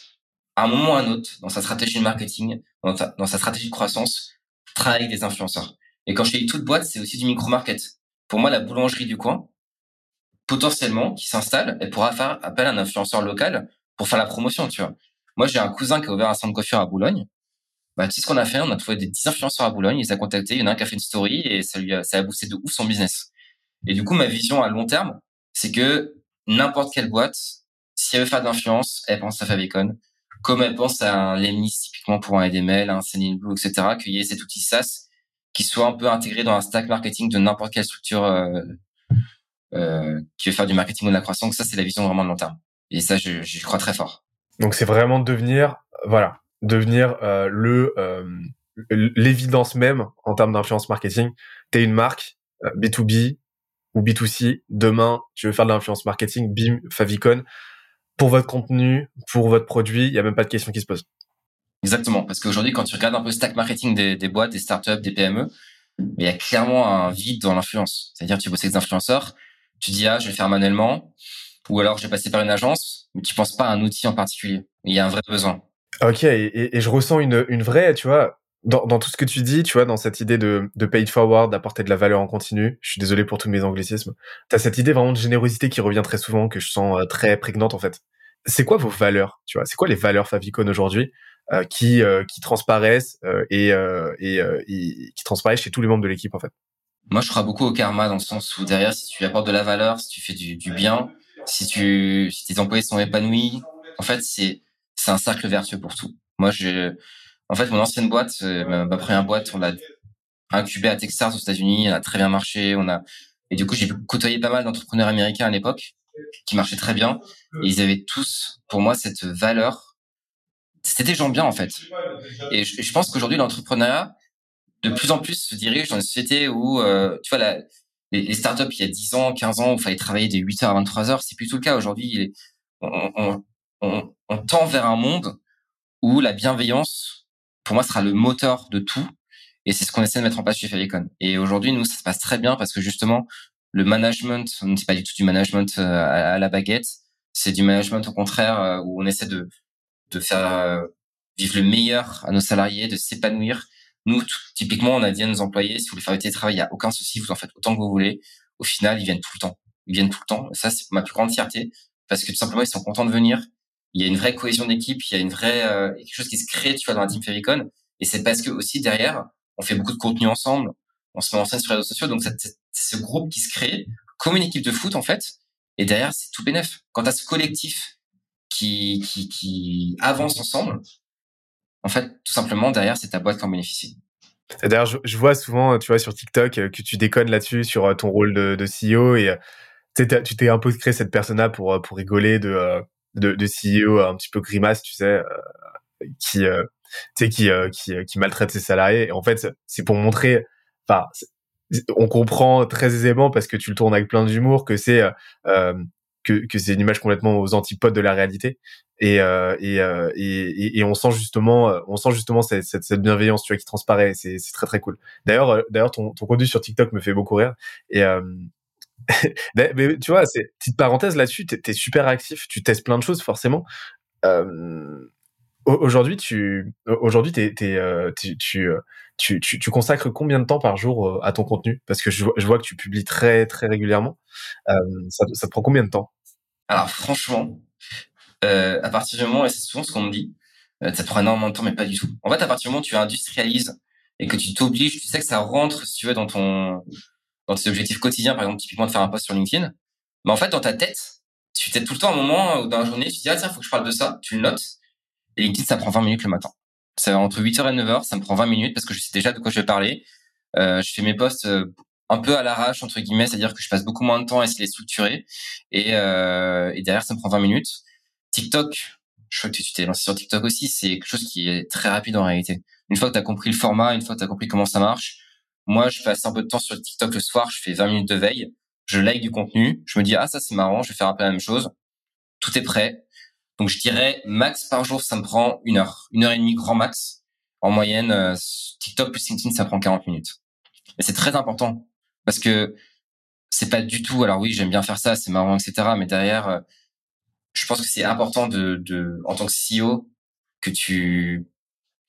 à un moment ou à un autre, dans sa stratégie de marketing, dans, sa stratégie de croissance, travaille avec des influenceurs. Et quand je dis toute boîte, c'est aussi du micro-market. Pour moi, la boulangerie du coin, potentiellement, qui s'installe, elle pourra faire appel à un influenceur local pour faire la promotion, tu vois. Moi, j'ai un cousin qui a ouvert un centre de coiffure à Boulogne. Bah, tu sais ce qu'on a fait? On a trouvé des 10 influenceurs à Boulogne, il les a contactés, il y en a un qui a fait une story et ça lui a, ça a boosté de ouf son business. Et du coup, ma vision à long terme, c'est que n'importe quelle boîte, si elle veut faire de elle pense à Favicon comme elle pense à un Lemnis typiquement pour un EDML, un Blue, etc., qu'il y ait cet outil SaaS qui soit un peu intégré dans un stack marketing de n'importe quelle structure euh, euh, qui veut faire du marketing ou de la croissance. Ça, c'est la vision vraiment de long terme. Et ça, je, je crois très fort. Donc, c'est vraiment devenir, voilà, devenir euh, le euh, l'évidence même en termes d'influence marketing. Tu es une marque B2B ou B2C. Demain, tu veux faire de l'influence marketing, bim, Favicon pour votre contenu, pour votre produit, il y a même pas de question qui se pose. Exactement, parce qu'aujourd'hui, quand tu regardes un peu le stack marketing des, des boîtes, des startups, des PME, il y a clairement un vide dans l'influence. C'est-à-dire, tu bosses avec des influenceurs, tu dis ah, je vais faire manuellement, ou alors je vais passer par une agence, mais tu penses pas à un outil en particulier. Il y a un vrai besoin. Ok, et, et je ressens une, une vraie, tu vois, dans, dans, tout ce que tu dis, tu vois, dans cette idée de, de pay forward, d'apporter de la valeur en continu, je suis désolé pour tous mes anglicismes, tu as cette idée vraiment de générosité qui revient très souvent, que je sens euh, très prégnante en fait. C'est quoi vos valeurs, tu vois? C'est quoi les valeurs Favicon aujourd'hui euh, qui, euh, qui transparaissent et, et, et, qui transparaissent chez tous les membres de l'équipe en fait? Moi, je crois beaucoup au karma dans le sens où derrière, si tu apportes de la valeur, si tu fais du, du bien, si, tu, si tes employés sont épanouis, en fait, c'est un cercle vertueux pour tout. Moi, je en fait, mon ancienne boîte, ma, première boîte, on l'a incubée à Texas aux États-Unis, elle a très bien marché. On a et du coup, j'ai côtoyé pas mal d'entrepreneurs américains à l'époque qui marchaient très bien et ils avaient tous, pour moi, cette valeur. C'était des gens bien en fait. Et je, pense qu'aujourd'hui, l'entrepreneuriat de plus en plus se dirige dans une société où, euh, tu vois, les, startups il y a 10 ans, 15 ans, où il fallait travailler de 8 heures à 23 heures, c'est plus tout le cas aujourd'hui. On tend vers un monde où la bienveillance pour moi, sera le moteur de tout. Et c'est ce qu'on essaie de mettre en place chez Falicon. Et aujourd'hui, nous, ça se passe très bien parce que justement, le management, c'est pas du tout du management euh, à la baguette. C'est du management au contraire euh, où on essaie de, de faire euh, vivre le meilleur à nos salariés, de s'épanouir. Nous, typiquement, on a dit à nos employés, si vous voulez faire du télétravail, il n'y a aucun souci, vous en faites autant que vous voulez. Au final, ils viennent tout le temps. Ils viennent tout le temps. Et ça, c'est ma plus grande fierté parce que tout simplement, ils sont contents de venir il y a une vraie cohésion d'équipe, il y a une vraie euh, quelque chose qui se crée, tu vois, dans la team Ferricon. Et c'est parce que aussi derrière, on fait beaucoup de contenu ensemble, on se met en scène sur les réseaux sociaux, donc c'est ce groupe qui se crée comme une équipe de foot en fait. Et derrière, c'est tout bénef. Quand à ce collectif qui, qui, qui avance ensemble, en fait, tout simplement derrière, c'est ta boîte qui en bénéficie. D'ailleurs, je, je, vois souvent, tu vois, sur TikTok, euh, que tu déconnes là-dessus sur euh, ton rôle de, de CEO et tu t'es un peu créé cette personne-là pour pour rigoler de de, de CEO un petit peu grimace, tu sais, euh, qui, euh, tu sais, qui, euh, qui, qui maltraite ses salariés. Et en fait, c'est pour montrer, enfin, on comprend très aisément parce que tu le tournes avec plein d'humour que c'est que, que c'est une image complètement aux antipodes de la réalité. Et, euh, et, et, et, on sent justement on sent justement cette, cette, cette bienveillance tu vois qui transparaît. C'est c'est très très cool. D'ailleurs d'ailleurs ton, ton contenu sur TikTok me fait beaucoup rire. Et mais, tu vois, petite parenthèse là-dessus, tu es, super actif, tu testes plein de choses forcément. Euh, aujourd'hui, tu aujourd'hui euh, tu, tu, tu, tu, tu, consacres combien de temps par jour euh, à ton contenu? Parce que je, vois que tu publies très très régulièrement. Euh, ça, te prend combien de temps? Alors franchement, euh, à partir du moment, et c'est souvent ce qu'on me dit, ça te prend énormément de temps, mais pas du tout. En fait, à partir du moment où tu industrialises et que tu t'obliges, tu sais que ça rentre, si tu veux, dans ton dans tes objectifs quotidiens, par exemple, typiquement de faire un post sur LinkedIn, mais en fait, dans ta tête, tu t'es tout le temps à un moment ou dans la journée, tu te dis, ah tiens, faut que je parle de ça, tu le notes, et LinkedIn, ça prend 20 minutes le matin. Ça entre 8h et 9h, ça me prend 20 minutes parce que je sais déjà de quoi je vais parler. Euh, je fais mes posts euh, un peu à l'arrache, entre guillemets, c'est-à-dire que je passe beaucoup moins de temps à essayer de les structurer, et, euh, et derrière, ça me prend 20 minutes. TikTok, je crois que tu t'es lancé sur TikTok aussi, c'est quelque chose qui est très rapide en réalité. Une fois que tu as compris le format, une fois que tu as compris comment ça marche, moi, je passe un peu de temps sur TikTok le soir, je fais 20 minutes de veille, je like du contenu, je me dis, ah, ça c'est marrant, je vais faire un peu la même chose. Tout est prêt. Donc, je dirais, max par jour, ça me prend une heure, une heure et demie grand max. En moyenne, euh, TikTok plus LinkedIn, ça prend 40 minutes. Et c'est très important parce que c'est pas du tout, alors oui, j'aime bien faire ça, c'est marrant, etc. Mais derrière, euh, je pense que c'est important de, en tant que CEO, que tu,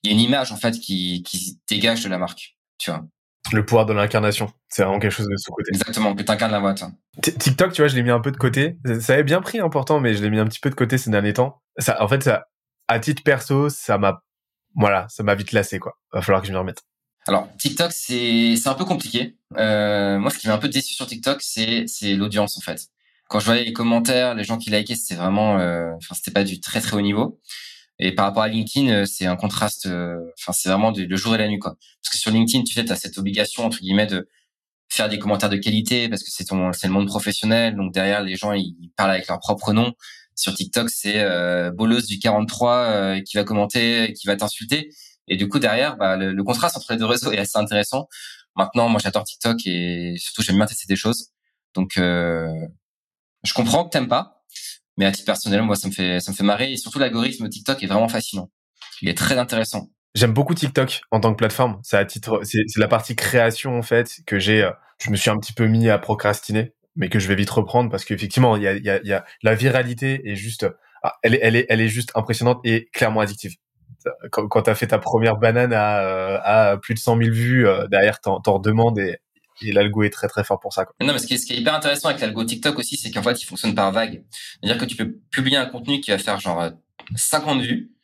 il y a une image, en fait, qui, qui dégage de la marque, tu vois. Le pouvoir de l'incarnation. C'est vraiment quelque chose de sous-côté. Exactement, que t'incarnes la boîte. TikTok, tu vois, je l'ai mis un peu de côté. Ça avait bien pris important, mais je l'ai mis un petit peu de côté ces derniers temps. Ça, en fait, ça, à titre perso, ça m'a, voilà, ça m'a vite lassé, quoi. Va falloir que je m'y remette. Alors, TikTok, c'est, c'est un peu compliqué. Euh, moi, ce qui m'a un peu déçu sur TikTok, c'est, c'est l'audience, en fait. Quand je voyais les commentaires, les gens qui likaient, c'était vraiment, euh, enfin, c'était pas du très très haut niveau. Et par rapport à LinkedIn, euh, c'est un contraste. Euh, enfin, c'est vraiment le jour et la nuit, quoi. Parce que sur LinkedIn, tu sais, as cette obligation entre guillemets de faire des commentaires de qualité parce que c'est ton, c'est le monde professionnel. Donc derrière, les gens ils parlent avec leur propre nom. Sur TikTok, c'est euh, Bolos du 43 euh, qui va commenter, qui va t'insulter. Et du coup derrière, bah, le, contraste entre les deux réseaux est assez intéressant. Maintenant, moi j'adore TikTok et surtout j'aime bien tester des choses. Donc euh, je comprends que t'aimes pas, mais à titre personnel, moi, ça me fait, ça me fait marrer. Et surtout, l'algorithme TikTok est vraiment fascinant. Il est très intéressant. J'aime beaucoup TikTok en tant que plateforme. C'est à titre, c'est la partie création en fait que j'ai. Euh, je me suis un petit peu mis à procrastiner, mais que je vais vite reprendre parce qu'effectivement, il y a, y, a, y a la viralité est juste, ah, elle elle est, elle est juste impressionnante et clairement addictive. quand, quand tu as fait ta première banane à, à plus de 100 000 vues, derrière, t'en, t'en redemandes et, et l'algo est très très fort pour ça. Quoi. Non, mais ce qui, est, ce qui est hyper intéressant avec l'algo TikTok aussi, c'est qu'en fait, il fonctionne par vague. C'est-à-dire que tu peux publier un contenu qui va faire genre 50 vues,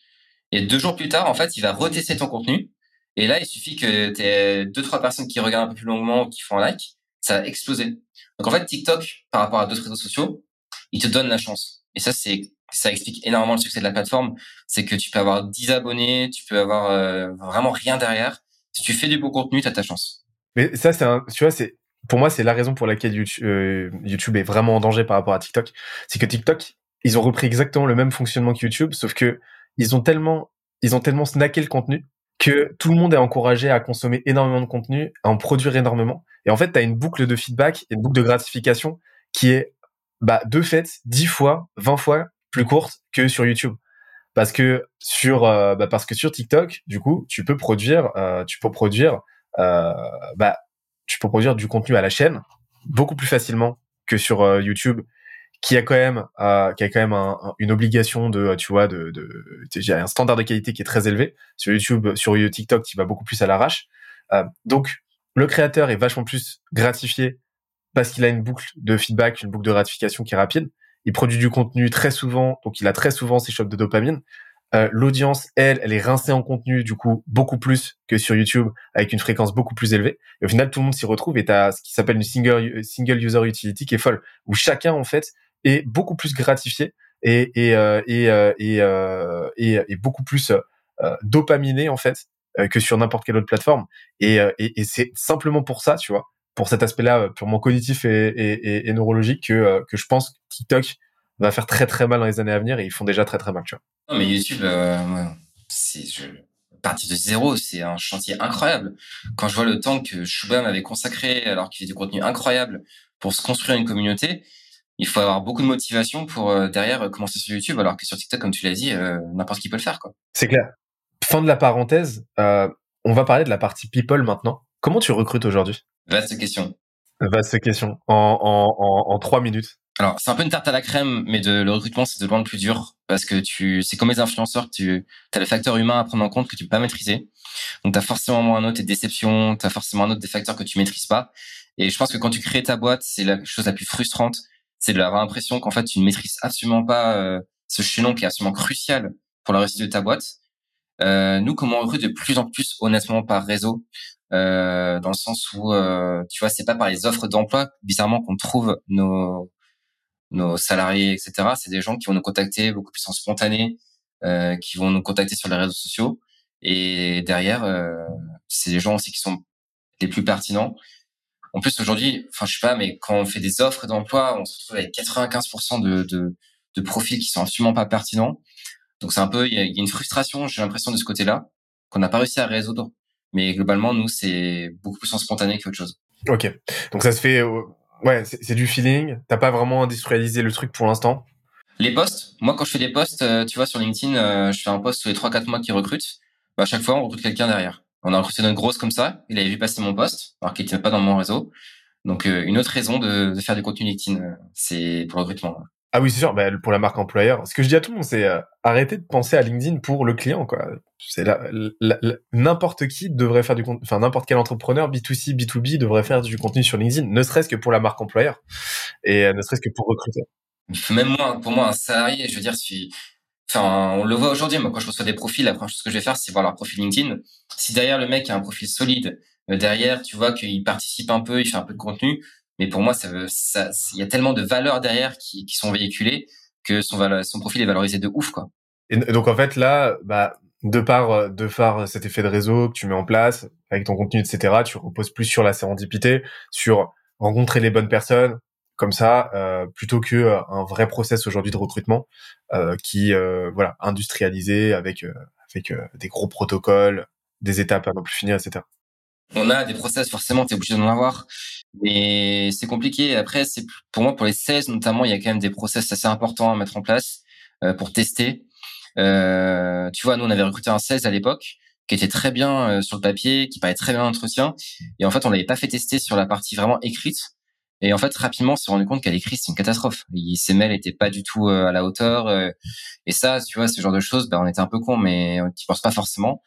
et deux jours plus tard, en fait, il va retester ton contenu. Et là, il suffit que tu aies deux, trois personnes qui regardent un peu plus longuement ou qui font un like, ça va exploser. Donc en fait, TikTok, par rapport à d'autres réseaux sociaux, il te donne la chance. Et ça, c'est ça explique énormément le succès de la plateforme. C'est que tu peux avoir 10 abonnés, tu peux avoir euh, vraiment rien derrière. Si tu fais du beau contenu, tu as ta chance. Mais ça, c'est un, tu vois, c'est pour moi, c'est la raison pour laquelle YouTube, euh, YouTube est vraiment en danger par rapport à TikTok. C'est que TikTok, ils ont repris exactement le même fonctionnement que YouTube, sauf que ils ont tellement, ils ont tellement snacké le contenu que tout le monde est encouragé à consommer énormément de contenu, à en produire énormément. Et en fait, tu as une boucle de feedback et une boucle de gratification qui est, bah, de fait, 10 fois, 20 fois plus courte que sur YouTube. Parce que sur, euh, bah, parce que sur TikTok, du coup, tu peux produire, euh, tu peux produire, bah, tu peux produire du contenu à la chaîne beaucoup plus facilement que sur YouTube qui a quand même euh, qui a quand même un, une obligation de tu vois de, de, un standard de qualité qui est très élevé. Sur YouTube sur TikTok qui va beaucoup plus à l'arrache. Euh, donc le créateur est vachement plus gratifié parce qu'il a une boucle de feedback une boucle de gratification qui est rapide. Il produit du contenu très souvent donc il a très souvent ses shots de dopamine euh, l'audience, elle, elle est rincée en contenu, du coup, beaucoup plus que sur YouTube, avec une fréquence beaucoup plus élevée. Et au final, tout le monde s'y retrouve et tu as ce qui s'appelle une single, single user utility qui est folle, où chacun, en fait, est beaucoup plus gratifié et et euh, et, euh, et, euh, et, et, beaucoup plus dopaminé en fait que sur n'importe quelle autre plateforme. Et, et, et c'est simplement pour ça, tu vois, pour cet aspect-là purement cognitif et, et, et, neurologique que, que je pense que TikTok va faire très très mal dans les années à venir et ils font déjà très très mal, tu vois. Non, mais YouTube, c'est je partir de zéro, c'est un chantier incroyable. Quand je vois le temps que Shubham avait consacré alors qu'il fait du contenu incroyable pour se construire une communauté, il faut avoir beaucoup de motivation pour euh, derrière euh, commencer sur YouTube, alors que sur TikTok, comme tu l'as dit, euh, n'importe qui peut le faire. quoi. C'est clair. Fin de la parenthèse, on va parler de la partie people maintenant. Comment tu recrutes aujourd'hui? Vaste question. Vaste question. En, en, en, trois minutes. Alors, c'est un peu une tarte à la crème, mais de, le recrutement, c'est de loin le plus dur parce que tu, c'est comme les influenceurs, tu as le facteur humain à prendre en compte que tu peux pas maîtriser. Donc, as forcément un autre des déceptions, as forcément un autre des facteurs que tu maîtrises pas. Et je pense que quand tu crées ta boîte, c'est la chose la plus frustrante c'est d'avoir l'impression qu'en fait tu ne maîtrises absolument pas euh, ce chaînon qui est absolument crucial pour la réussite de ta boîte. Euh, nous, comment on recrute de plus en plus honnêtement par réseau, euh, dans le sens où euh, tu vois, c'est pas par les offres d'emploi bizarrement qu'on trouve nos nos salariés, etc. C'est des gens qui vont nous contacter beaucoup plus en spontané, euh, qui vont nous contacter sur les réseaux sociaux. Et derrière, c'est des gens aussi qui sont les plus pertinents en plus, aujourd'hui, enfin, je sais pas, mais quand on fait des offres d'emploi, on se retrouve avec 95% de, de, de profils qui sont absolument pas pertinents. Donc, c'est un peu, il y, a, une frustration, j'ai l'impression, de ce côté-là, qu'on n'a pas réussi à résoudre. Mais globalement, nous, c'est beaucoup plus en spontané qu'autre chose. Ok. Donc, ça se fait, euh, ouais, c'est du feeling. T'as pas vraiment industrialisé le truc pour l'instant. Les posts, moi, quand je fais des posts, euh, tu vois, sur LinkedIn, euh, je fais un post tous les 3-4 mois qui recrute. Bah, à chaque fois, on recrute quelqu'un derrière. On a recruté notre grosse comme ça. Il avait vu passer mon poste, alors qu'il n'était pas dans mon réseau. Donc, euh, une autre raison de, de, faire du contenu LinkedIn, c'est pour le recrutement. Ah oui, c'est sûr. Bah, pour la marque employeur, ce que je dis à tout le monde, c'est euh, arrêter de penser à LinkedIn pour le client. quoi. C'est n'importe qui devrait faire du contenu, enfin n'importe quel entrepreneur B2C, B2B devrait faire du contenu sur LinkedIn, ne serait-ce que pour la marque employeur et ne serait-ce que pour recruter. Même moi, pour moi, un salarié, je veux dire, si Enfin, on le voit aujourd'hui. Moi, quand je reçois des profils, la première chose que je vais faire, c'est voir leur profil LinkedIn. Si derrière le mec a un profil solide, euh, derrière, tu vois qu'il participe un peu, il fait un peu de contenu. Mais pour moi, ça veut, ça, il y a tellement de valeurs derrière qui, qui sont véhiculées que son, son profil est valorisé de ouf, quoi. Et donc en fait là, bah, de par de par cet effet de réseau que tu mets en place avec ton contenu, etc., tu reposes plus sur la sérendipité, sur rencontrer les bonnes personnes, comme ça euh, plutôt que euh, un vrai process aujourd'hui de recrutement euh, qui voilà industrialisé avec avec des gros protocoles, des étapes à non plus finir, etc. On a des process forcément, tu es obligé d'en avoir, mais c'est compliqué. Après, c'est pour moi pour les 16 notamment, il y a quand même des process assez importants à mettre en place pour tester. tu vois, nous on avait recruté un 16 à l'époque qui était très bien sur le papier, qui paraît très bien l'entretien, et en fait on l'avait pas fait tester sur la partie vraiment écrite Et en fait, rapidement, on s'est rendu compte qu'à l'écrit, c'est une catastrophe. Il, ses mails étaient pas du tout à la hauteur. et ça, tu vois, ce genre de choses, bah, on était un peu con, mais on n'y pense pas forcément.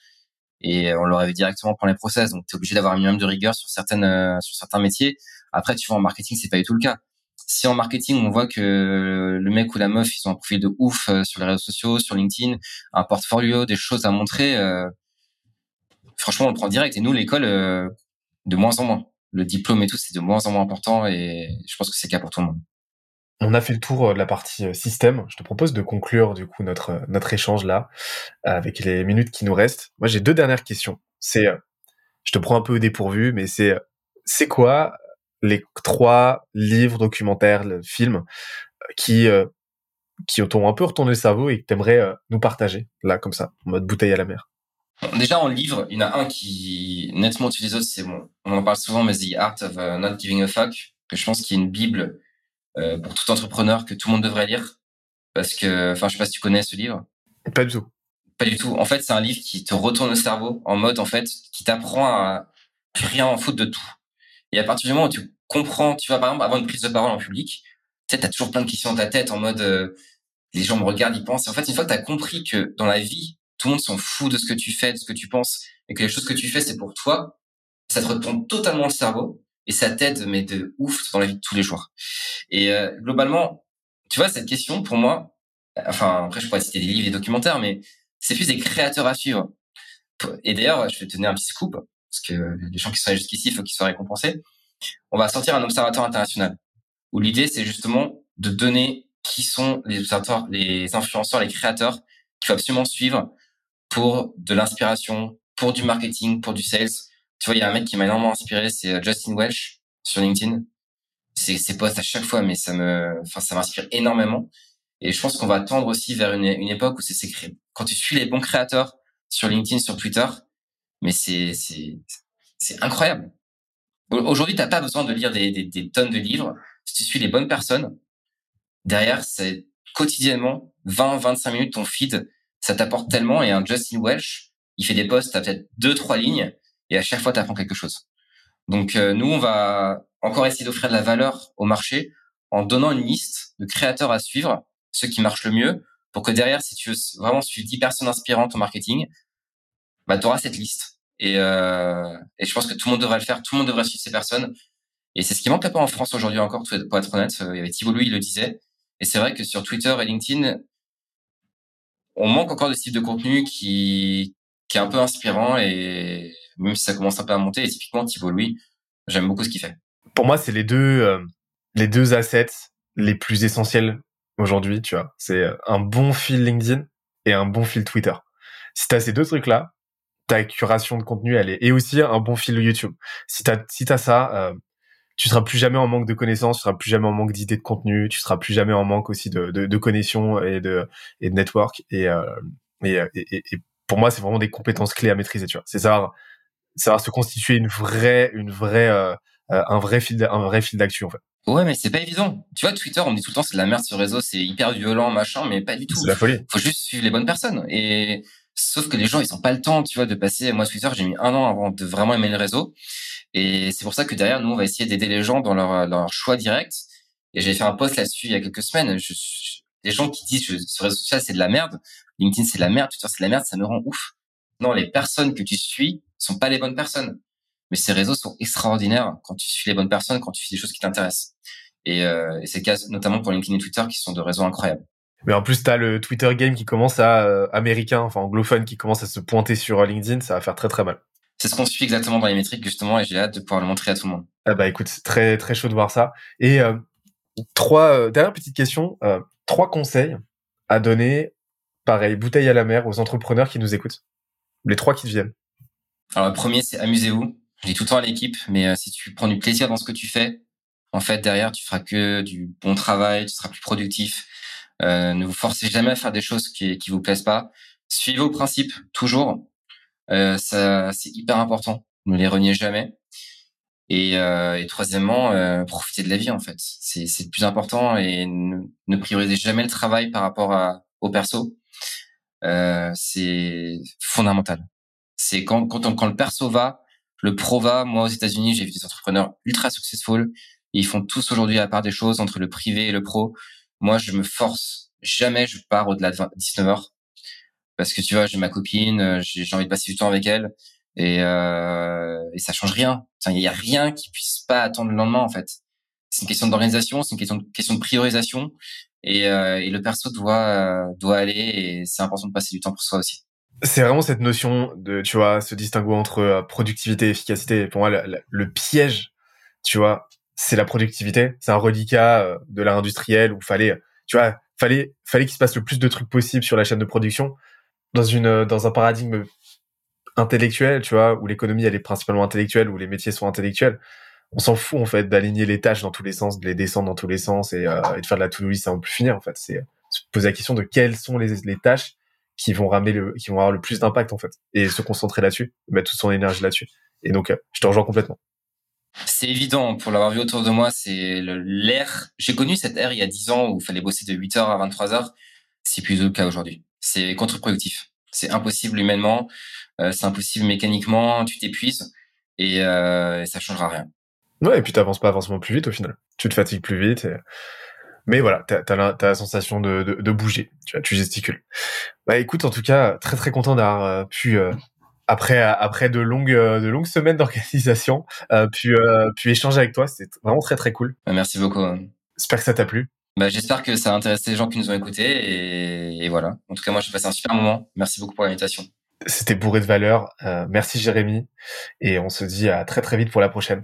Et on l'aurait vu directement pour les process. Donc, tu es obligé d'avoir un minimum de rigueur sur certaines, sur certains métiers. Après, tu vois, en marketing, c'est pas du tout le cas si en marketing on voit que le mec ou la meuf ils ont un profil de ouf euh, sur les réseaux sociaux, sur LinkedIn, un portfolio, des choses à montrer, euh, franchement on le prend direct. Et nous l'école euh, de moins en moins, le diplôme et tout c'est de moins en moins important et je pense que c'est le cas pour tout le monde. On a fait le tour de la partie système. Je te propose de conclure du coup notre notre échange là avec les minutes qui nous restent. Moi j'ai deux dernières questions. C'est je te prends un peu au dépourvu, mais c'est c'est quoi les trois livres, documentaires, films euh, qui euh, qui t'ont un peu retourné le cerveau et que t'aimerais euh, nous partager là comme ça, en mode bouteille à la mer? Déjà en livre, il y en a un qui nettement au-dessus c'est bon. On en parle souvent, mais The Art of Not Giving a Fuck, que je pense qu'il est une bible pour tout entrepreneur que tout le monde devrait lire, parce que, enfin, je sais pas si tu connais ce livre. Pas du tout. Pas du tout. En fait, c'est un livre qui te retourne le cerveau en mode, en fait, qui t'apprend à rien en foutre de tout. Et à partir du moment où tu comprends, tu vois, par exemple, avant une prise de parole en public, tu sais, t'as toujours plein de questions dans ta tête en mode, euh, les gens me regardent, ils pensent. Et en fait, une fois que t'as compris que dans la vie, tout le monde s'en fout de ce que tu fais, de ce que tu penses, et que les choses que tu fais, c'est pour toi, ça te retourne totalement le cerveau, et ça t'aide, mais de ouf, dans la vie de tous les jours. Et euh, globalement, tu vois, cette question, pour moi, enfin, après, je pourrais citer des livres des documentaires, mais c'est plus des créateurs à suivre. Et d'ailleurs, je vais te donner un petit scoop, parce que les gens qui sont jusqu'ici, il faut qu'ils soient récompensés on va sortir un observatoire international où l'idée c'est justement de donner qui sont les observateurs, les influenceurs, les créateurs qu'il faut absolument suivre pour de l'inspiration, pour du marketing, pour du sales. Tu vois, il y a un mec qui m'a énormément inspiré, c'est euh, Justin Welsh sur LinkedIn. Ses posts à chaque fois, mais ça me, enfin, ça m'inspire énormément. Et je pense qu'on va tendre aussi vers une, une époque où c'est s'écrit. Quand tu suis les bons créateurs sur LinkedIn, sur Twitter, mais c'est, c'est, c'est incroyable. Aujourd'hui, t'as pas besoin de lire des, des, des, tonnes de livres. Si tu suis les bonnes personnes, derrière, c'est quotidiennement 20, 25 minutes ton feed, ça t'apporte tellement. Et un Justin Welsh, il fait des posts, t'as peut-être deux, trois lignes, et à chaque fois, t'apprends quelque chose. Donc euh, nous, on va encore essayer d'offrir de la valeur au marché en donnant une liste de créateurs à suivre, ceux qui marchent le mieux, pour que derrière, si tu veux vraiment suivre 10 personnes inspirantes au marketing, bah, tu auras cette liste. Et, euh, et je pense que tout le monde devrait le faire, tout le monde devrait suivre ces personnes. Et c'est ce qui manque un peu en France aujourd'hui encore, pour être honnête. Il y avait Thibault Louis, il le disait. Et c'est vrai que sur Twitter et LinkedIn, on manque encore de type de contenu qui, qui est un peu inspirant et même si ça commence un peu à monter, et typiquement Thibault Louis, j'aime beaucoup ce qu'il fait. Pour moi, c'est les deux, euh, les deux assets les plus essentiels aujourd'hui, tu vois. C'est euh, un bon fil LinkedIn et un bon fil Twitter. Si tu as ces deux trucs-là, ta curation de contenu, elle est et aussi un bon fil YouTube. Si t'as si t'as ça, euh, tu seras plus jamais en manque de connaissances, tu seras plus jamais en manque d'idées de contenu, tu seras plus jamais en manque aussi de de, de connexions et de et de network et euh, et, et, et, pour moi c'est vraiment des compétences clés à maîtriser. Tu vois, c'est ça, ça va se constituer une vraie une vraie euh, un vrai fil un vrai fil d'actu en fait. Ouais, mais c'est pas évident. Tu vois, Twitter, on me dit tout le temps c'est de la merde ce réseau, c'est hyper violent, machin, mais pas du tout. C'est la folie. Faut juste suivre les bonnes personnes. Et Sauf que les gens, ils ont pas le temps, tu vois, de passer. Moi, Twitter, j'ai mis un an avant de vraiment aimer le réseau. Et c'est pour ça que derrière, nous, on va essayer d'aider les gens dans leur, leur choix direct. Et j'ai fait un post là-dessus il y a quelques semaines. Je, les gens qui disent que ce réseau social, c'est de la merde. LinkedIn, c'est de la merde. Twitter, c'est de la merde. Ça me rend ouf. Non, les personnes que tu suis sont pas les bonnes personnes. Mais ces réseaux sont extraordinaires quand tu suis les bonnes personnes, quand tu fais des choses qui t'intéressent. Et, euh, et c'est le cas notamment pour LinkedIn et Twitter qui sont de réseaux incroyables. Mais en plus, t'as le Twitter game qui commence à euh, américain, enfin anglophone, qui commence à se pointer sur euh, LinkedIn. Ça va faire très très mal. C'est ce qu'on suit exactement dans les métriques justement, et j'ai hâte de pouvoir le montrer à tout le monde. Ah bah écoute, très très chaud de voir ça. Et euh, trois dernière petite question, trois conseils à donner, pareil, bouteille à la mer aux entrepreneurs qui nous écoutent. Les trois qui viennent. Alors le premier, c'est amusez-vous. Je dis tout le temps à l'équipe, mais si tu prends du plaisir dans ce que tu fais, en fait derrière tu feras que du bon travail, tu seras plus productif euh, ne vous forcez jamais à faire des choses qui qui vous plaisent pas. Suivez vos principes toujours. Euh, c'est hyper important. Ne les reniez jamais. Et, euh, et troisièmement, euh, profitez de la vie en fait. C'est le plus important et ne, priorisez jamais le travail par rapport au perso. Euh, c'est fondamental. C'est quand quand, quand le perso va, le pro va. Moi aux États-Unis, j'ai vu des entrepreneurs ultra successful ils font tous aujourd'hui la part des choses entre le privé et le pro. Moi, je me force. Jamais je pars au-delà de 19 heures. Parce que tu vois, j'ai ma copine, euh, j'ai envie de passer du temps avec elle. Et, euh, et ça change rien. Il n'y a rien qui puisse pas attendre le lendemain, en fait. C'est une question d'organisation, c'est une question de, question de priorisation. Et, euh, et le perso doit, euh, doit aller et c'est important de passer du temps pour soi aussi. C'est vraiment cette notion de, tu vois, ce distinguo entre euh, productivité et efficacité. Pour moi, le, piège, tu vois, c'est la productivité. C'est un reliquat euh, de l'art industriel où fallait, tu vois, fallait, fallait qu'il se passe le plus de trucs possible sur la chaîne de production dans une, dans un paradigme intellectuel, tu vois, où l'économie elle est principalement intellectuelle, où les métiers sont intellectuels. On s'en fout en fait d'aligner les tâches dans tous les sens, de les descendre dans tous les sens et, euh, et de faire de la to-do list, plus finir en fait. C'est se poser la question de quelles sont les, les tâches qui vont ramener le, qui vont avoir le plus d'impact en fait, et se concentrer là-dessus, mettre toute son énergie là-dessus. Et donc, je te rejoins complètement. C'est évident, pour l'avoir vu autour de moi, c'est l'ère. J'ai connu cette ère il y a 10 ans où il fallait bosser de 8h à 23h. C'est plus le cas aujourd'hui. C'est contre-productif. C'est impossible humainement, euh, c'est impossible mécaniquement, tu t'épuises et, euh, ça changera rien. Ouais, et puis t'avances pas forcément plus vite au final. Tu te fatigues plus vite. Et... Mais voilà, t'as as la, la, sensation de, de, de, bouger, tu, vois, tu gesticules. Bah écoute, en tout cas, très très content d'avoir euh, pu euh, après après de longues de longues semaines d'organisation, euh, puis euh, puis échanger avec toi, c'était vraiment très très cool. Bah, merci beaucoup. J'espère que ça t'a plu. Bah, j'espère que ça a intéressé les gens qui nous ont écoutés et, et voilà. En tout cas, moi, j'ai passé un super moment. Merci beaucoup pour l'invitation. C'était bourré de valeur. Euh, merci Jérémy et on se dit à très très vite pour la prochaine.